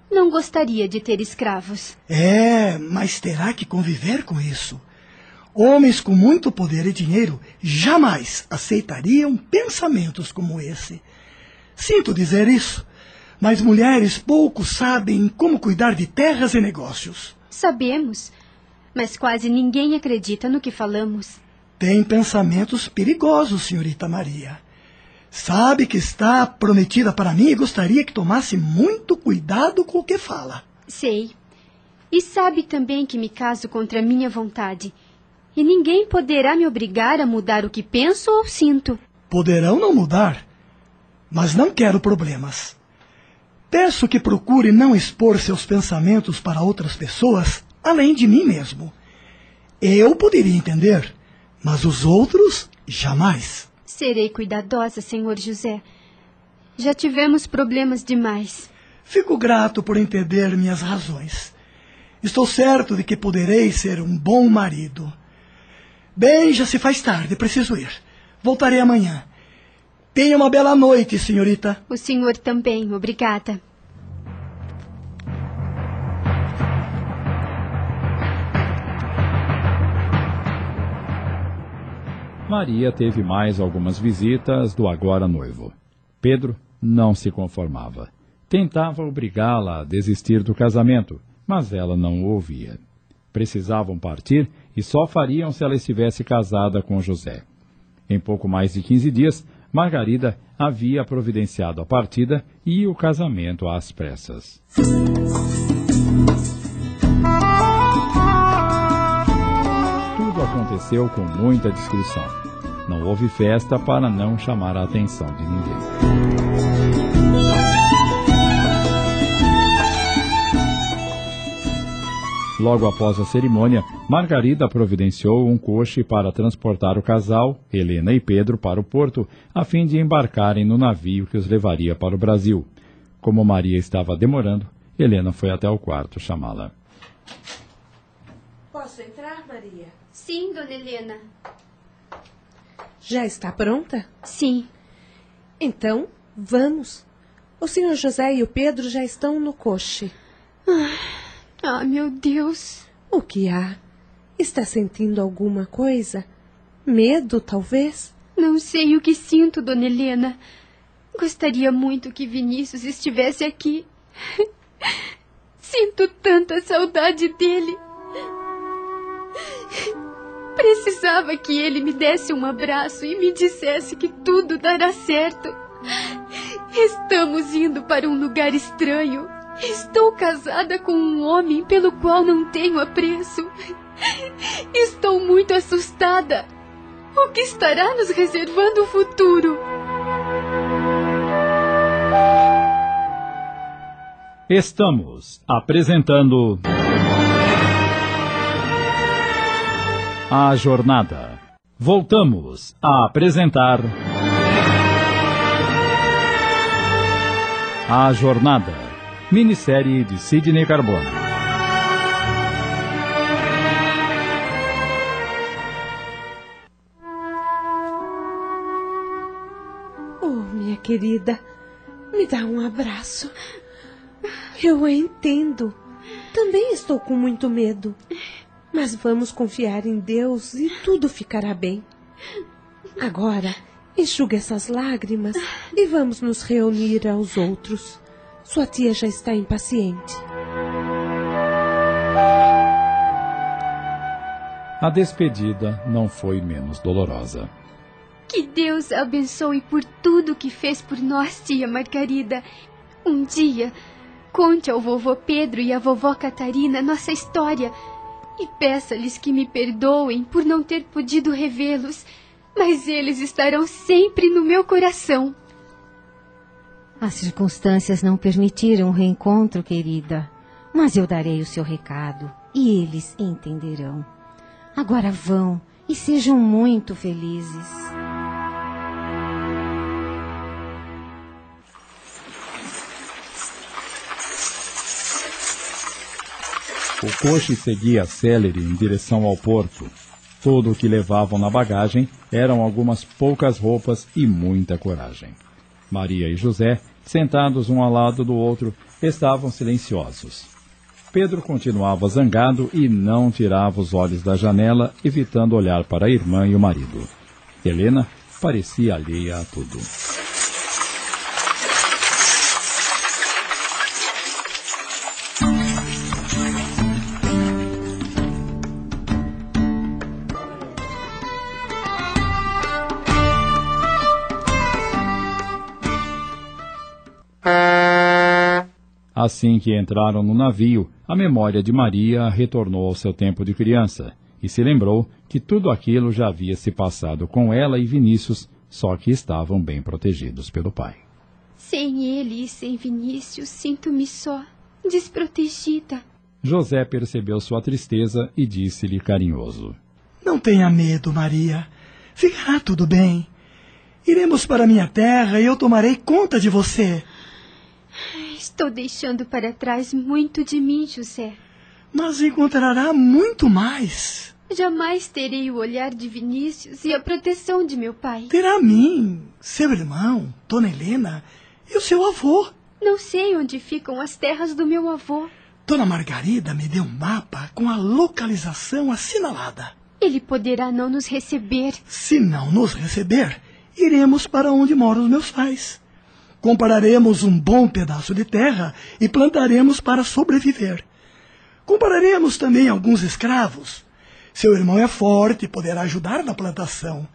Não gostaria de ter escravos. É, mas terá que conviver com isso. Homens com muito poder e dinheiro jamais aceitariam pensamentos como esse. Sinto dizer isso, mas mulheres pouco sabem como cuidar de terras e negócios. Sabemos, mas quase ninguém acredita no que falamos. Tem pensamentos perigosos, senhorita Maria. Sabe que está prometida para mim e gostaria que tomasse muito cuidado com o que fala. Sei. E sabe também que me caso contra minha vontade. E ninguém poderá me obrigar a mudar o que penso ou sinto. Poderão não mudar, mas não quero problemas. Peço que procure não expor seus pensamentos para outras pessoas, além de mim mesmo. Eu poderia entender, mas os outros jamais. Serei cuidadosa, senhor José. Já tivemos problemas demais. Fico grato por entender minhas razões. Estou certo de que poderei ser um bom marido. Bem, já se faz tarde, preciso ir. Voltarei amanhã. Tenha uma bela noite, senhorita. O senhor também, obrigada. Maria teve mais algumas visitas do agora noivo. Pedro não se conformava. Tentava obrigá-la a desistir do casamento, mas ela não o ouvia. Precisavam partir e só fariam se ela estivesse casada com José. Em pouco mais de quinze dias, Margarida havia providenciado a partida e o casamento às pressas. Aconteceu com muita discrição. Não houve festa para não chamar a atenção de ninguém. Logo após a cerimônia, Margarida providenciou um coche para transportar o casal, Helena e Pedro, para o porto, a fim de embarcarem no navio que os levaria para o Brasil. Como Maria estava demorando, Helena foi até o quarto chamá-la. Posso entrar, Maria? Sim, dona Helena. Já está pronta? Sim. Então, vamos. O senhor José e o Pedro já estão no coche. Ah, meu Deus. O que há? Está sentindo alguma coisa? Medo, talvez? Não sei o que sinto, dona Helena. Gostaria muito que Vinícius estivesse aqui. Sinto tanta saudade dele. Precisava que ele me desse um abraço e me dissesse que tudo dará certo. Estamos indo para um lugar estranho. Estou casada com um homem pelo qual não tenho apreço. Estou muito assustada. O que estará nos reservando o futuro? Estamos apresentando. A Jornada. Voltamos a apresentar. A Jornada. Minissérie de Sidney Carbone. Oh, minha querida, me dá um abraço. Eu a entendo. Também estou com muito medo. Mas vamos confiar em Deus e tudo ficará bem. Agora, enxuga essas lágrimas e vamos nos reunir aos outros. Sua tia já está impaciente. A despedida não foi menos dolorosa. Que Deus a abençoe por tudo que fez por nós, tia Margarida. Um dia, Conte ao vovô Pedro e à vovó Catarina nossa história e peça-lhes que me perdoem por não ter podido revê-los, mas eles estarão sempre no meu coração. As circunstâncias não permitiram o reencontro, querida, mas eu darei o seu recado e eles entenderão. Agora vão e sejam muito felizes. O coche seguia célere em direção ao porto. Tudo o que levavam na bagagem eram algumas poucas roupas e muita coragem. Maria e José, sentados um ao lado do outro, estavam silenciosos. Pedro continuava zangado e não tirava os olhos da janela, evitando olhar para a irmã e o marido. Helena parecia alheia a tudo. Assim que entraram no navio, a memória de Maria retornou ao seu tempo de criança e se lembrou que tudo aquilo já havia se passado com ela e Vinícius, só que estavam bem protegidos pelo pai. Sem ele e sem Vinícius, sinto-me só, desprotegida. José percebeu sua tristeza e disse-lhe carinhoso: Não tenha medo, Maria. Ficará tudo bem. Iremos para minha terra e eu tomarei conta de você. Estou deixando para trás muito de mim, José. Mas encontrará muito mais. Jamais terei o olhar de Vinícius e a proteção de meu pai. Terá mim, seu irmão, Dona Helena e o seu avô. Não sei onde ficam as terras do meu avô. Dona Margarida me deu um mapa com a localização assinalada. Ele poderá não nos receber. Se não nos receber, iremos para onde moram os meus pais. Compararemos um bom pedaço de terra e plantaremos para sobreviver. Compararemos também alguns escravos. Seu irmão é forte e poderá ajudar na plantação.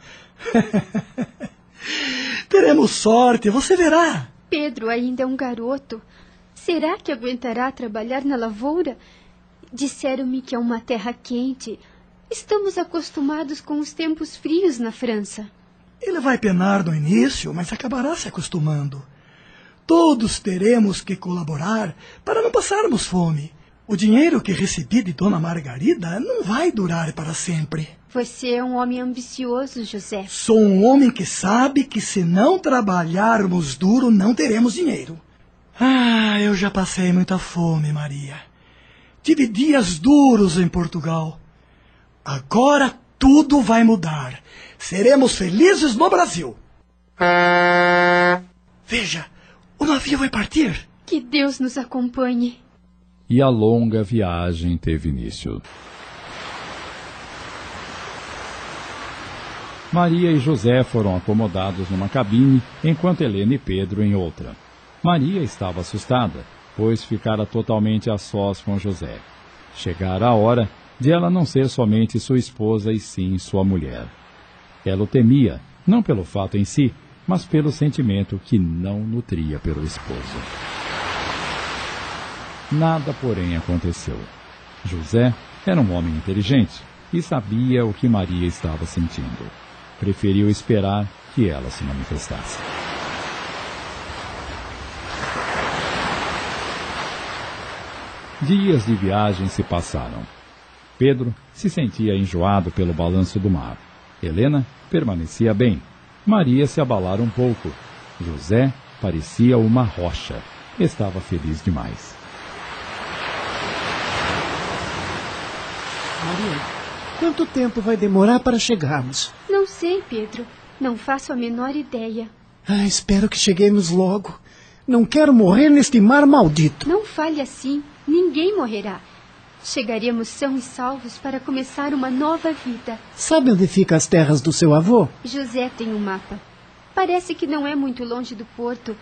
Teremos sorte, você verá. Pedro ainda é um garoto. Será que aguentará trabalhar na lavoura? Disseram-me que é uma terra quente. Estamos acostumados com os tempos frios na França. Ele vai penar no início, mas acabará se acostumando. Todos teremos que colaborar para não passarmos fome. O dinheiro que recebi de Dona Margarida não vai durar para sempre. Você é um homem ambicioso, José. Sou um homem que sabe que se não trabalharmos duro, não teremos dinheiro. Ah, eu já passei muita fome, Maria. Tive dias duros em Portugal. Agora tudo vai mudar. Seremos felizes no Brasil. Veja, o navio vai partir. Que Deus nos acompanhe. E a longa viagem teve início. Maria e José foram acomodados numa cabine, enquanto Helena e Pedro em outra. Maria estava assustada, pois ficara totalmente a sós com José. Chegara a hora de ela não ser somente sua esposa e sim sua mulher. Ela o temia, não pelo fato em si, mas pelo sentimento que não nutria pelo esposo. Nada, porém, aconteceu. José era um homem inteligente e sabia o que Maria estava sentindo. Preferiu esperar que ela se manifestasse. Dias de viagem se passaram. Pedro se sentia enjoado pelo balanço do mar. Helena permanecia bem. Maria se abalara um pouco. José parecia uma rocha. Estava feliz demais. Maria, quanto tempo vai demorar para chegarmos? Não sei, Pedro. Não faço a menor ideia. Ah, espero que cheguemos logo. Não quero morrer neste mar maldito. Não fale assim. Ninguém morrerá. Chegaremos são e salvos para começar uma nova vida. Sabe onde ficam as terras do seu avô? José tem um mapa. Parece que não é muito longe do porto.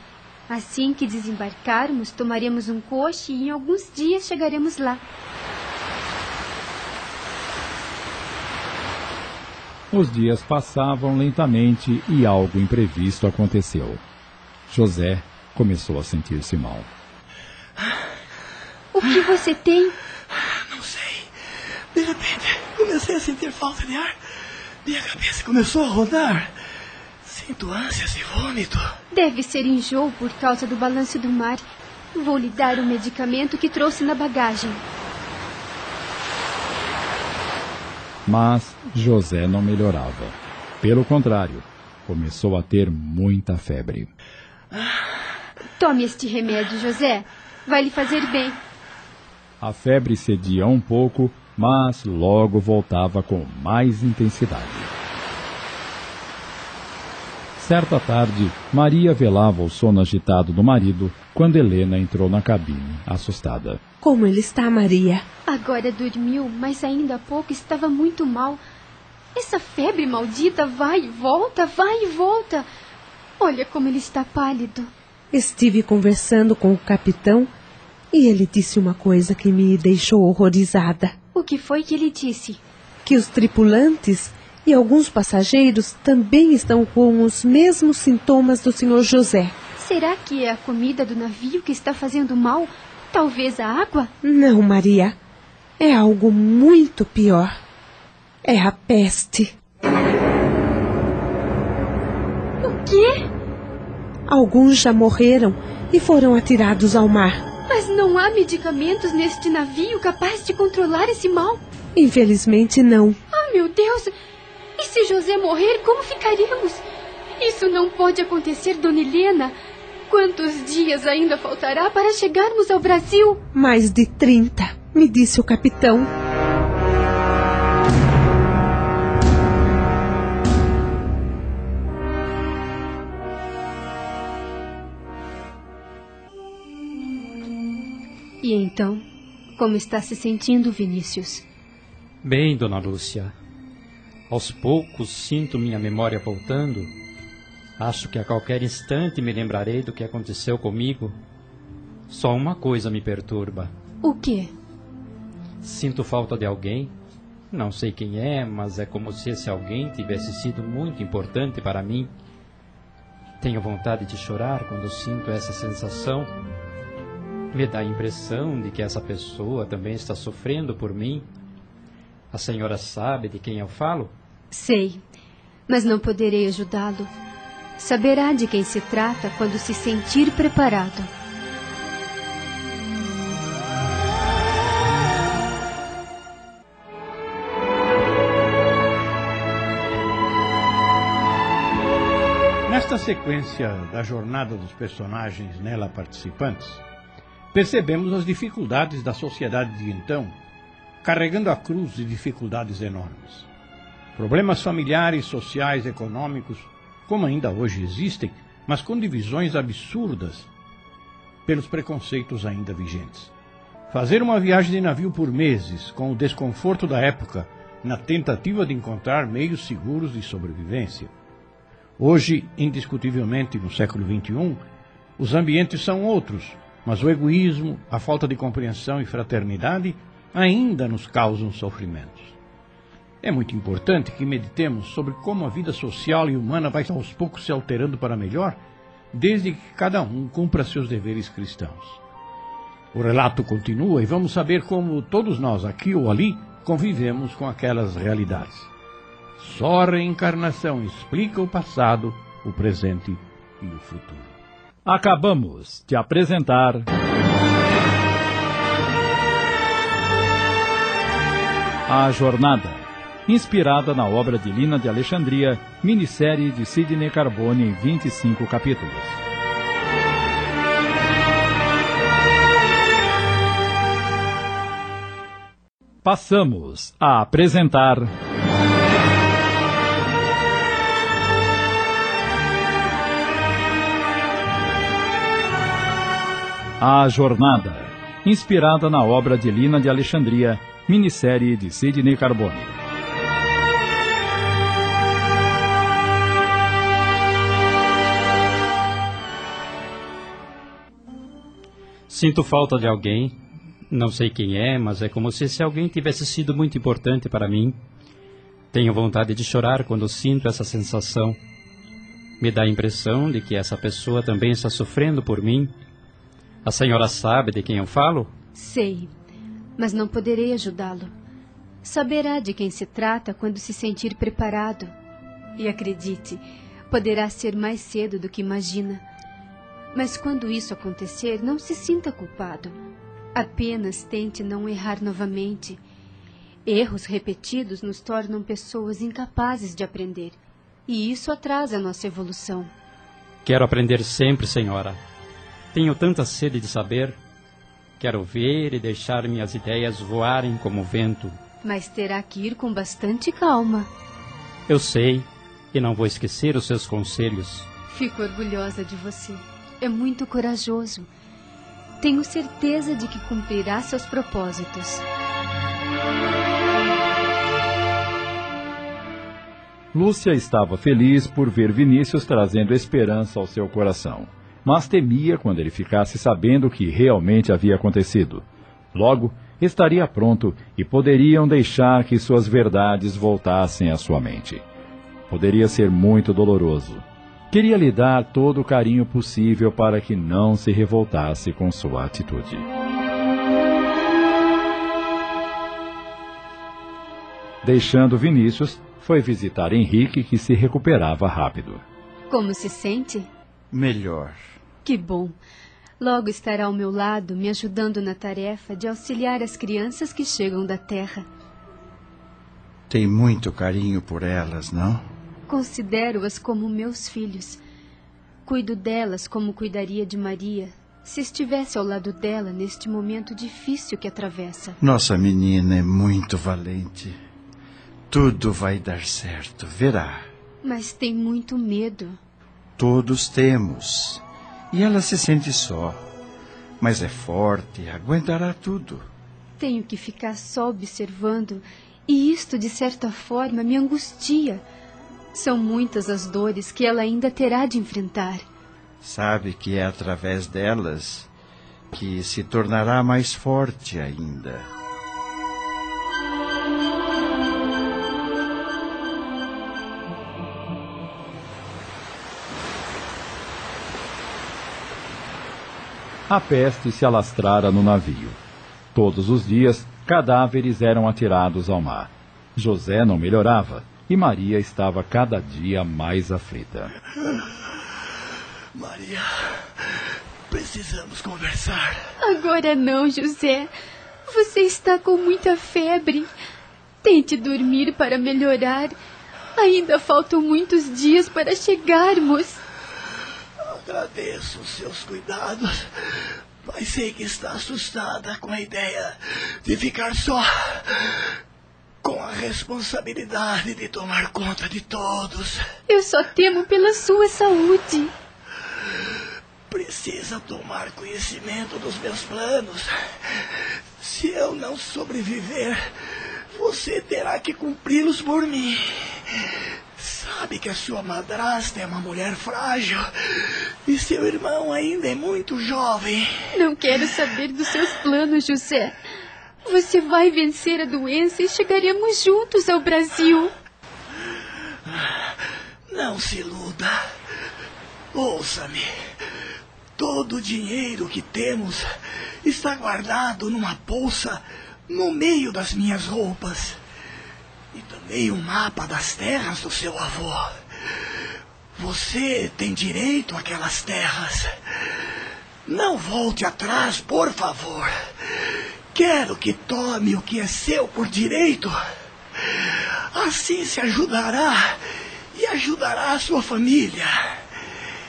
Assim que desembarcarmos, tomaremos um coche e em alguns dias chegaremos lá. Os dias passavam lentamente e algo imprevisto aconteceu. José começou a sentir-se mal. O que você tem? De repente, comecei a sentir falta de ar. Minha cabeça começou a rodar. Sinto ânsias e vômito. Deve ser enjoo por causa do balanço do mar. Vou lhe dar o medicamento que trouxe na bagagem. Mas José não melhorava. Pelo contrário, começou a ter muita febre. Tome este remédio, José. Vai lhe fazer bem. A febre cedia um pouco, mas logo voltava com mais intensidade. Certa tarde, Maria velava o sono agitado do marido quando Helena entrou na cabine, assustada. Como ele está, Maria? Agora dormiu, mas ainda há pouco estava muito mal. Essa febre maldita vai e volta, vai e volta. Olha como ele está pálido. Estive conversando com o capitão e ele disse uma coisa que me deixou horrorizada. O que foi que ele disse? Que os tripulantes e alguns passageiros também estão com os mesmos sintomas do Sr. José. Será que é a comida do navio que está fazendo mal? Talvez a água? Não, Maria. É algo muito pior. É a peste. O quê? Alguns já morreram e foram atirados ao mar. Mas não há medicamentos neste navio capazes de controlar esse mal? Infelizmente, não. Ah, meu Deus! E se José morrer, como ficaremos? Isso não pode acontecer, Dona Helena. Quantos dias ainda faltará para chegarmos ao Brasil? Mais de trinta, me disse o capitão. E então, como está se sentindo, Vinícius? Bem, dona Lúcia. Aos poucos sinto minha memória voltando. Acho que a qualquer instante me lembrarei do que aconteceu comigo. Só uma coisa me perturba. O quê? Sinto falta de alguém. Não sei quem é, mas é como se esse alguém tivesse sido muito importante para mim. Tenho vontade de chorar quando sinto essa sensação. Me dá a impressão de que essa pessoa também está sofrendo por mim. A senhora sabe de quem eu falo? Sei, mas não poderei ajudá-lo. Saberá de quem se trata quando se sentir preparado. Nesta sequência da jornada dos personagens nela participantes, percebemos as dificuldades da sociedade de então, carregando a cruz de dificuldades enormes. Problemas familiares, sociais, econômicos, como ainda hoje existem, mas com divisões absurdas pelos preconceitos ainda vigentes. Fazer uma viagem de navio por meses, com o desconforto da época, na tentativa de encontrar meios seguros de sobrevivência. Hoje, indiscutivelmente, no século XXI, os ambientes são outros, mas o egoísmo, a falta de compreensão e fraternidade ainda nos causam sofrimentos. É muito importante que meditemos sobre como a vida social e humana vai aos poucos se alterando para melhor, desde que cada um cumpra seus deveres cristãos. O relato continua e vamos saber como todos nós, aqui ou ali, convivemos com aquelas realidades. Só a reencarnação explica o passado, o presente e o futuro. Acabamos de apresentar. A Jornada, inspirada na obra de Lina de Alexandria, minissérie de Sidney Carbone em 25 capítulos. Passamos a apresentar. A Jornada, inspirada na obra de Lina de Alexandria, minissérie de Sidney Carbone. Sinto falta de alguém. Não sei quem é, mas é como se esse alguém tivesse sido muito importante para mim. Tenho vontade de chorar quando sinto essa sensação. Me dá a impressão de que essa pessoa também está sofrendo por mim. A senhora sabe de quem eu falo? Sei, mas não poderei ajudá-lo. Saberá de quem se trata quando se sentir preparado. E acredite, poderá ser mais cedo do que imagina. Mas quando isso acontecer, não se sinta culpado. Apenas tente não errar novamente. Erros repetidos nos tornam pessoas incapazes de aprender. E isso atrasa a nossa evolução. Quero aprender sempre, senhora. Tenho tanta sede de saber. Quero ver e deixar minhas ideias voarem como vento. Mas terá que ir com bastante calma. Eu sei, e não vou esquecer os seus conselhos. Fico orgulhosa de você. É muito corajoso. Tenho certeza de que cumprirá seus propósitos. Lúcia estava feliz por ver Vinícius trazendo esperança ao seu coração, mas temia quando ele ficasse sabendo o que realmente havia acontecido. Logo, estaria pronto e poderiam deixar que suas verdades voltassem à sua mente. Poderia ser muito doloroso. Queria lhe dar todo o carinho possível para que não se revoltasse com sua atitude. Deixando Vinícius, foi visitar Henrique, que se recuperava rápido. Como se sente? Melhor. Que bom. Logo estará ao meu lado, me ajudando na tarefa de auxiliar as crianças que chegam da terra. Tem muito carinho por elas, não? Considero-as como meus filhos. Cuido delas como cuidaria de Maria, se estivesse ao lado dela neste momento difícil que atravessa. Nossa menina é muito valente. Tudo vai dar certo, verá. Mas tem muito medo. Todos temos. E ela se sente só. Mas é forte, aguentará tudo. Tenho que ficar só observando, e isto, de certa forma, me angustia. São muitas as dores que ela ainda terá de enfrentar. Sabe que é através delas que se tornará mais forte ainda. A peste se alastrara no navio. Todos os dias, cadáveres eram atirados ao mar. José não melhorava e Maria estava cada dia mais aflita. Maria, precisamos conversar. Agora não, José. Você está com muita febre. Tente dormir para melhorar. Ainda faltam muitos dias para chegarmos. Agradeço os seus cuidados, mas sei que está assustada com a ideia de ficar só. Com a responsabilidade de tomar conta de todos. Eu só temo pela sua saúde. Precisa tomar conhecimento dos meus planos. Se eu não sobreviver, você terá que cumpri-los por mim. Sabe que a sua madrasta é uma mulher frágil e seu irmão ainda é muito jovem. Não quero saber dos seus planos, José. Você vai vencer a doença e chegaremos juntos ao Brasil. Não se iluda. Ouça-me. Todo o dinheiro que temos está guardado numa bolsa no meio das minhas roupas. E também um mapa das terras do seu avô. Você tem direito àquelas terras. Não volte atrás, por favor. Quero que tome o que é seu por direito. Assim se ajudará e ajudará a sua família.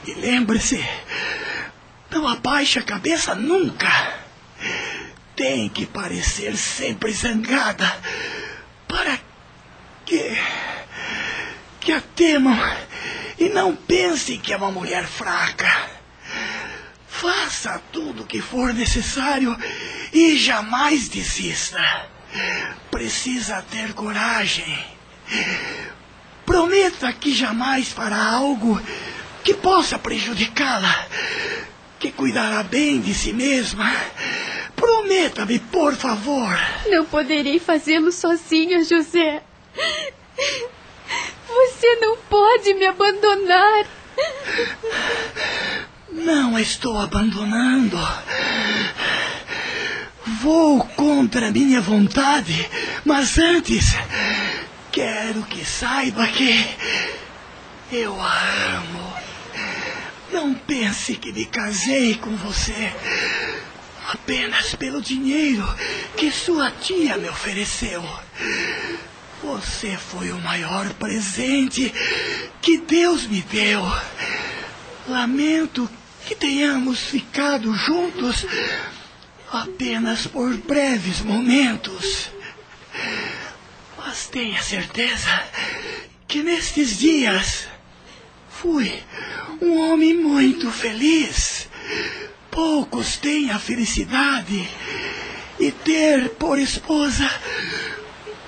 E lembre-se, não abaixe a cabeça nunca. Tem que parecer sempre zangada para que que a temam e não pense que é uma mulher fraca. Faça tudo o que for necessário e jamais desista. Precisa ter coragem. Prometa que jamais fará algo que possa prejudicá-la, que cuidará bem de si mesma. Prometa-me, por favor. Não poderei fazê-lo sozinha, José. Você não pode me abandonar. Não estou abandonando. Vou contra minha vontade, mas antes quero que saiba que eu a amo. Não pense que me casei com você apenas pelo dinheiro que sua tia me ofereceu. Você foi o maior presente que Deus me deu. Lamento que tenhamos ficado juntos apenas por breves momentos. Mas tenha certeza que nestes dias fui um homem muito feliz. Poucos têm a felicidade e ter por esposa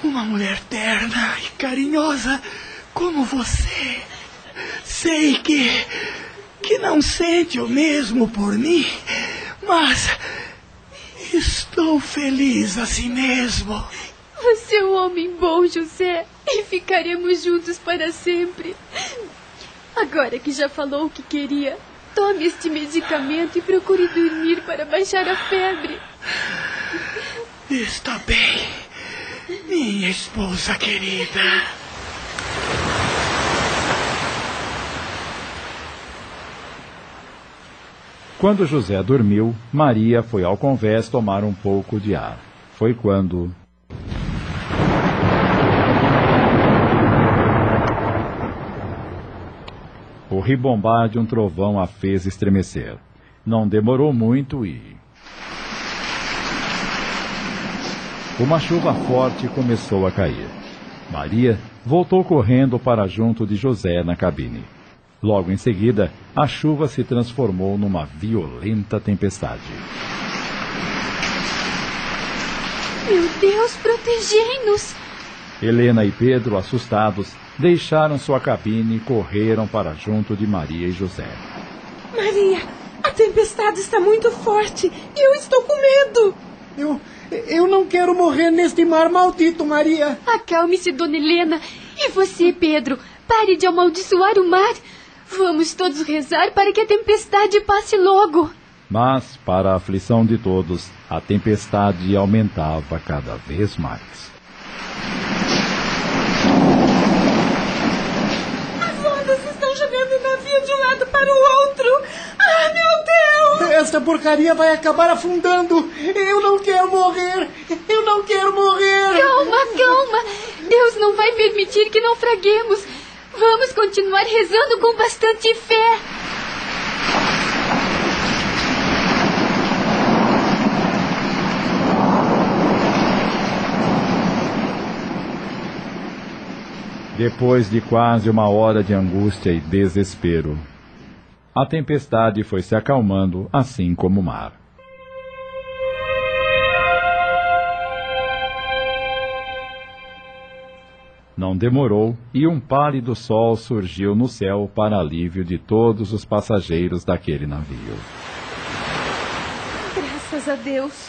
uma mulher terna e carinhosa como você. Sei que que não sente o mesmo por mim, mas estou feliz assim mesmo. Você é um homem bom, José, e ficaremos juntos para sempre. Agora que já falou o que queria, tome este medicamento e procure dormir para baixar a febre. Está bem, minha esposa querida. Quando José dormiu, Maria foi ao convés tomar um pouco de ar. Foi quando. O ribombar de um trovão a fez estremecer. Não demorou muito e. Uma chuva forte começou a cair. Maria voltou correndo para junto de José na cabine. Logo em seguida, a chuva se transformou numa violenta tempestade. Meu Deus, protegei-nos! Helena e Pedro, assustados, deixaram sua cabine e correram para junto de Maria e José. Maria, a tempestade está muito forte e eu estou com medo. Eu, eu não quero morrer neste mar maldito, Maria. Acalme-se, dona Helena. E você, Pedro, pare de amaldiçoar o mar. Vamos todos rezar para que a tempestade passe logo. Mas, para a aflição de todos, a tempestade aumentava cada vez mais. As ondas estão jogando o navio de um lado para o outro. Esta porcaria vai acabar afundando. Eu não quero morrer. Eu não quero morrer. Calma, calma. Deus não vai permitir que naufraguemos. Vamos continuar rezando com bastante fé. Depois de quase uma hora de angústia e desespero, a tempestade foi se acalmando, assim como o mar. Não demorou e um pálido sol surgiu no céu para alívio de todos os passageiros daquele navio. Graças a Deus.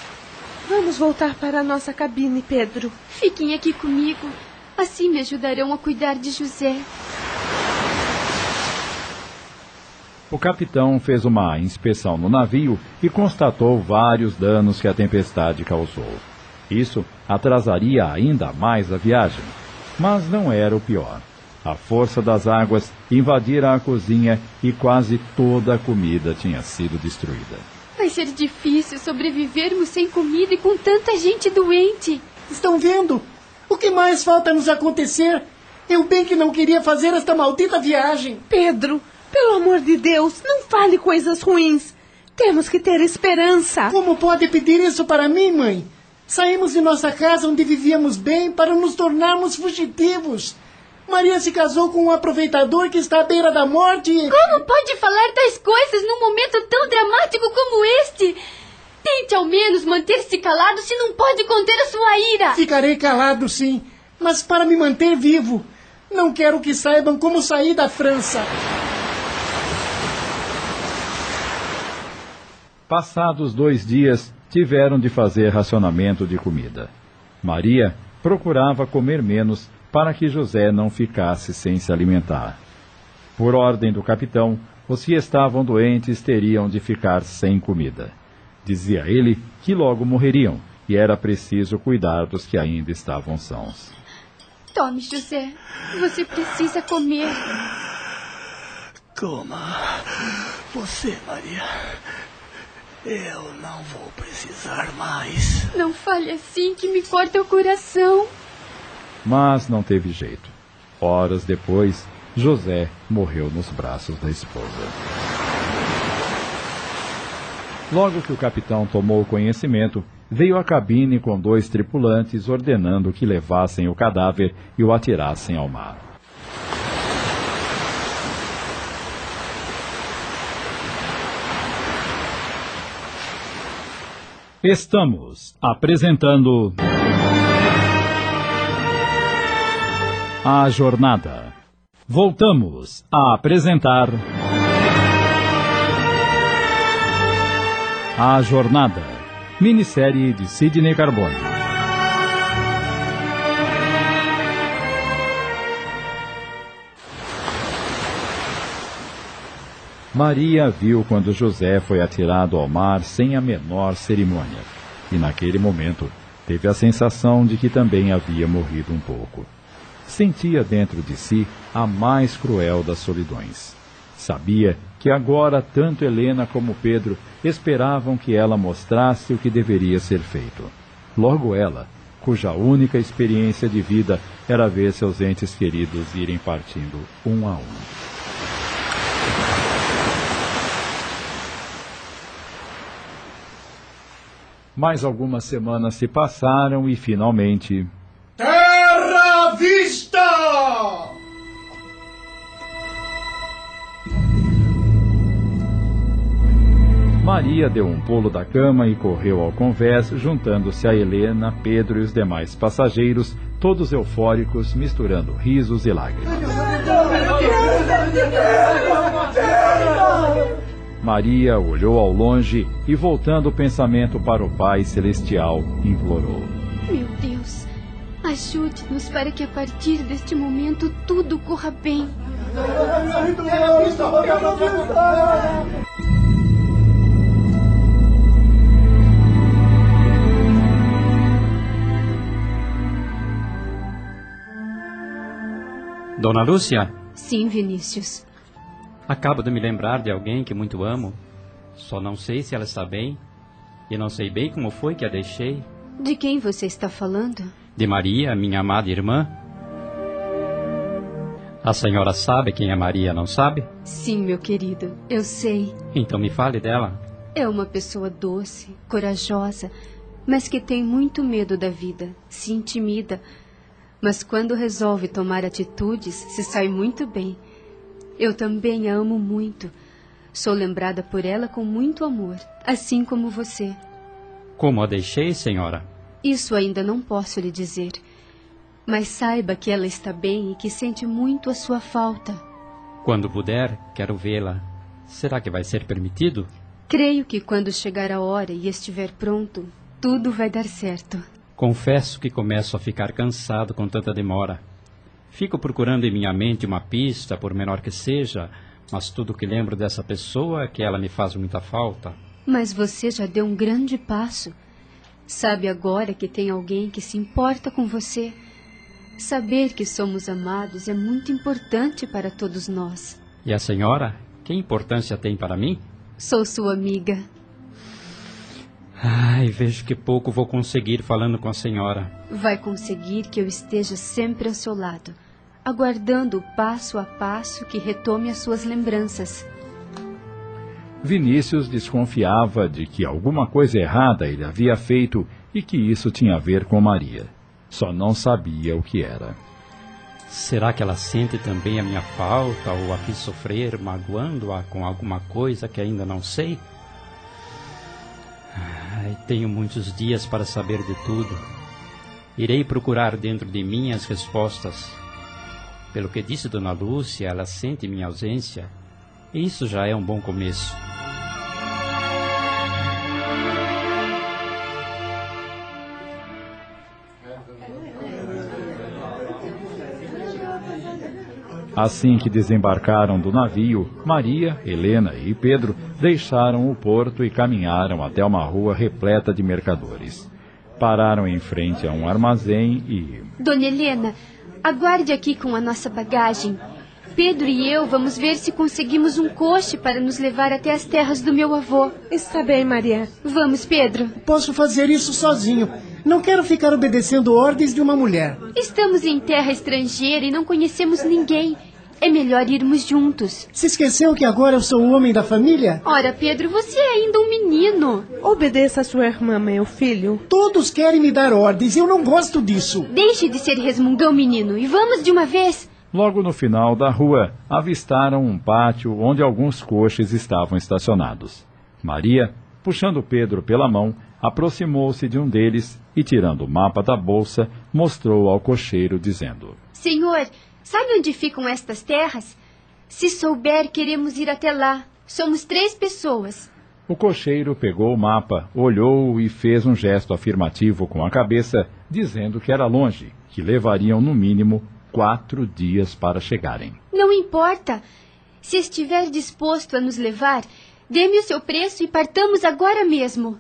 Vamos voltar para a nossa cabine, Pedro. Fiquem aqui comigo. Assim me ajudarão a cuidar de José. O capitão fez uma inspeção no navio e constatou vários danos que a tempestade causou. Isso atrasaria ainda mais a viagem. Mas não era o pior. A força das águas invadira a cozinha e quase toda a comida tinha sido destruída. Vai ser difícil sobrevivermos sem comida e com tanta gente doente. Estão vendo? O que mais falta nos acontecer? Eu bem que não queria fazer esta maldita viagem. Pedro, pelo amor de Deus, não fale coisas ruins. Temos que ter esperança. Como pode pedir isso para mim, mãe? Saímos de nossa casa onde vivíamos bem para nos tornarmos fugitivos. Maria se casou com um aproveitador que está à beira da morte. E... Como pode falar tais coisas num momento tão dramático como este? Tente ao menos manter-se calado se não pode conter a sua ira. Ficarei calado, sim, mas para me manter vivo. Não quero que saibam como saí da França. Passados dois dias, tiveram de fazer racionamento de comida. Maria procurava comer menos para que José não ficasse sem se alimentar. Por ordem do capitão, os que estavam doentes teriam de ficar sem comida. Dizia ele que logo morreriam e era preciso cuidar dos que ainda estavam sãos. Tome, José. Você precisa comer. Coma. Você, Maria. Eu não vou precisar mais. Não fale assim que me corta o coração. Mas não teve jeito. Horas depois, José morreu nos braços da esposa. Logo que o capitão tomou conhecimento, veio à cabine com dois tripulantes ordenando que levassem o cadáver e o atirassem ao mar. Estamos apresentando. A Jornada. Voltamos a apresentar. A Jornada. Minissérie de Sidney Carbone. Maria viu quando José foi atirado ao mar sem a menor cerimônia. E naquele momento teve a sensação de que também havia morrido um pouco. Sentia dentro de si a mais cruel das solidões. Sabia que agora tanto Helena como Pedro esperavam que ela mostrasse o que deveria ser feito. Logo ela, cuja única experiência de vida era ver seus entes queridos irem partindo um a um. Mais algumas semanas se passaram e finalmente. Terra vista! Maria deu um pulo da cama e correu ao convés, juntando-se a Helena, Pedro e os demais passageiros, todos eufóricos, misturando risos e lágrimas. Maria olhou ao longe e, voltando o pensamento para o Pai Celestial, implorou: Meu Deus, ajude-nos para que a partir deste momento tudo corra bem. Dona Lúcia? Sim, Vinícius. Acabo de me lembrar de alguém que muito amo. Só não sei se ela está bem. E não sei bem como foi que a deixei. De quem você está falando? De Maria, minha amada irmã. A senhora sabe quem é Maria, não sabe? Sim, meu querido, eu sei. Então me fale dela. É uma pessoa doce, corajosa, mas que tem muito medo da vida, se intimida. Mas quando resolve tomar atitudes, se sai muito bem. Eu também a amo muito. Sou lembrada por ela com muito amor, assim como você. Como a deixei, senhora? Isso ainda não posso lhe dizer. Mas saiba que ela está bem e que sente muito a sua falta. Quando puder, quero vê-la. Será que vai ser permitido? Creio que quando chegar a hora e estiver pronto, tudo vai dar certo. Confesso que começo a ficar cansado com tanta demora. Fico procurando em minha mente uma pista, por menor que seja, mas tudo que lembro dessa pessoa é que ela me faz muita falta. Mas você já deu um grande passo. Sabe agora que tem alguém que se importa com você. Saber que somos amados é muito importante para todos nós. E a senhora? Que importância tem para mim? Sou sua amiga. Ai, vejo que pouco vou conseguir falando com a senhora. Vai conseguir que eu esteja sempre ao seu lado aguardando passo a passo que retome as suas lembranças. Vinícius desconfiava de que alguma coisa errada ele havia feito e que isso tinha a ver com Maria. Só não sabia o que era. Será que ela sente também a minha falta ou a fiz sofrer magoando-a com alguma coisa que ainda não sei? Ai, tenho muitos dias para saber de tudo. Irei procurar dentro de mim as respostas pelo que disse Dona Lúcia, ela sente minha ausência. Isso já é um bom começo. Assim que desembarcaram do navio, Maria, Helena e Pedro deixaram o porto e caminharam até uma rua repleta de mercadores. pararam em frente a um armazém e. Dona Helena, aguarde aqui com a nossa bagagem. Pedro e eu vamos ver se conseguimos um coche para nos levar até as terras do meu avô. Está bem, Maria. Vamos, Pedro. Posso fazer isso sozinho. Não quero ficar obedecendo ordens de uma mulher. Estamos em terra estrangeira e não conhecemos ninguém. É melhor irmos juntos. Se esqueceu que agora eu sou o homem da família? Ora, Pedro, você é ainda um menino. Obedeça a sua irmã, meu filho. Todos querem me dar ordens e eu não gosto disso. Deixe de ser resmungão, menino, e vamos de uma vez. Logo no final da rua, avistaram um pátio onde alguns coches estavam estacionados. Maria, puxando Pedro pela mão, aproximou-se de um deles e, tirando o mapa da bolsa, mostrou ao cocheiro, dizendo: Senhor, sabe onde ficam estas terras? Se souber, queremos ir até lá. Somos três pessoas. O cocheiro pegou o mapa, olhou e fez um gesto afirmativo com a cabeça, dizendo que era longe, que levariam no mínimo quatro dias para chegarem. Não importa. Se estiver disposto a nos levar, dê-me o seu preço e partamos agora mesmo.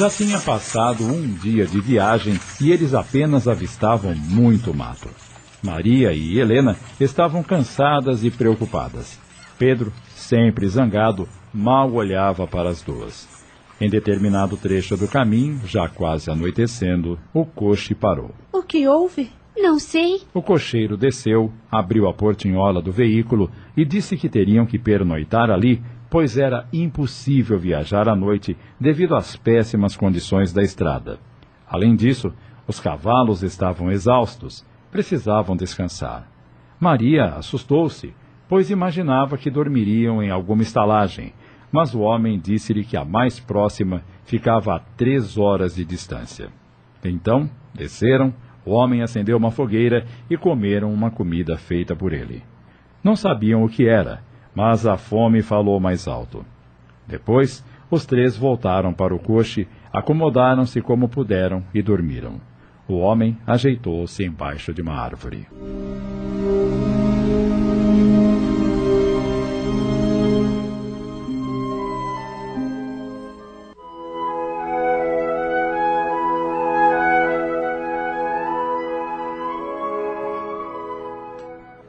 Já tinha passado um dia de viagem e eles apenas avistavam muito mato. Maria e Helena estavam cansadas e preocupadas. Pedro, sempre zangado, mal olhava para as duas. Em determinado trecho do caminho, já quase anoitecendo, o coche parou. O que houve? Não sei. O cocheiro desceu, abriu a portinhola do veículo e disse que teriam que pernoitar ali, pois era impossível viajar à noite devido às péssimas condições da estrada. Além disso, os cavalos estavam exaustos, precisavam descansar. Maria assustou-se, pois imaginava que dormiriam em alguma estalagem, mas o homem disse-lhe que a mais próxima ficava a três horas de distância. Então, desceram, o homem acendeu uma fogueira e comeram uma comida feita por ele. Não sabiam o que era, mas a fome falou mais alto. Depois, os três voltaram para o coche, acomodaram-se como puderam e dormiram. O homem ajeitou-se embaixo de uma árvore.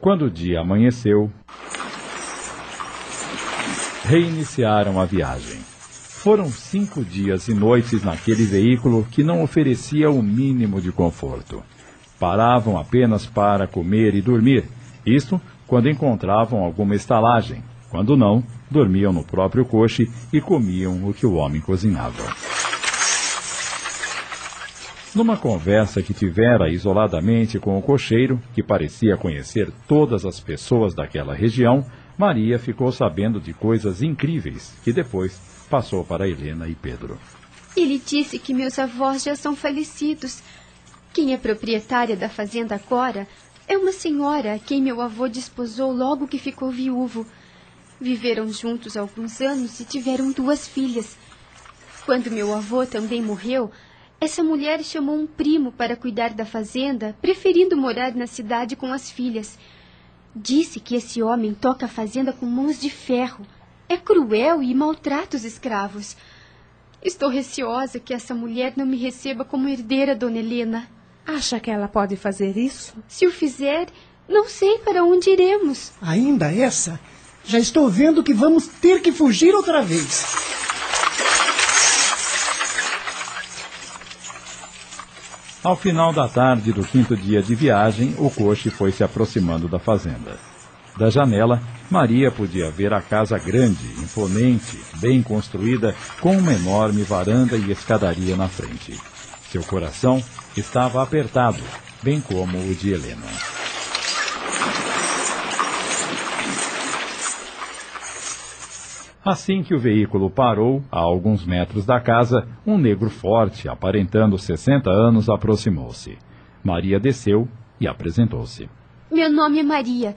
Quando o dia amanheceu, reiniciaram a viagem. Foram cinco dias e noites naquele veículo que não oferecia o mínimo de conforto. Paravam apenas para comer e dormir, isto quando encontravam alguma estalagem. Quando não, dormiam no próprio coche e comiam o que o homem cozinhava. Numa conversa que tivera isoladamente com o cocheiro, que parecia conhecer todas as pessoas daquela região, Maria ficou sabendo de coisas incríveis que depois passou para Helena e Pedro. Ele disse que meus avós já são falecidos. Quem é proprietária da fazenda agora é uma senhora a quem meu avô desposou logo que ficou viúvo. Viveram juntos alguns anos e tiveram duas filhas. Quando meu avô também morreu, essa mulher chamou um primo para cuidar da fazenda, preferindo morar na cidade com as filhas. Disse que esse homem toca a fazenda com mãos de ferro. É cruel e maltrata os escravos. Estou receosa que essa mulher não me receba como herdeira, dona Helena. Acha que ela pode fazer isso? Se o fizer, não sei para onde iremos. Ainda essa? Já estou vendo que vamos ter que fugir outra vez. Ao final da tarde do quinto dia de viagem, o coche foi se aproximando da fazenda. Da janela, Maria podia ver a casa grande, imponente, bem construída, com uma enorme varanda e escadaria na frente. Seu coração estava apertado, bem como o de Helena. Assim que o veículo parou, a alguns metros da casa, um negro forte, aparentando 60 anos, aproximou-se. Maria desceu e apresentou-se. Meu nome é Maria.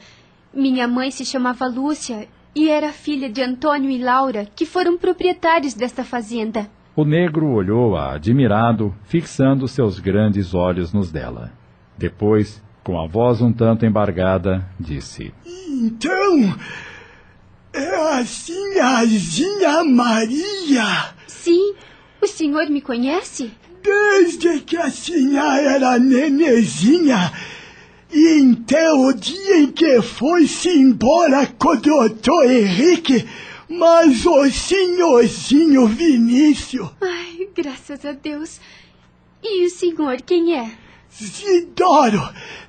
Minha mãe se chamava Lúcia e era filha de Antônio e Laura, que foram proprietários desta fazenda. O negro olhou-a admirado, fixando seus grandes olhos nos dela. Depois, Com a voz um tanto embargada, disse: Então, é a sinhazinha Maria. Sim, o senhor me conhece? Desde que a sinha era nenezinha e até o dia em que foi-se embora com o doutor Henrique, mas o senhorzinho Vinícius. Ai, graças a Deus. E o senhor quem é? Zidoro,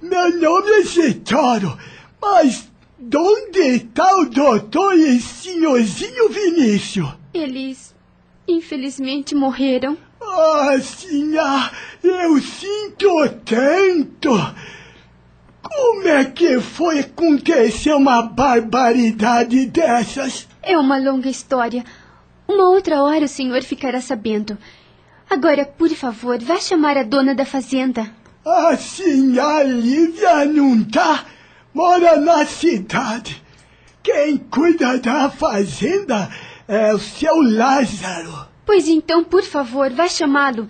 meu nome é Zidoro, mas onde está o doutor e senhorzinho Vinícius? Eles, infelizmente, morreram. Ah, senhor, eu sinto tanto. Como é que foi acontecer uma barbaridade dessas? É uma longa história. Uma outra hora o senhor ficará sabendo. Agora, por favor, vá chamar a dona da fazenda. A senhora Lívia não tá? Mora na cidade. Quem cuida da fazenda é o seu Lázaro. Pois então, por favor, vá chamá-lo.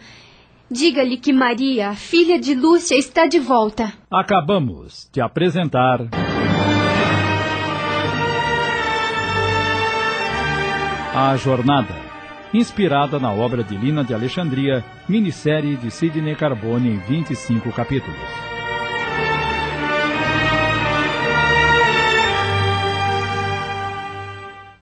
Diga-lhe que Maria, a filha de Lúcia, está de volta. Acabamos de apresentar. A Jornada, inspirada na obra de Lina de Alexandria, minissérie de Sidney Carbone em 25 capítulos.